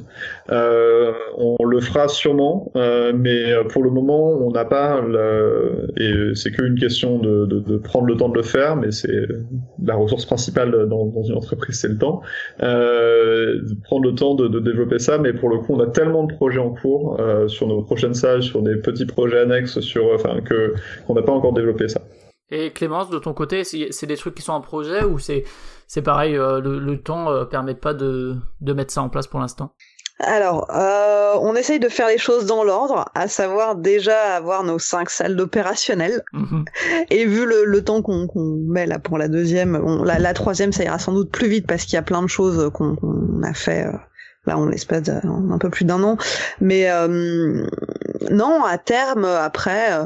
Euh, on le fera sûrement, euh, mais pour le moment, on n'a pas, le, et c'est qu'une question de, prendre le temps de le faire, mais c'est la ressource principale dans, une entreprise, c'est le temps. Euh, prendre le temps de, de, développer ça, mais pour le coup, on a tellement de projets en cours sur nos prochaines salles, sur des petits projets annexes, sur, enfin, que qu'on n'a pas encore développé ça. Et Clémence, de ton côté, c'est c'est des trucs qui sont en projet ou c'est c'est pareil, euh, le, le temps euh, permet pas de, de mettre ça en place pour l'instant? Alors, euh, on essaye de faire les choses dans l'ordre, à savoir déjà avoir nos cinq salles d'opérationnel. Mhm. Et vu le, le temps qu'on met là pour la deuxième, on- la, la troisième, ça ira sans doute plus vite parce qu'il y a plein de choses qu'on a fait. euh, Là, on l'espace de- en un peu plus d'un an. Mais euh, non, à terme, après, euh,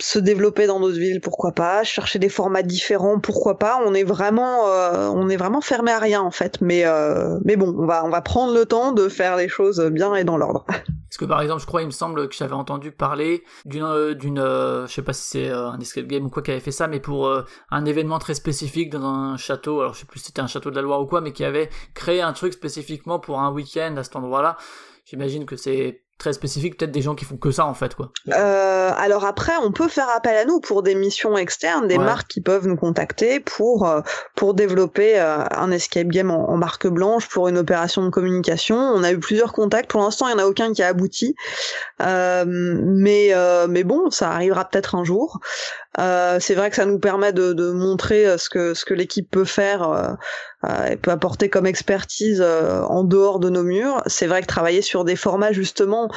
se développer dans d'autres villes, pourquoi pas. Chercher des formats différents, pourquoi pas. On est vraiment, euh, on est vraiment fermé à rien en fait. Mais euh, mais bon, on va on va prendre le temps de faire les choses bien et dans l'ordre. Parce que par exemple, je crois, il me semble que j'avais entendu parler d'une, d'une, euh, je sais pas si c'est un escape game ou quoi qui avait fait ça, mais pour un événement très spécifique dans un château. Alors je sais plus si c'était un château de la Loire ou quoi, mais qui avait créé un truc spécifiquement pour un week-end à cet endroit-là. J'imagine que c'est très spécifique, peut-être des gens qui font que ça en fait, quoi. Euh, alors après, on peut faire appel à nous pour des missions externes, des Ouais. marques qui peuvent nous contacter pour euh, pour développer euh, un escape game en, en marque blanche pour une opération de communication. On a eu plusieurs contacts. Pour l'instant, il y en a aucun qui a abouti, Euh, mais euh, mais bon, ça arrivera peut-être un jour. Euh, c'est vrai que ça nous permet de, de montrer euh, ce que l'équipe peut faire. euh, euh, et peut apporter comme expertise en dehors de nos murs. C'est vrai que travailler sur des formats justement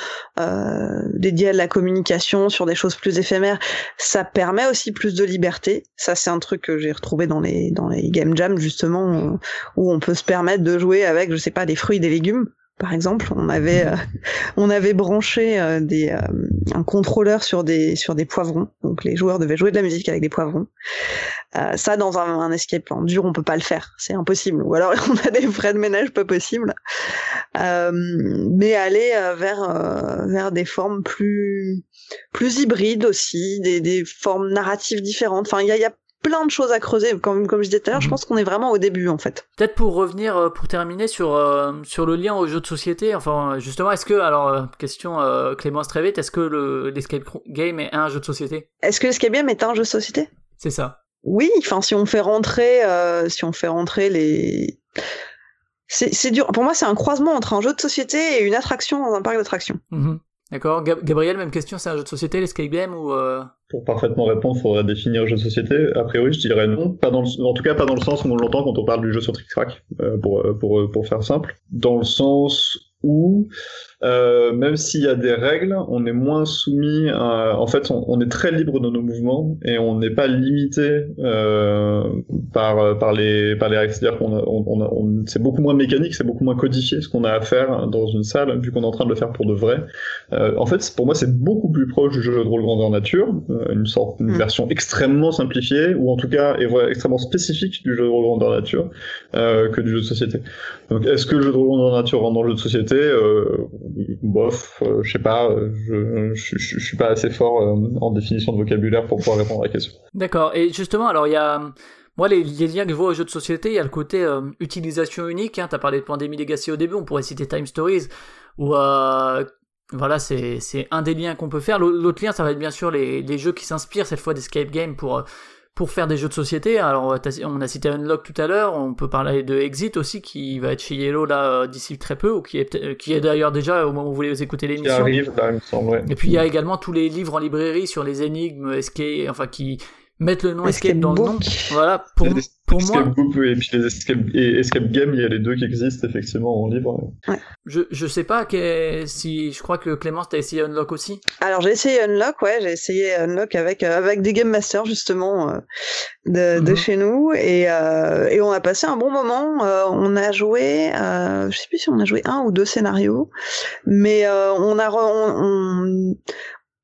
dédiés à la communication, sur des choses plus éphémères, ça permet aussi plus de liberté. Ça, c'est un truc que j'ai retrouvé dans les game jams justement où on peut se permettre de jouer avec, je sais pas, des fruits, des légumes. Par exemple, on avait euh, on avait branché euh, euh, un contrôleur sur des sur des poivrons. Donc les joueurs devaient jouer de la musique avec des poivrons. Ça, dans un, un escape en dur, on peut pas le faire, c'est impossible. Ou alors on a des frais de ménage pas possibles. Mais aller vers vers des formes plus plus hybrides aussi, des, des formes narratives différentes. Enfin, y a plein de choses à creuser. Comme comme je disais tout à l'heure, je Mhm. pense qu'on est vraiment au début en fait. Peut-être pour revenir, euh, pour terminer sur euh, sur le lien aux jeux de société. Enfin, justement, est-ce que, alors, euh, question euh, Clémence très vite, est-ce que le l'escape game est un jeu de société? Est-ce que l'escape game est un jeu de société? C'est ça. Oui, enfin si on fait rentrer, euh, si on fait rentrer les, c'est c'est dur. Pour moi, c'est un croisement entre un jeu de société et une attraction dans un parc d'attractions. Mhm. D'accord. Gab- Gabriel, même question, c'est un jeu de société, l'escape game ou euh, Pour parfaitement répondre, il faudrait définir jeu de société. A priori, je dirais non. Pas dans en tout cas, pas dans le sens où on l'entend quand on parle du jeu sur Trick Track, euh, pour, euh, pour, euh, pour faire simple. Dans le sens où, euh, même s'il y a des règles, on est moins soumis à... En fait, on, on est très libre de nos mouvements et on n'est pas limité euh, par, par, les, par les règles. C'est-à-dire qu'on a- on, on c'est beaucoup moins mécanique, c'est beaucoup moins codifié ce qu'on a à faire dans une salle, vu qu'on est en train de le faire pour de vrai. Euh, en fait, pour moi, c'est beaucoup plus proche du jeu de rôle grandeur nature, euh, une sorte, une Mm. version extrêmement simplifiée, ou en tout cas, et voilà, extrêmement spécifique du jeu de rôle grandeur nature, euh, que du jeu de société. Donc, est-ce que le jeu de rôle grandeur nature rentre dans le jeu de société? Euh, Bof, euh, je sais pas, euh, je, suis pas assez fort euh, en définition de vocabulaire pour pouvoir répondre à la question. D'accord. Et justement, alors il y a, moi les, liens que je vois aux jeux de société, il y a le côté euh, utilisation unique. Hein, T'as parlé de Pandémie Legacy au début, on pourrait citer Time Stories, où euh, voilà, c'est un des liens qu'on peut faire. L'au- L'autre lien, ça va être bien sûr les, les jeux qui s'inspirent cette fois d'escape game pour pour faire des jeux de société. Alors on a cité Unlock tout à l'heure, on peut parler de Exit aussi qui va être chez Yellow là euh, d'ici très peu, ou qui est qui est d'ailleurs déjà au moment où vous voulez écouter Qui l'émission. arrive, là, il me semble, ouais. Et puis il y a également tous les livres en librairie sur les énigmes, escape, enfin qui mettent le nom escape, Escape dans le nom. book. Voilà, pour, Les pour escape moi, Book, et puis les escape, et escape game, il y a les deux qui existent effectivement en livre. je, je sais pas que, si je crois que Clémence t'as essayé Unlock aussi. Alors j'ai essayé Unlock, ouais, j'ai essayé Unlock avec euh, avec des game masters justement euh, de, de Mhm. chez nous et euh, et on a passé un bon moment. Euh, on a joué, euh, je sais plus si on a joué un ou deux scénarios, mais euh, on a re- on, on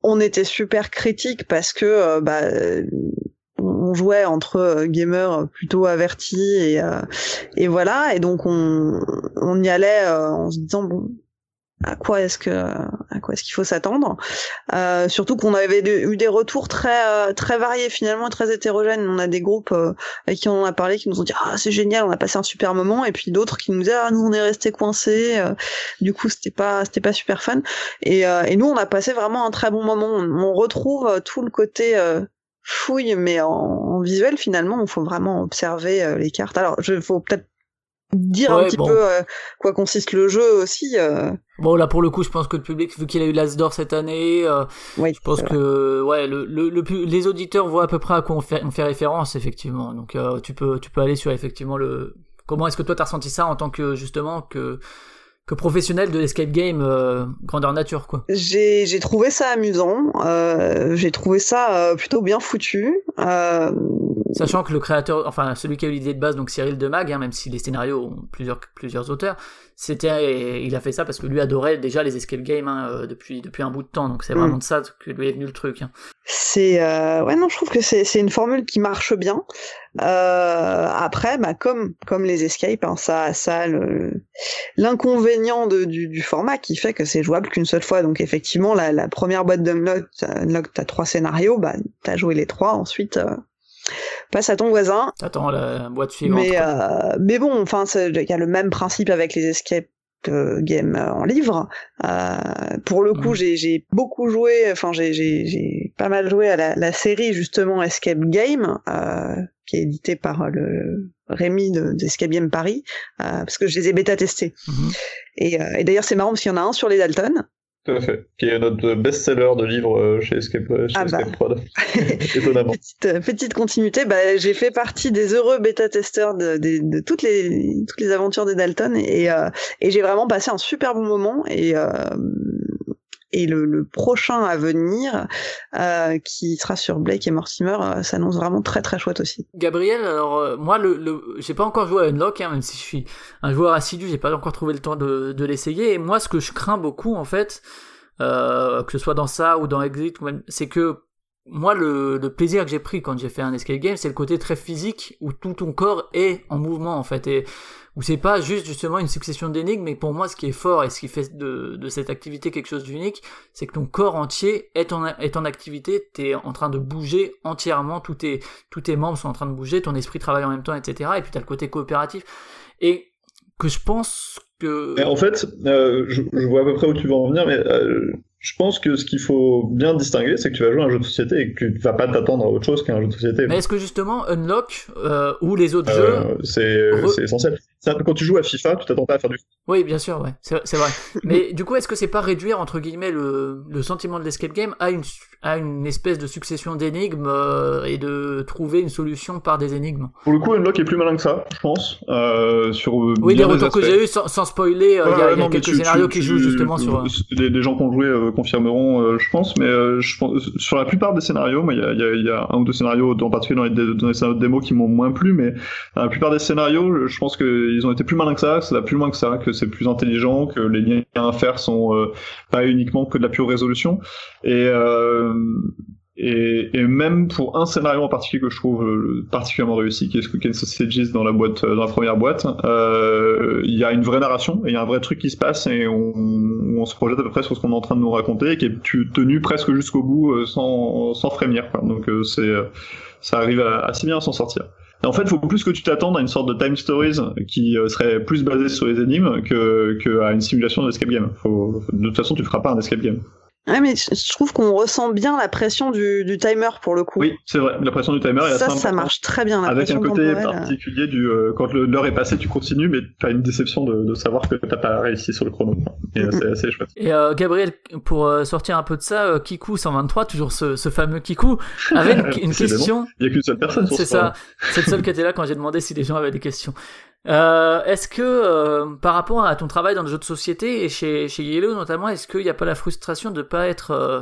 on était super critique parce que euh, bah on jouait entre euh, gamers plutôt avertis et euh, et voilà. Et donc on on y allait euh, en se disant bon à quoi est-ce que à quoi est-ce qu'il faut s'attendre. Euh, surtout qu'on avait eu des retours très euh, très variés finalement très hétérogènes. On a des groupes euh, avec qui on a parlé qui nous ont dit ah c'est génial on a passé un super moment. Et puis d'autres qui nous disaient ah nous on est restés coincés euh, du coup c'était pas c'était pas super fun. Et, et nous on a passé vraiment un très bon moment. On, retrouve tout le côté fouille mais en, visuel finalement. Il faut vraiment observer les cartes. Alors je faut peut-être dire un petit bon. peu euh, quoi consiste le jeu aussi. euh, Bon, là, pour le coup, je pense que le public, vu qu'il a eu l'As d'or cette année, euh, oui, je pense que ouais, le, le, le les auditeurs voient à peu près à quoi on fait, on fait référence, effectivement. Donc, euh, tu peux, tu peux aller sur effectivement le. Comment est-ce que toi t'as ressenti ça en tant que justement que que professionnel de l'escape game euh, grandeur nature, quoi. J'ai j'ai trouvé ça amusant. euh, j'ai trouvé ça euh, plutôt bien foutu. Euh, Sachant que le créateur, enfin celui qui a eu l'idée de base, donc Cyril Demag, hein, même si les scénarios ont plusieurs plusieurs auteurs, c'était, il a fait ça parce que lui adorait déjà les escape games hein, euh, depuis depuis un bout de temps. Donc c'est Mm. vraiment de ça que lui est venu le truc. hein. C'est euh, ouais non, je trouve que c'est c'est une formule qui marche bien. Euh, après, bah comme comme les escapes, hein, ça ça l'inconvénient de- du, du format qui fait que c'est jouable qu'une seule fois. Donc effectivement, la, la première boîte d'unlock, unlock, t'as trois scénarios, bah t'as joué les trois. Ensuite, euh, passe à ton voisin. Attends la boîte suivante. Mais euh, mais bon, enfin, c'est- il y a le même principe avec les escape euh, en livre. Euh, pour le coup, Mhm. j'ai beaucoup joué, enfin j'ai pas mal joué à la, la série justement Escape Game, euh, qui est éditée par euh, le Rémi de- d'Escape Game Paris, euh, parce que je les ai bêta testés. Mhm. Et, euh, et d'ailleurs, c'est marrant parce qu'il y en a un sur les Dalton. Tout à fait. Qui est notre best-seller de livres euh, chez Escape, chez Ah bah. Escape Prod. Étonnamment. petite, euh, petite continuité, bah, j'ai fait partie des heureux bêta-testeurs de, de, de toutes les toutes les aventures des Dalton et euh, et j'ai vraiment passé un super bon moment et euh, et le, le prochain à venir euh, qui sera sur Blake et Mortimer euh, s'annonce vraiment très très chouette aussi. Gabriel, alors euh, moi, le, le, j'ai pas encore joué à Unlock, hein, même si je suis un joueur assidu, j'ai pas encore trouvé le temps de, de l'essayer. Et moi, ce que je crains beaucoup, en fait, euh, que ce soit dans ça ou dans Exit, c'est que moi, le, le plaisir que j'ai pris quand j'ai fait un escape game, c'est le côté très physique où tout ton corps est en mouvement, en fait, et où c'est pas juste justement une succession d'énigmes, mais pour moi, ce qui est fort et ce qui fait de, de cette activité quelque chose d'unique, c'est que ton corps entier est en, est en activité, t'es en train de bouger entièrement, tous tes, tous tes membres sont en train de bouger, ton esprit travaille en même temps, etc. Et puis t'as le côté coopératif. Et que je pense que... En fait, euh, je, je vois à peu près où tu veux en venir, mais euh, je pense que ce qu'il faut bien distinguer, c'est que tu vas jouer à un jeu de société et que tu vas pas t'attendre à autre chose qu'un jeu de société. Mais est-ce que justement Unlock euh, ou les autres Euh, jeux... c'est Re- c'est essentiel. C'est un peu quand tu joues à FIFA, tu t'attends pas à faire du Oui, bien sûr, ouais, c'est c'est vrai. Mais du coup, est-ce que c'est pas réduire entre guillemets le, le sentiment de l'escape game à une à une espèce de succession d'énigmes euh, et de trouver une solution par des énigmes? Pour le coup, Unlock est plus malin que ça, je pense. Sur Oui, les des retours que j'ai eu sans, sans spoiler, il y a, y quelques tu- scénarios tu- qui tu- jouent justement sur. Les, les gens qui ont joué confirmeront, euh, je pense, mais euh, je pense, sur la plupart des scénarios, il y a, y, a, y a un ou deux scénarios, en particulier dans les, dans les scénarios de démo qui m'ont moins plu, mais la plupart des scénarios, je pense qu'ils ont été plus malins que ça, que ça va plus loin que ça, que c'est plus intelligent, que les liens à faire sont euh, pas uniquement que de la pure résolution. Et, et, et même pour un scénario en particulier que je trouve euh, particulièrement réussi, qui est ce que Ken Sausages dans la boîte, euh, dans la première boîte, euh, il y a une vraie narration, il y a un vrai truc qui se passe, et on, on se projette à peu près sur ce qu'on est en train de nous raconter, et qui est tenu presque jusqu'au bout sans, sans frémir. Quoi. Donc c'est, ça arrive assez bien à s'en sortir. Et en fait, il faut plus que tu t'attendes à une sorte de time stories qui serait plus basée sur les énigmes que, que une simulation d'escape game. Faut, de toute façon, tu feras pas un escape game. Ouais, mais je trouve qu'on ressent bien la pression du, du timer pour le coup. Oui, c'est vrai. La pression du timer est assez ça, ça marche très bien. La Avec un côté temporelle, euh. particulier du euh, quand l'heure est passée, tu continues, mais t'as une déception de, de savoir que t'as pas réussi sur le chrono. Et euh, c'est assez chouette. Et euh, Gabriel, pour euh, sortir un peu de ça, euh, Kiku 123, toujours ce, ce fameux Kiku, avait une, une question. Il y a qu'une seule personne sur C'est ce ça. C'est le seul qui était là quand j'ai demandé si les gens avaient des questions. Euh, est-ce que euh, par rapport à ton travail dans le jeu de société et chez, chez Yellow notamment, est-ce qu'il n'y a pas la frustration de pas être euh,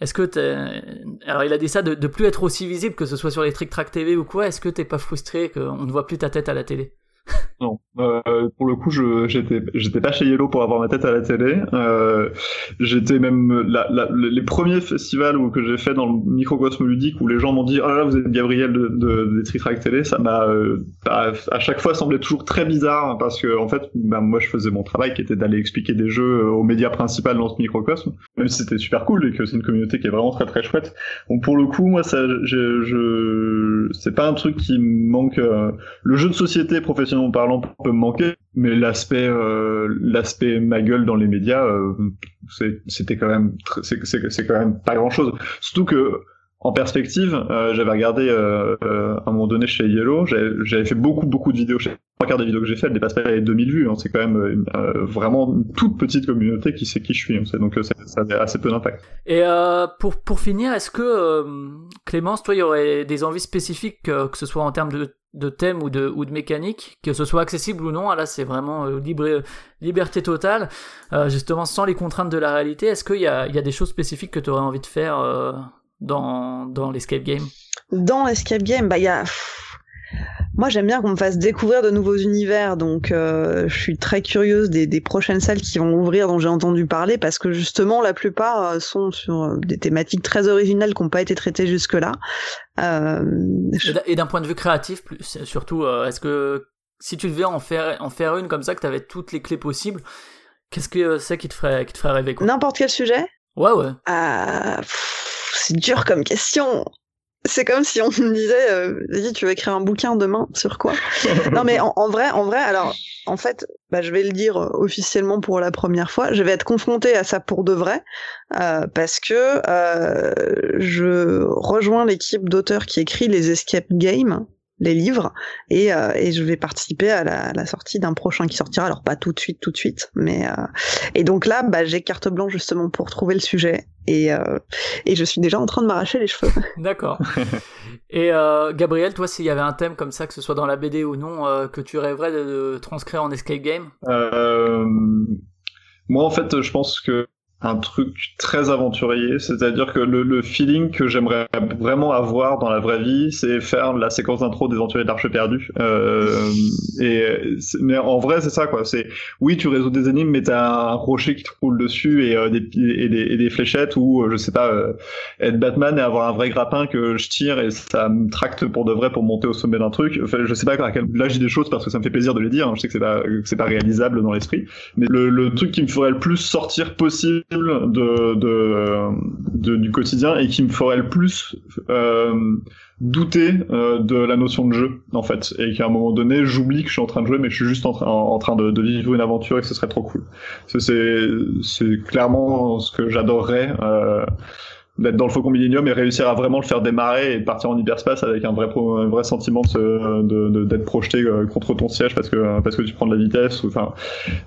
est-ce que t'es... Alors il a dit ça de, de plus être aussi visible, que ce soit sur les Trick Track TV ou quoi, est-ce que t'es pas frustré qu'on ne voit plus ta tête à la télé? Non, euh, pour le coup, j'étais pas chez Yellow pour avoir ma tête à la télé. Euh, j'étais même les premiers festivals que j'ai fait dans le microcosme ludique où les gens m'ont dit ah là vous êtes Gabriel de, de, des Trick Track télé, ça m'a euh, à, chaque fois semblé toujours très bizarre parce que en fait bah, moi je faisais mon travail qui était d'aller expliquer des jeux aux médias principaux dans ce microcosme, même si c'était super cool et que c'est une communauté qui est vraiment très très chouette. Donc pour le coup moi c'est pas un truc qui me manque. le jeu de société professionnellement parlant peut me manquer, mais l'aspect euh, l'aspect ma gueule dans les médias, euh, c'était quand même c'est quand même pas grand chose. Surtout que en perspective, euh, j'avais regardé euh, euh, à un moment donné chez Yellow, j'avais fait beaucoup beaucoup de vidéos. Chez... Trois quarts des vidéos que j'ai fait, elles dépassent pas les 2000 vues. Hein. C'est quand même euh, vraiment une toute petite communauté qui sait qui je suis. hein. Donc euh, ça, ça avait assez peu d'impact. Et euh, pour, pour finir, est-ce que, euh, Clémence, toi, il y aurait des envies spécifiques, euh, que ce soit en termes de, de thème ou de, ou de mécanique, que ce soit accessible ou non, ah, là c'est vraiment euh, libre, liberté totale, euh, justement sans les contraintes de la réalité, est-ce qu'il y a, il y a des choses spécifiques que tu aurais envie de faire euh, dans, dans l'escape game? Dans Escape Game, bah il y a. Moi, j'aime bien qu'on me fasse découvrir de nouveaux univers, donc euh, je suis très curieuse des, des prochaines salles qui vont ouvrir, dont j'ai entendu parler, parce que justement, la plupart euh, sont sur euh, des thématiques très originales qui n'ont pas été traitées jusque-là. Euh, je- Et d'un- point de vue créatif, plus, surtout, euh, est-ce que si tu devais en faire, en faire une comme ça, que tu avais toutes les clés possibles, qu'est-ce que c'est qui te ferait, qui te ferait rêver N'importe quel sujet? Ouais, ouais. Pff, c'est dur comme question. C'est comme si on me disait, euh, vas-y, tu veux écrire un bouquin demain sur quoi? Non, mais en, en vrai, en vrai, alors, en fait, bah, je vais le dire euh, officiellement pour la première fois. Je vais être confrontée à ça pour de vrai, euh, parce que euh, je rejoins l'équipe d'auteurs qui écrit les escape games, les livres, et, euh, et je vais participer à la, à la sortie d'un prochain qui sortira. Alors pas tout de suite, tout de suite, mais euh, et donc là, bah, j'ai carte blanche justement pour trouver le sujet, et euh, et je suis déjà en train de m'arracher les cheveux. D'accord. Et euh, Gabriel, toi, s'il y avait un thème comme ça, que ce soit dans la BD ou non, euh, que tu rêverais de, de transcrire en escape game? Euh, moi, en fait, je pense que un truc très aventurier, c'est-à-dire que le, le feeling que j'aimerais vraiment avoir dans la vraie vie, c'est faire la séquence d'intro des Aventuriers de l'Arche perdue. Euh, et mais en vrai, c'est ça quoi. C'est oui, tu résous des énigmes, mais t'as un rocher qui te roule dessus et, euh, des, et, des, et des fléchettes ou euh, je sais pas, euh, être Batman et avoir un vrai grappin que je tire et ça me tracte pour de vrai pour monter au sommet d'un truc. Enfin, je sais pas à quel là dis des choses parce que ça me fait plaisir de les dire. hein. Je sais que c'est pas c'est pas réalisable dans l'esprit. Mais le, le truc qui me ferait le plus sortir possible de, de, du quotidien et qui me ferait le plus euh, douter euh, de la notion de jeu en fait. Et qu'à un moment donné j'oublie que je suis en train de jouer mais je suis juste en train en, train de, vivre une aventure et que ce serait trop cool. C'est clairement ce que j'adorerais euh, d'être dans le Faucon Millennium et réussir à vraiment le faire démarrer et partir en hyperspace avec un vrai pro- un vrai sentiment de de- de- d'être projeté euh, contre ton siège parce que parce que tu prends de la vitesse ou enfin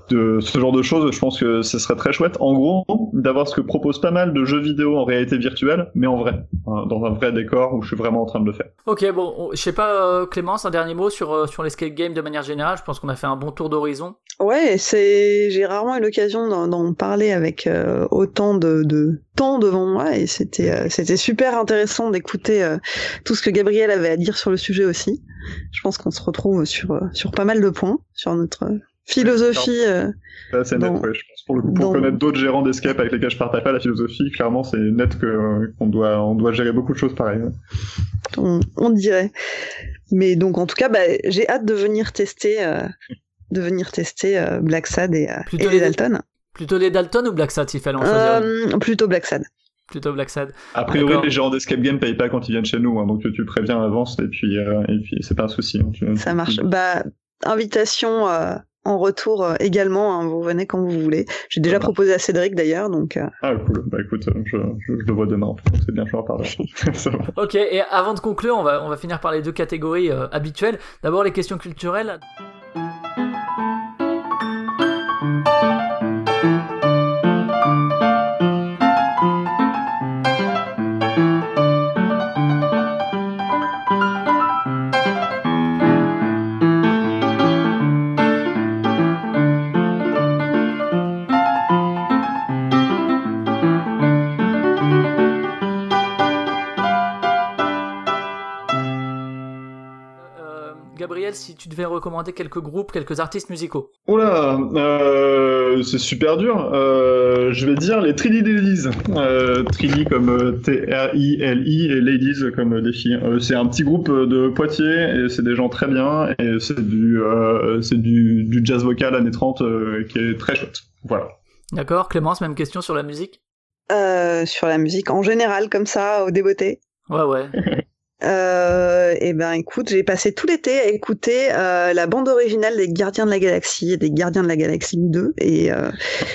de ce genre de choses je pense que ce serait très chouette en gros d'avoir ce que propose pas mal de jeux vidéo en réalité virtuelle mais en vrai hein, dans un vrai décor où je suis vraiment en train de le faire Ok, bon, on- je sais pas, euh, Clémence, un dernier mot sur, euh, sur l'escape game de manière générale. Je pense qu'on a fait un bon tour d'horizon. Ouais, c'est j'ai rarement eu l'occasion d'en- d'en parler avec euh, autant de, de temps devant moi et c'était euh, c'était super intéressant d'écouter euh, tout ce que Gabriel avait à dire sur le sujet aussi. Je pense qu'on se retrouve sur euh, sur pas mal de points sur notre philosophie. euh, Là, c'est net ouais, je pense pour le coup pour dans- connaître d'autres gérants d'escape avec lesquels je partage pas la philosophie clairement c'est net que qu'on doit on doit gérer beaucoup de choses pareil on, on dirait. Mais donc en tout cas, bah, j'ai hâte de venir tester euh, de venir tester euh, Black Sad et, euh, et les les- Dalton. Plutôt les Dalton ou Black Sad, s'il fallait en choisir Euh, plutôt Black Sad. Plutôt Black Sad. A priori, les gérants d'escape game payent pas quand ils viennent chez nous, hein, donc tu préviens à l'avance et puis euh, et puis c'est pas un souci. hein, tu- Ça marche. Bah, invitation euh, en retour euh, également. hein, vous venez quand vous voulez. J'ai déjà proposé à Cédric d'ailleurs, donc euh, Ah cool. Bah écoute, euh, je, je, je le vois demain. C'est bien, je en parle. Ok, et avant de conclure, on va, on va finir par les deux catégories euh, habituelles. D'abord, les questions culturelles. Gabriel, si tu devais recommander quelques groupes, quelques artistes musicaux. Oula, euh, c'est super dur. Euh, je vais dire les Trilly Ladies. Euh, Trilly comme euh, T-R-I-L-I et Ladies comme des filles. Euh, c'est un petit groupe de Poitiers et c'est des gens très bien et c'est du, euh, c'est du, du jazz vocal années 30 euh, qui est très chouette. Voilà. D'accord Clémence, même question sur la musique? Euh, sur la musique en général comme ça au débeauté. Ouais, ouais. Euh, et ben écoute, j'ai passé tout l'été à écouter euh, la bande originale des Gardiens de la Galaxie et des Gardiens de la Galaxie 2 et euh,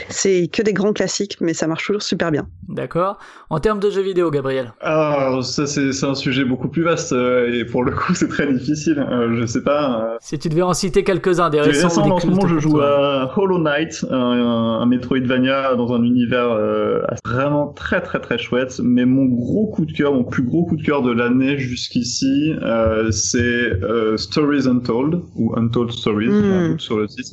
c'est que des grands classiques mais ça marche toujours super bien. D'accord. En termes de jeux vidéo, Gabriel Alors ça c'est un sujet beaucoup plus vaste euh, et pour le coup c'est très difficile. Euh, je sais pas. euh, Si tu devais en citer quelques-uns des Des récents. en ce moment, je joue toi. à Hollow Knight, un, un, un Metroidvania dans un univers euh, vraiment très très très chouette. Mais mon gros coup de cœur, mon plus gros coup de cœur de l'année jusqu'ici, euh, c'est euh, Stories Untold ou Untold Stories, Mm. doute sur le titre.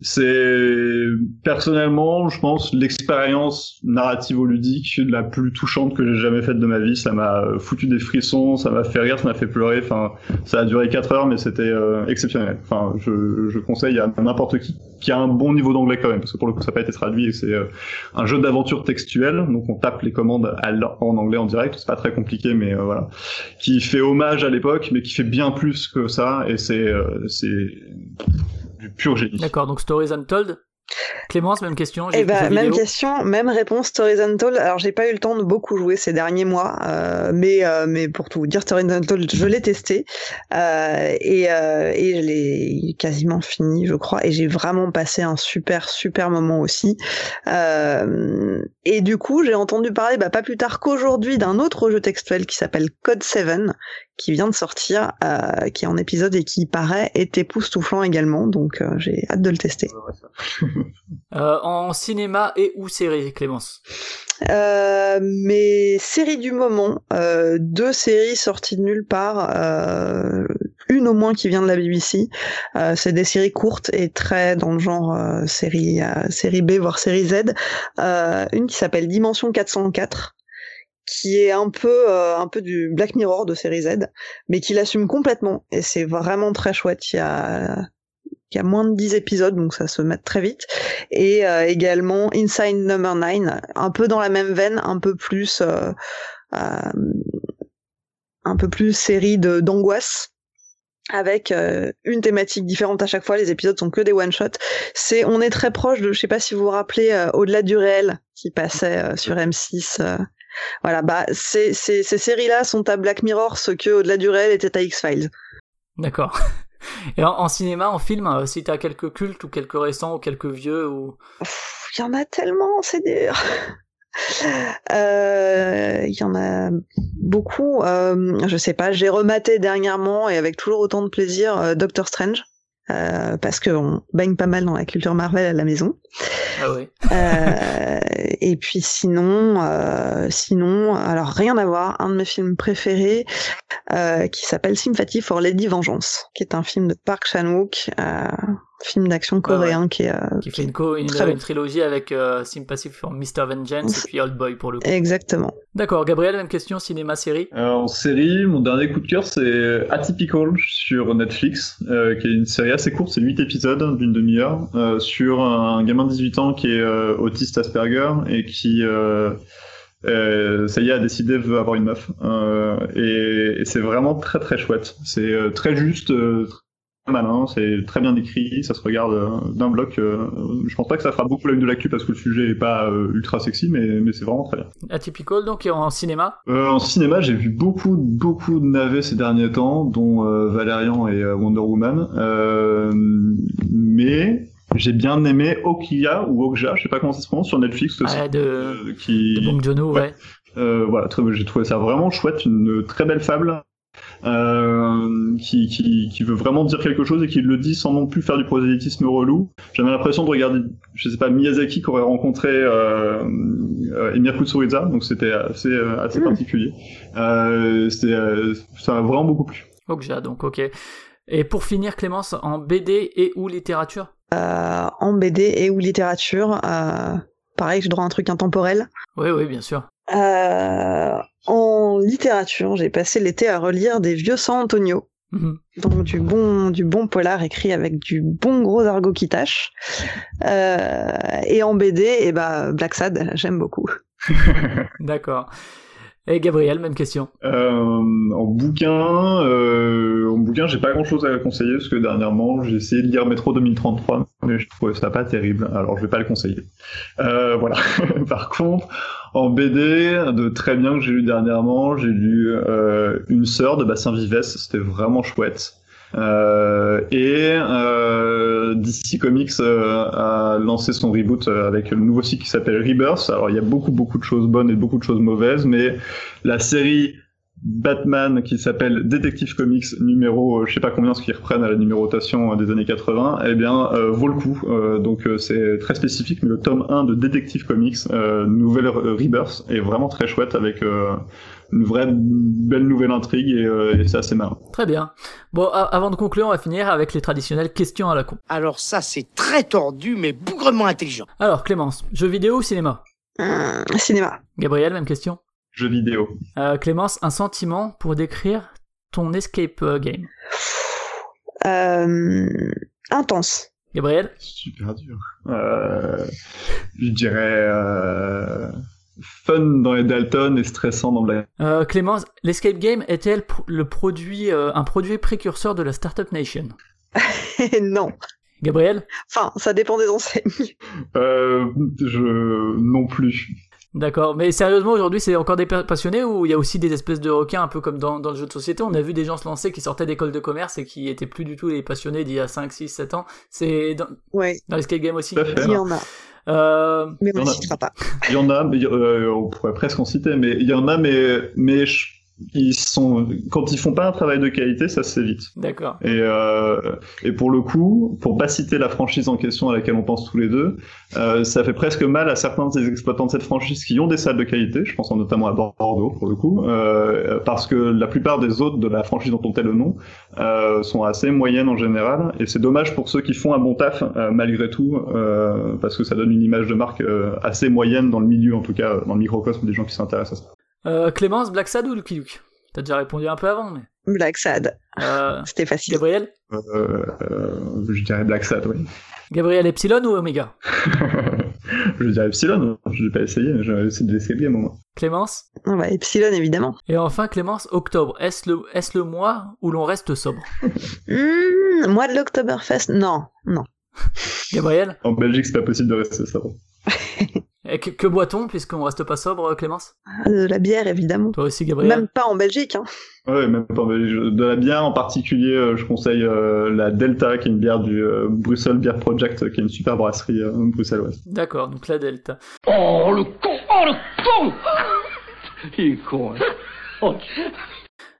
C'est personnellement, je pense, l'expérience narrativo-ludique la plus touchante que j'ai jamais faite de ma vie. Ça m'a foutu des frissons, ça m'a fait rire, ça m'a fait pleurer. Enfin, ça a duré 4 heures, mais c'était euh, exceptionnel. Enfin, je, je conseille à n'importe qui qui a un bon niveau d'anglais quand même, parce que pour le coup, ça n'a pas été traduit c'est euh, un jeu d'aventure textuel. Donc, on tape les commandes en anglais en direct. C'est pas très compliqué, mais euh, voilà, qui fait hommage à l'époque, mais qui fait bien plus que ça. Et c'est euh, c'est du pur génie. D'accord, donc Stories Untold. Clémence, même question. Bah, jeux même vidéo question, même réponse Stories Untold. Alors j'ai pas eu le temps de beaucoup jouer ces derniers mois, euh, mais euh, mais pour tout vous dire, Stories Untold, je l'ai testé euh, et euh, et je l'ai quasiment fini, je crois, et j'ai vraiment passé un super super moment aussi. Euh, et du coup, j'ai entendu parler, bah, pas plus tard qu'aujourd'hui, d'un autre jeu textuel qui s'appelle Code 7, qui vient de sortir, euh, qui est en épisode et qui paraît est époustouflant également. Donc euh, j'ai hâte de le tester. Euh, en cinéma et ou série, Clémence Euh, mes séries du moment, euh, deux séries sorties de nulle part, euh, une au moins qui vient de la BBC. Euh, c'est des séries courtes et très dans le genre euh, série euh, série B voire série Z. Euh, une qui s'appelle Dimension 404 qui est un peu euh, un peu du Black Mirror de série Z, mais qui l'assume complètement et c'est vraiment très chouette. Il y a il y a moins de 10 épisodes, donc ça se met très vite. Et euh, également Inside Number 9, un peu dans la même veine, un peu plus euh, euh, un peu plus série de d'angoisse avec euh, une thématique différente à chaque fois. Les épisodes sont que des one shot. C'est, on est très proche de, je sais pas si vous vous rappelez, euh, au-delà du réel qui passait euh, sur M6. Euh, voilà, bah c'est- ces séries-là sont à Black Mirror ce que au-delà du réel était à X Files. D'accord. Et en, en cinéma, en film, euh, si t'as quelques cultes ou quelques récents ou quelques vieux ou Il y en a tellement, c'est dur. Euh, Il y en a beaucoup. Euh, je sais pas, j'ai rematé dernièrement et avec toujours autant de plaisir euh, Doctor Strange. Euh, parce qu'on baigne pas mal dans la culture Marvel à la maison. ah oui. Euh, et puis sinon, euh, sinon, alors rien à voir, un de mes films préférés euh, qui s'appelle Sympathy for Lady Vengeance, qui est un film de Park Chan-wook, euh, film d'action coréen qui est euh, Qui fait une, co- une, une trilogie avec euh, Sympathy for Mr. Vengeance et puis Old Boy pour le coup. exactement. D'accord, Gabriel, même question, cinéma, série? En série, mon dernier coup de cœur, c'est Atypical sur Netflix, euh, qui est une série assez courte, c'est 8 épisodes d'une demi-heure, euh, sur un gamin de 18 ans qui est euh, autiste Asperger et qui, euh, euh, ça y est, a décidé veut avoir une meuf. Euh, et et c'est vraiment très très chouette. C'est euh, très juste, euh, malin, c'est très bien écrit, ça se regarde euh, d'un bloc. euh, je pense pas que ça fera beaucoup l'œil de l'actu parce que le sujet est pas euh, ultra sexy, mais, mais c'est vraiment très bien. Atypical, donc en cinéma? Euh, en cinéma, j'ai vu beaucoup, beaucoup de navets ces derniers temps, dont euh, Valérian et euh, Wonder Woman. Mais j'ai bien aimé Okia ou Okja, je sais pas comment ça se prononce, sur Netflix aussi. Ouais, de, qui, de Bong Joon-ho, ouais. ouais. euh, voilà, j'ai trouvé ça vraiment chouette, une très belle fable. Euh, qui, qui, qui veut vraiment dire quelque chose et qui le dit sans non plus faire du prosélytisme relou. J'avais l'impression de regarder, je sais pas, Miyazaki qui aurait rencontré euh, euh, Emir Kusturica, donc c'était assez, euh, assez Mm. particulier. Euh, c'était, euh, ça m'a vraiment beaucoup plu. Okja, donc ok. Et pour finir, Clémence, en BD et ou littérature? Euh, en BD et ou littérature, euh, pareil, j'ai droit à un truc intemporel. Oui, oui, bien sûr. Euh, en littérature, j'ai passé l'été à relire des vieux San Antonio. Mhm. Donc du bon, du bon polar écrit avec du bon gros argot qui tâche. Euh, et en BD, et bah Black Sad, j'aime beaucoup. D'accord. Et Gabriel, même question. Euh, en bouquin, euh, en bouquin, j'ai pas grand chose à conseiller parce que dernièrement, j'ai essayé de lire Métro 2033, mais je trouvais ça pas terrible, alors je vais pas le conseiller. Euh, voilà. Par contre, en BD, de très bien que j'ai lu dernièrement, j'ai lu euh, Une sœur de Bastien Vives, c'était vraiment chouette. Euh, et euh, DC Comics euh, a lancé son reboot euh, avec le nouveau cycle qui s'appelle Rebirth. Alors il y a beaucoup beaucoup de choses bonnes et beaucoup de choses mauvaises, mais la série Batman qui s'appelle Detective Comics numéro euh, je sais pas combien ce qu'ils reprennent à la numérotation euh, des années 80 eh bien euh, vaut le coup Euh, donc euh, c'est très spécifique mais le tome 1 de Detective Comics euh, nouvelle Rebirth est vraiment très chouette avec euh, une vraie belle nouvelle intrigue et, euh, et c'est assez marrant Très bien. Bon, avant de conclure, on va finir avec les traditionnelles questions à la con. Alors ça, c'est très tordu, mais bougrement intelligent. Alors, Clémence, jeux vidéo ou cinéma? Hum, cinéma. Gabriel, même question? Jeux vidéo Euh, Clémence, un sentiment pour décrire ton escape euh, game? Euh, intense. Gabriel? Super dur euh, je dirais euh, fun dans les Dalton et stressant dans Black euh, Clémence, l'escape game est-elle le produit, euh, un produit précurseur de la Startup Nation? Non. Gabriel? Enfin, ça dépend des enseignes. euh, je non plus D'accord, mais sérieusement aujourd'hui c'est encore des pa- passionnés ou il y a aussi des espèces de requins un peu comme dans, dans le jeu de société? On a vu des gens se lancer qui sortaient d'école de commerce et qui étaient plus du tout les passionnés d'il y a 5, 6, 7 ans. C'est dans, Ouais, dans l'escape game aussi il y en a. Euh, Mais on ne citera pas. Il y en a, mais euh, on pourrait presque en citer, mais il y en a, mais mais je- ils sont quand ils font pas un travail de qualité, ça se fait vite. D'accord. Et euh, et pour le coup, pour pas citer la franchise en question à laquelle on pense tous les deux, euh, ça fait presque mal à certains des exploitants de cette franchise qui ont des salles de qualité. Je pense notamment à Bordeaux pour le coup, euh, parce que la plupart des autres de la franchise dont on tait le nom euh, sont assez moyennes en général. Et c'est dommage pour ceux qui font un bon taf euh, malgré tout, euh, parce que ça donne une image de marque euh, assez moyenne dans le milieu, en tout cas dans le microcosme des gens qui s'intéressent à ça. Euh, Clémence, Black Sad ou Lucky Luke? T'as déjà répondu un peu avant, mais... Black Sad. Euh, C'était facile. Gabriel? Euh, euh, je dirais Black Sad, oui. Gabriel Epsilon ou Omega? Je dirais Epsilon, je l'ai pas essayé, mais j'ai essayé de l'essayer moi. Clémence? Ah bah, Epsilon, évidemment. Et enfin Clémence, octobre, est-ce le, est le mois où l'on reste sobre? Hum, mois de l'Octoberfest. Non, non. Gabriel? En Belgique, c'est pas possible de rester sobre. Et que, que boit-on puisqu'on reste pas sobre, Clémence? De la bière, évidemment. Toi aussi, Gabriel Même pas en Belgique. Hein. Ouais, même pas en Belgique. De la bière en particulier, euh, je conseille euh, la Delta, qui est une bière du euh, Brussels Beer Project, qui est une super brasserie euh, bruxelloise. D'accord, donc la Delta. Oh, le con Oh, le con Il est con, hein. Oh,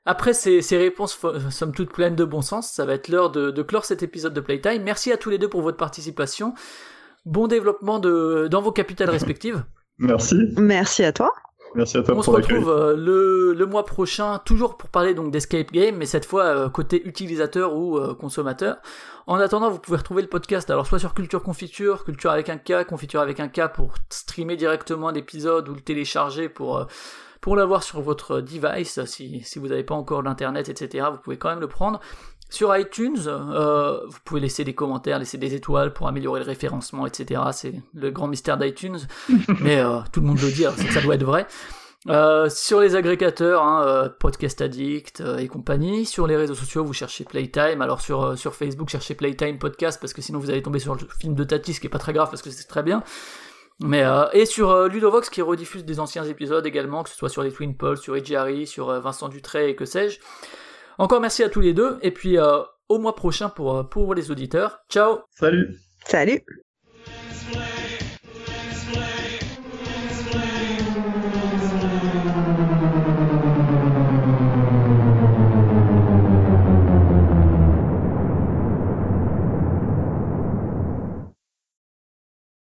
Après ces, ces réponses somme toute pleines de bon sens, ça va être l'heure de, de clore cet épisode de Playtime. Merci à tous les deux pour votre participation. Bon développement de, dans vos capitales respectives. Merci. Merci à toi. Merci à toi On se pour retrouve euh, le, le mois prochain, toujours pour parler donc d'Escape Game, mais cette fois euh, côté utilisateur ou euh, consommateur. En attendant, vous pouvez retrouver le podcast alors soit sur Culture Confiture, Culture avec un K, Confiture avec un K pour streamer directement l'épisode ou le télécharger pour euh, pour l'avoir sur votre device. Si si vous n'avez pas encore l'internet, etc. Vous pouvez quand même le prendre. Sur iTunes, euh, vous pouvez laisser des commentaires, laisser des étoiles pour améliorer le référencement, etc. C'est le grand mystère d'iTunes, mais euh, tout le monde le dit, alors que ça doit être vrai. Euh, sur les agrégateurs, hein, Podcast Addict et compagnie. Sur les réseaux sociaux, vous cherchez Playtime. Alors sur, sur Facebook, cherchez Playtime Podcast parce que sinon vous allez tomber sur le film de Tati, ce qui est pas très grave parce que c'est très bien. Mais euh, et sur euh, Ludovox qui rediffuse des anciens épisodes également, que ce soit sur les Twin Pulse, sur Edgy sur euh, Vincent Dutray et que sais-je. Encore merci à tous les deux et puis euh, au mois prochain pour, euh, pour les auditeurs. Ciao Salut. Salut.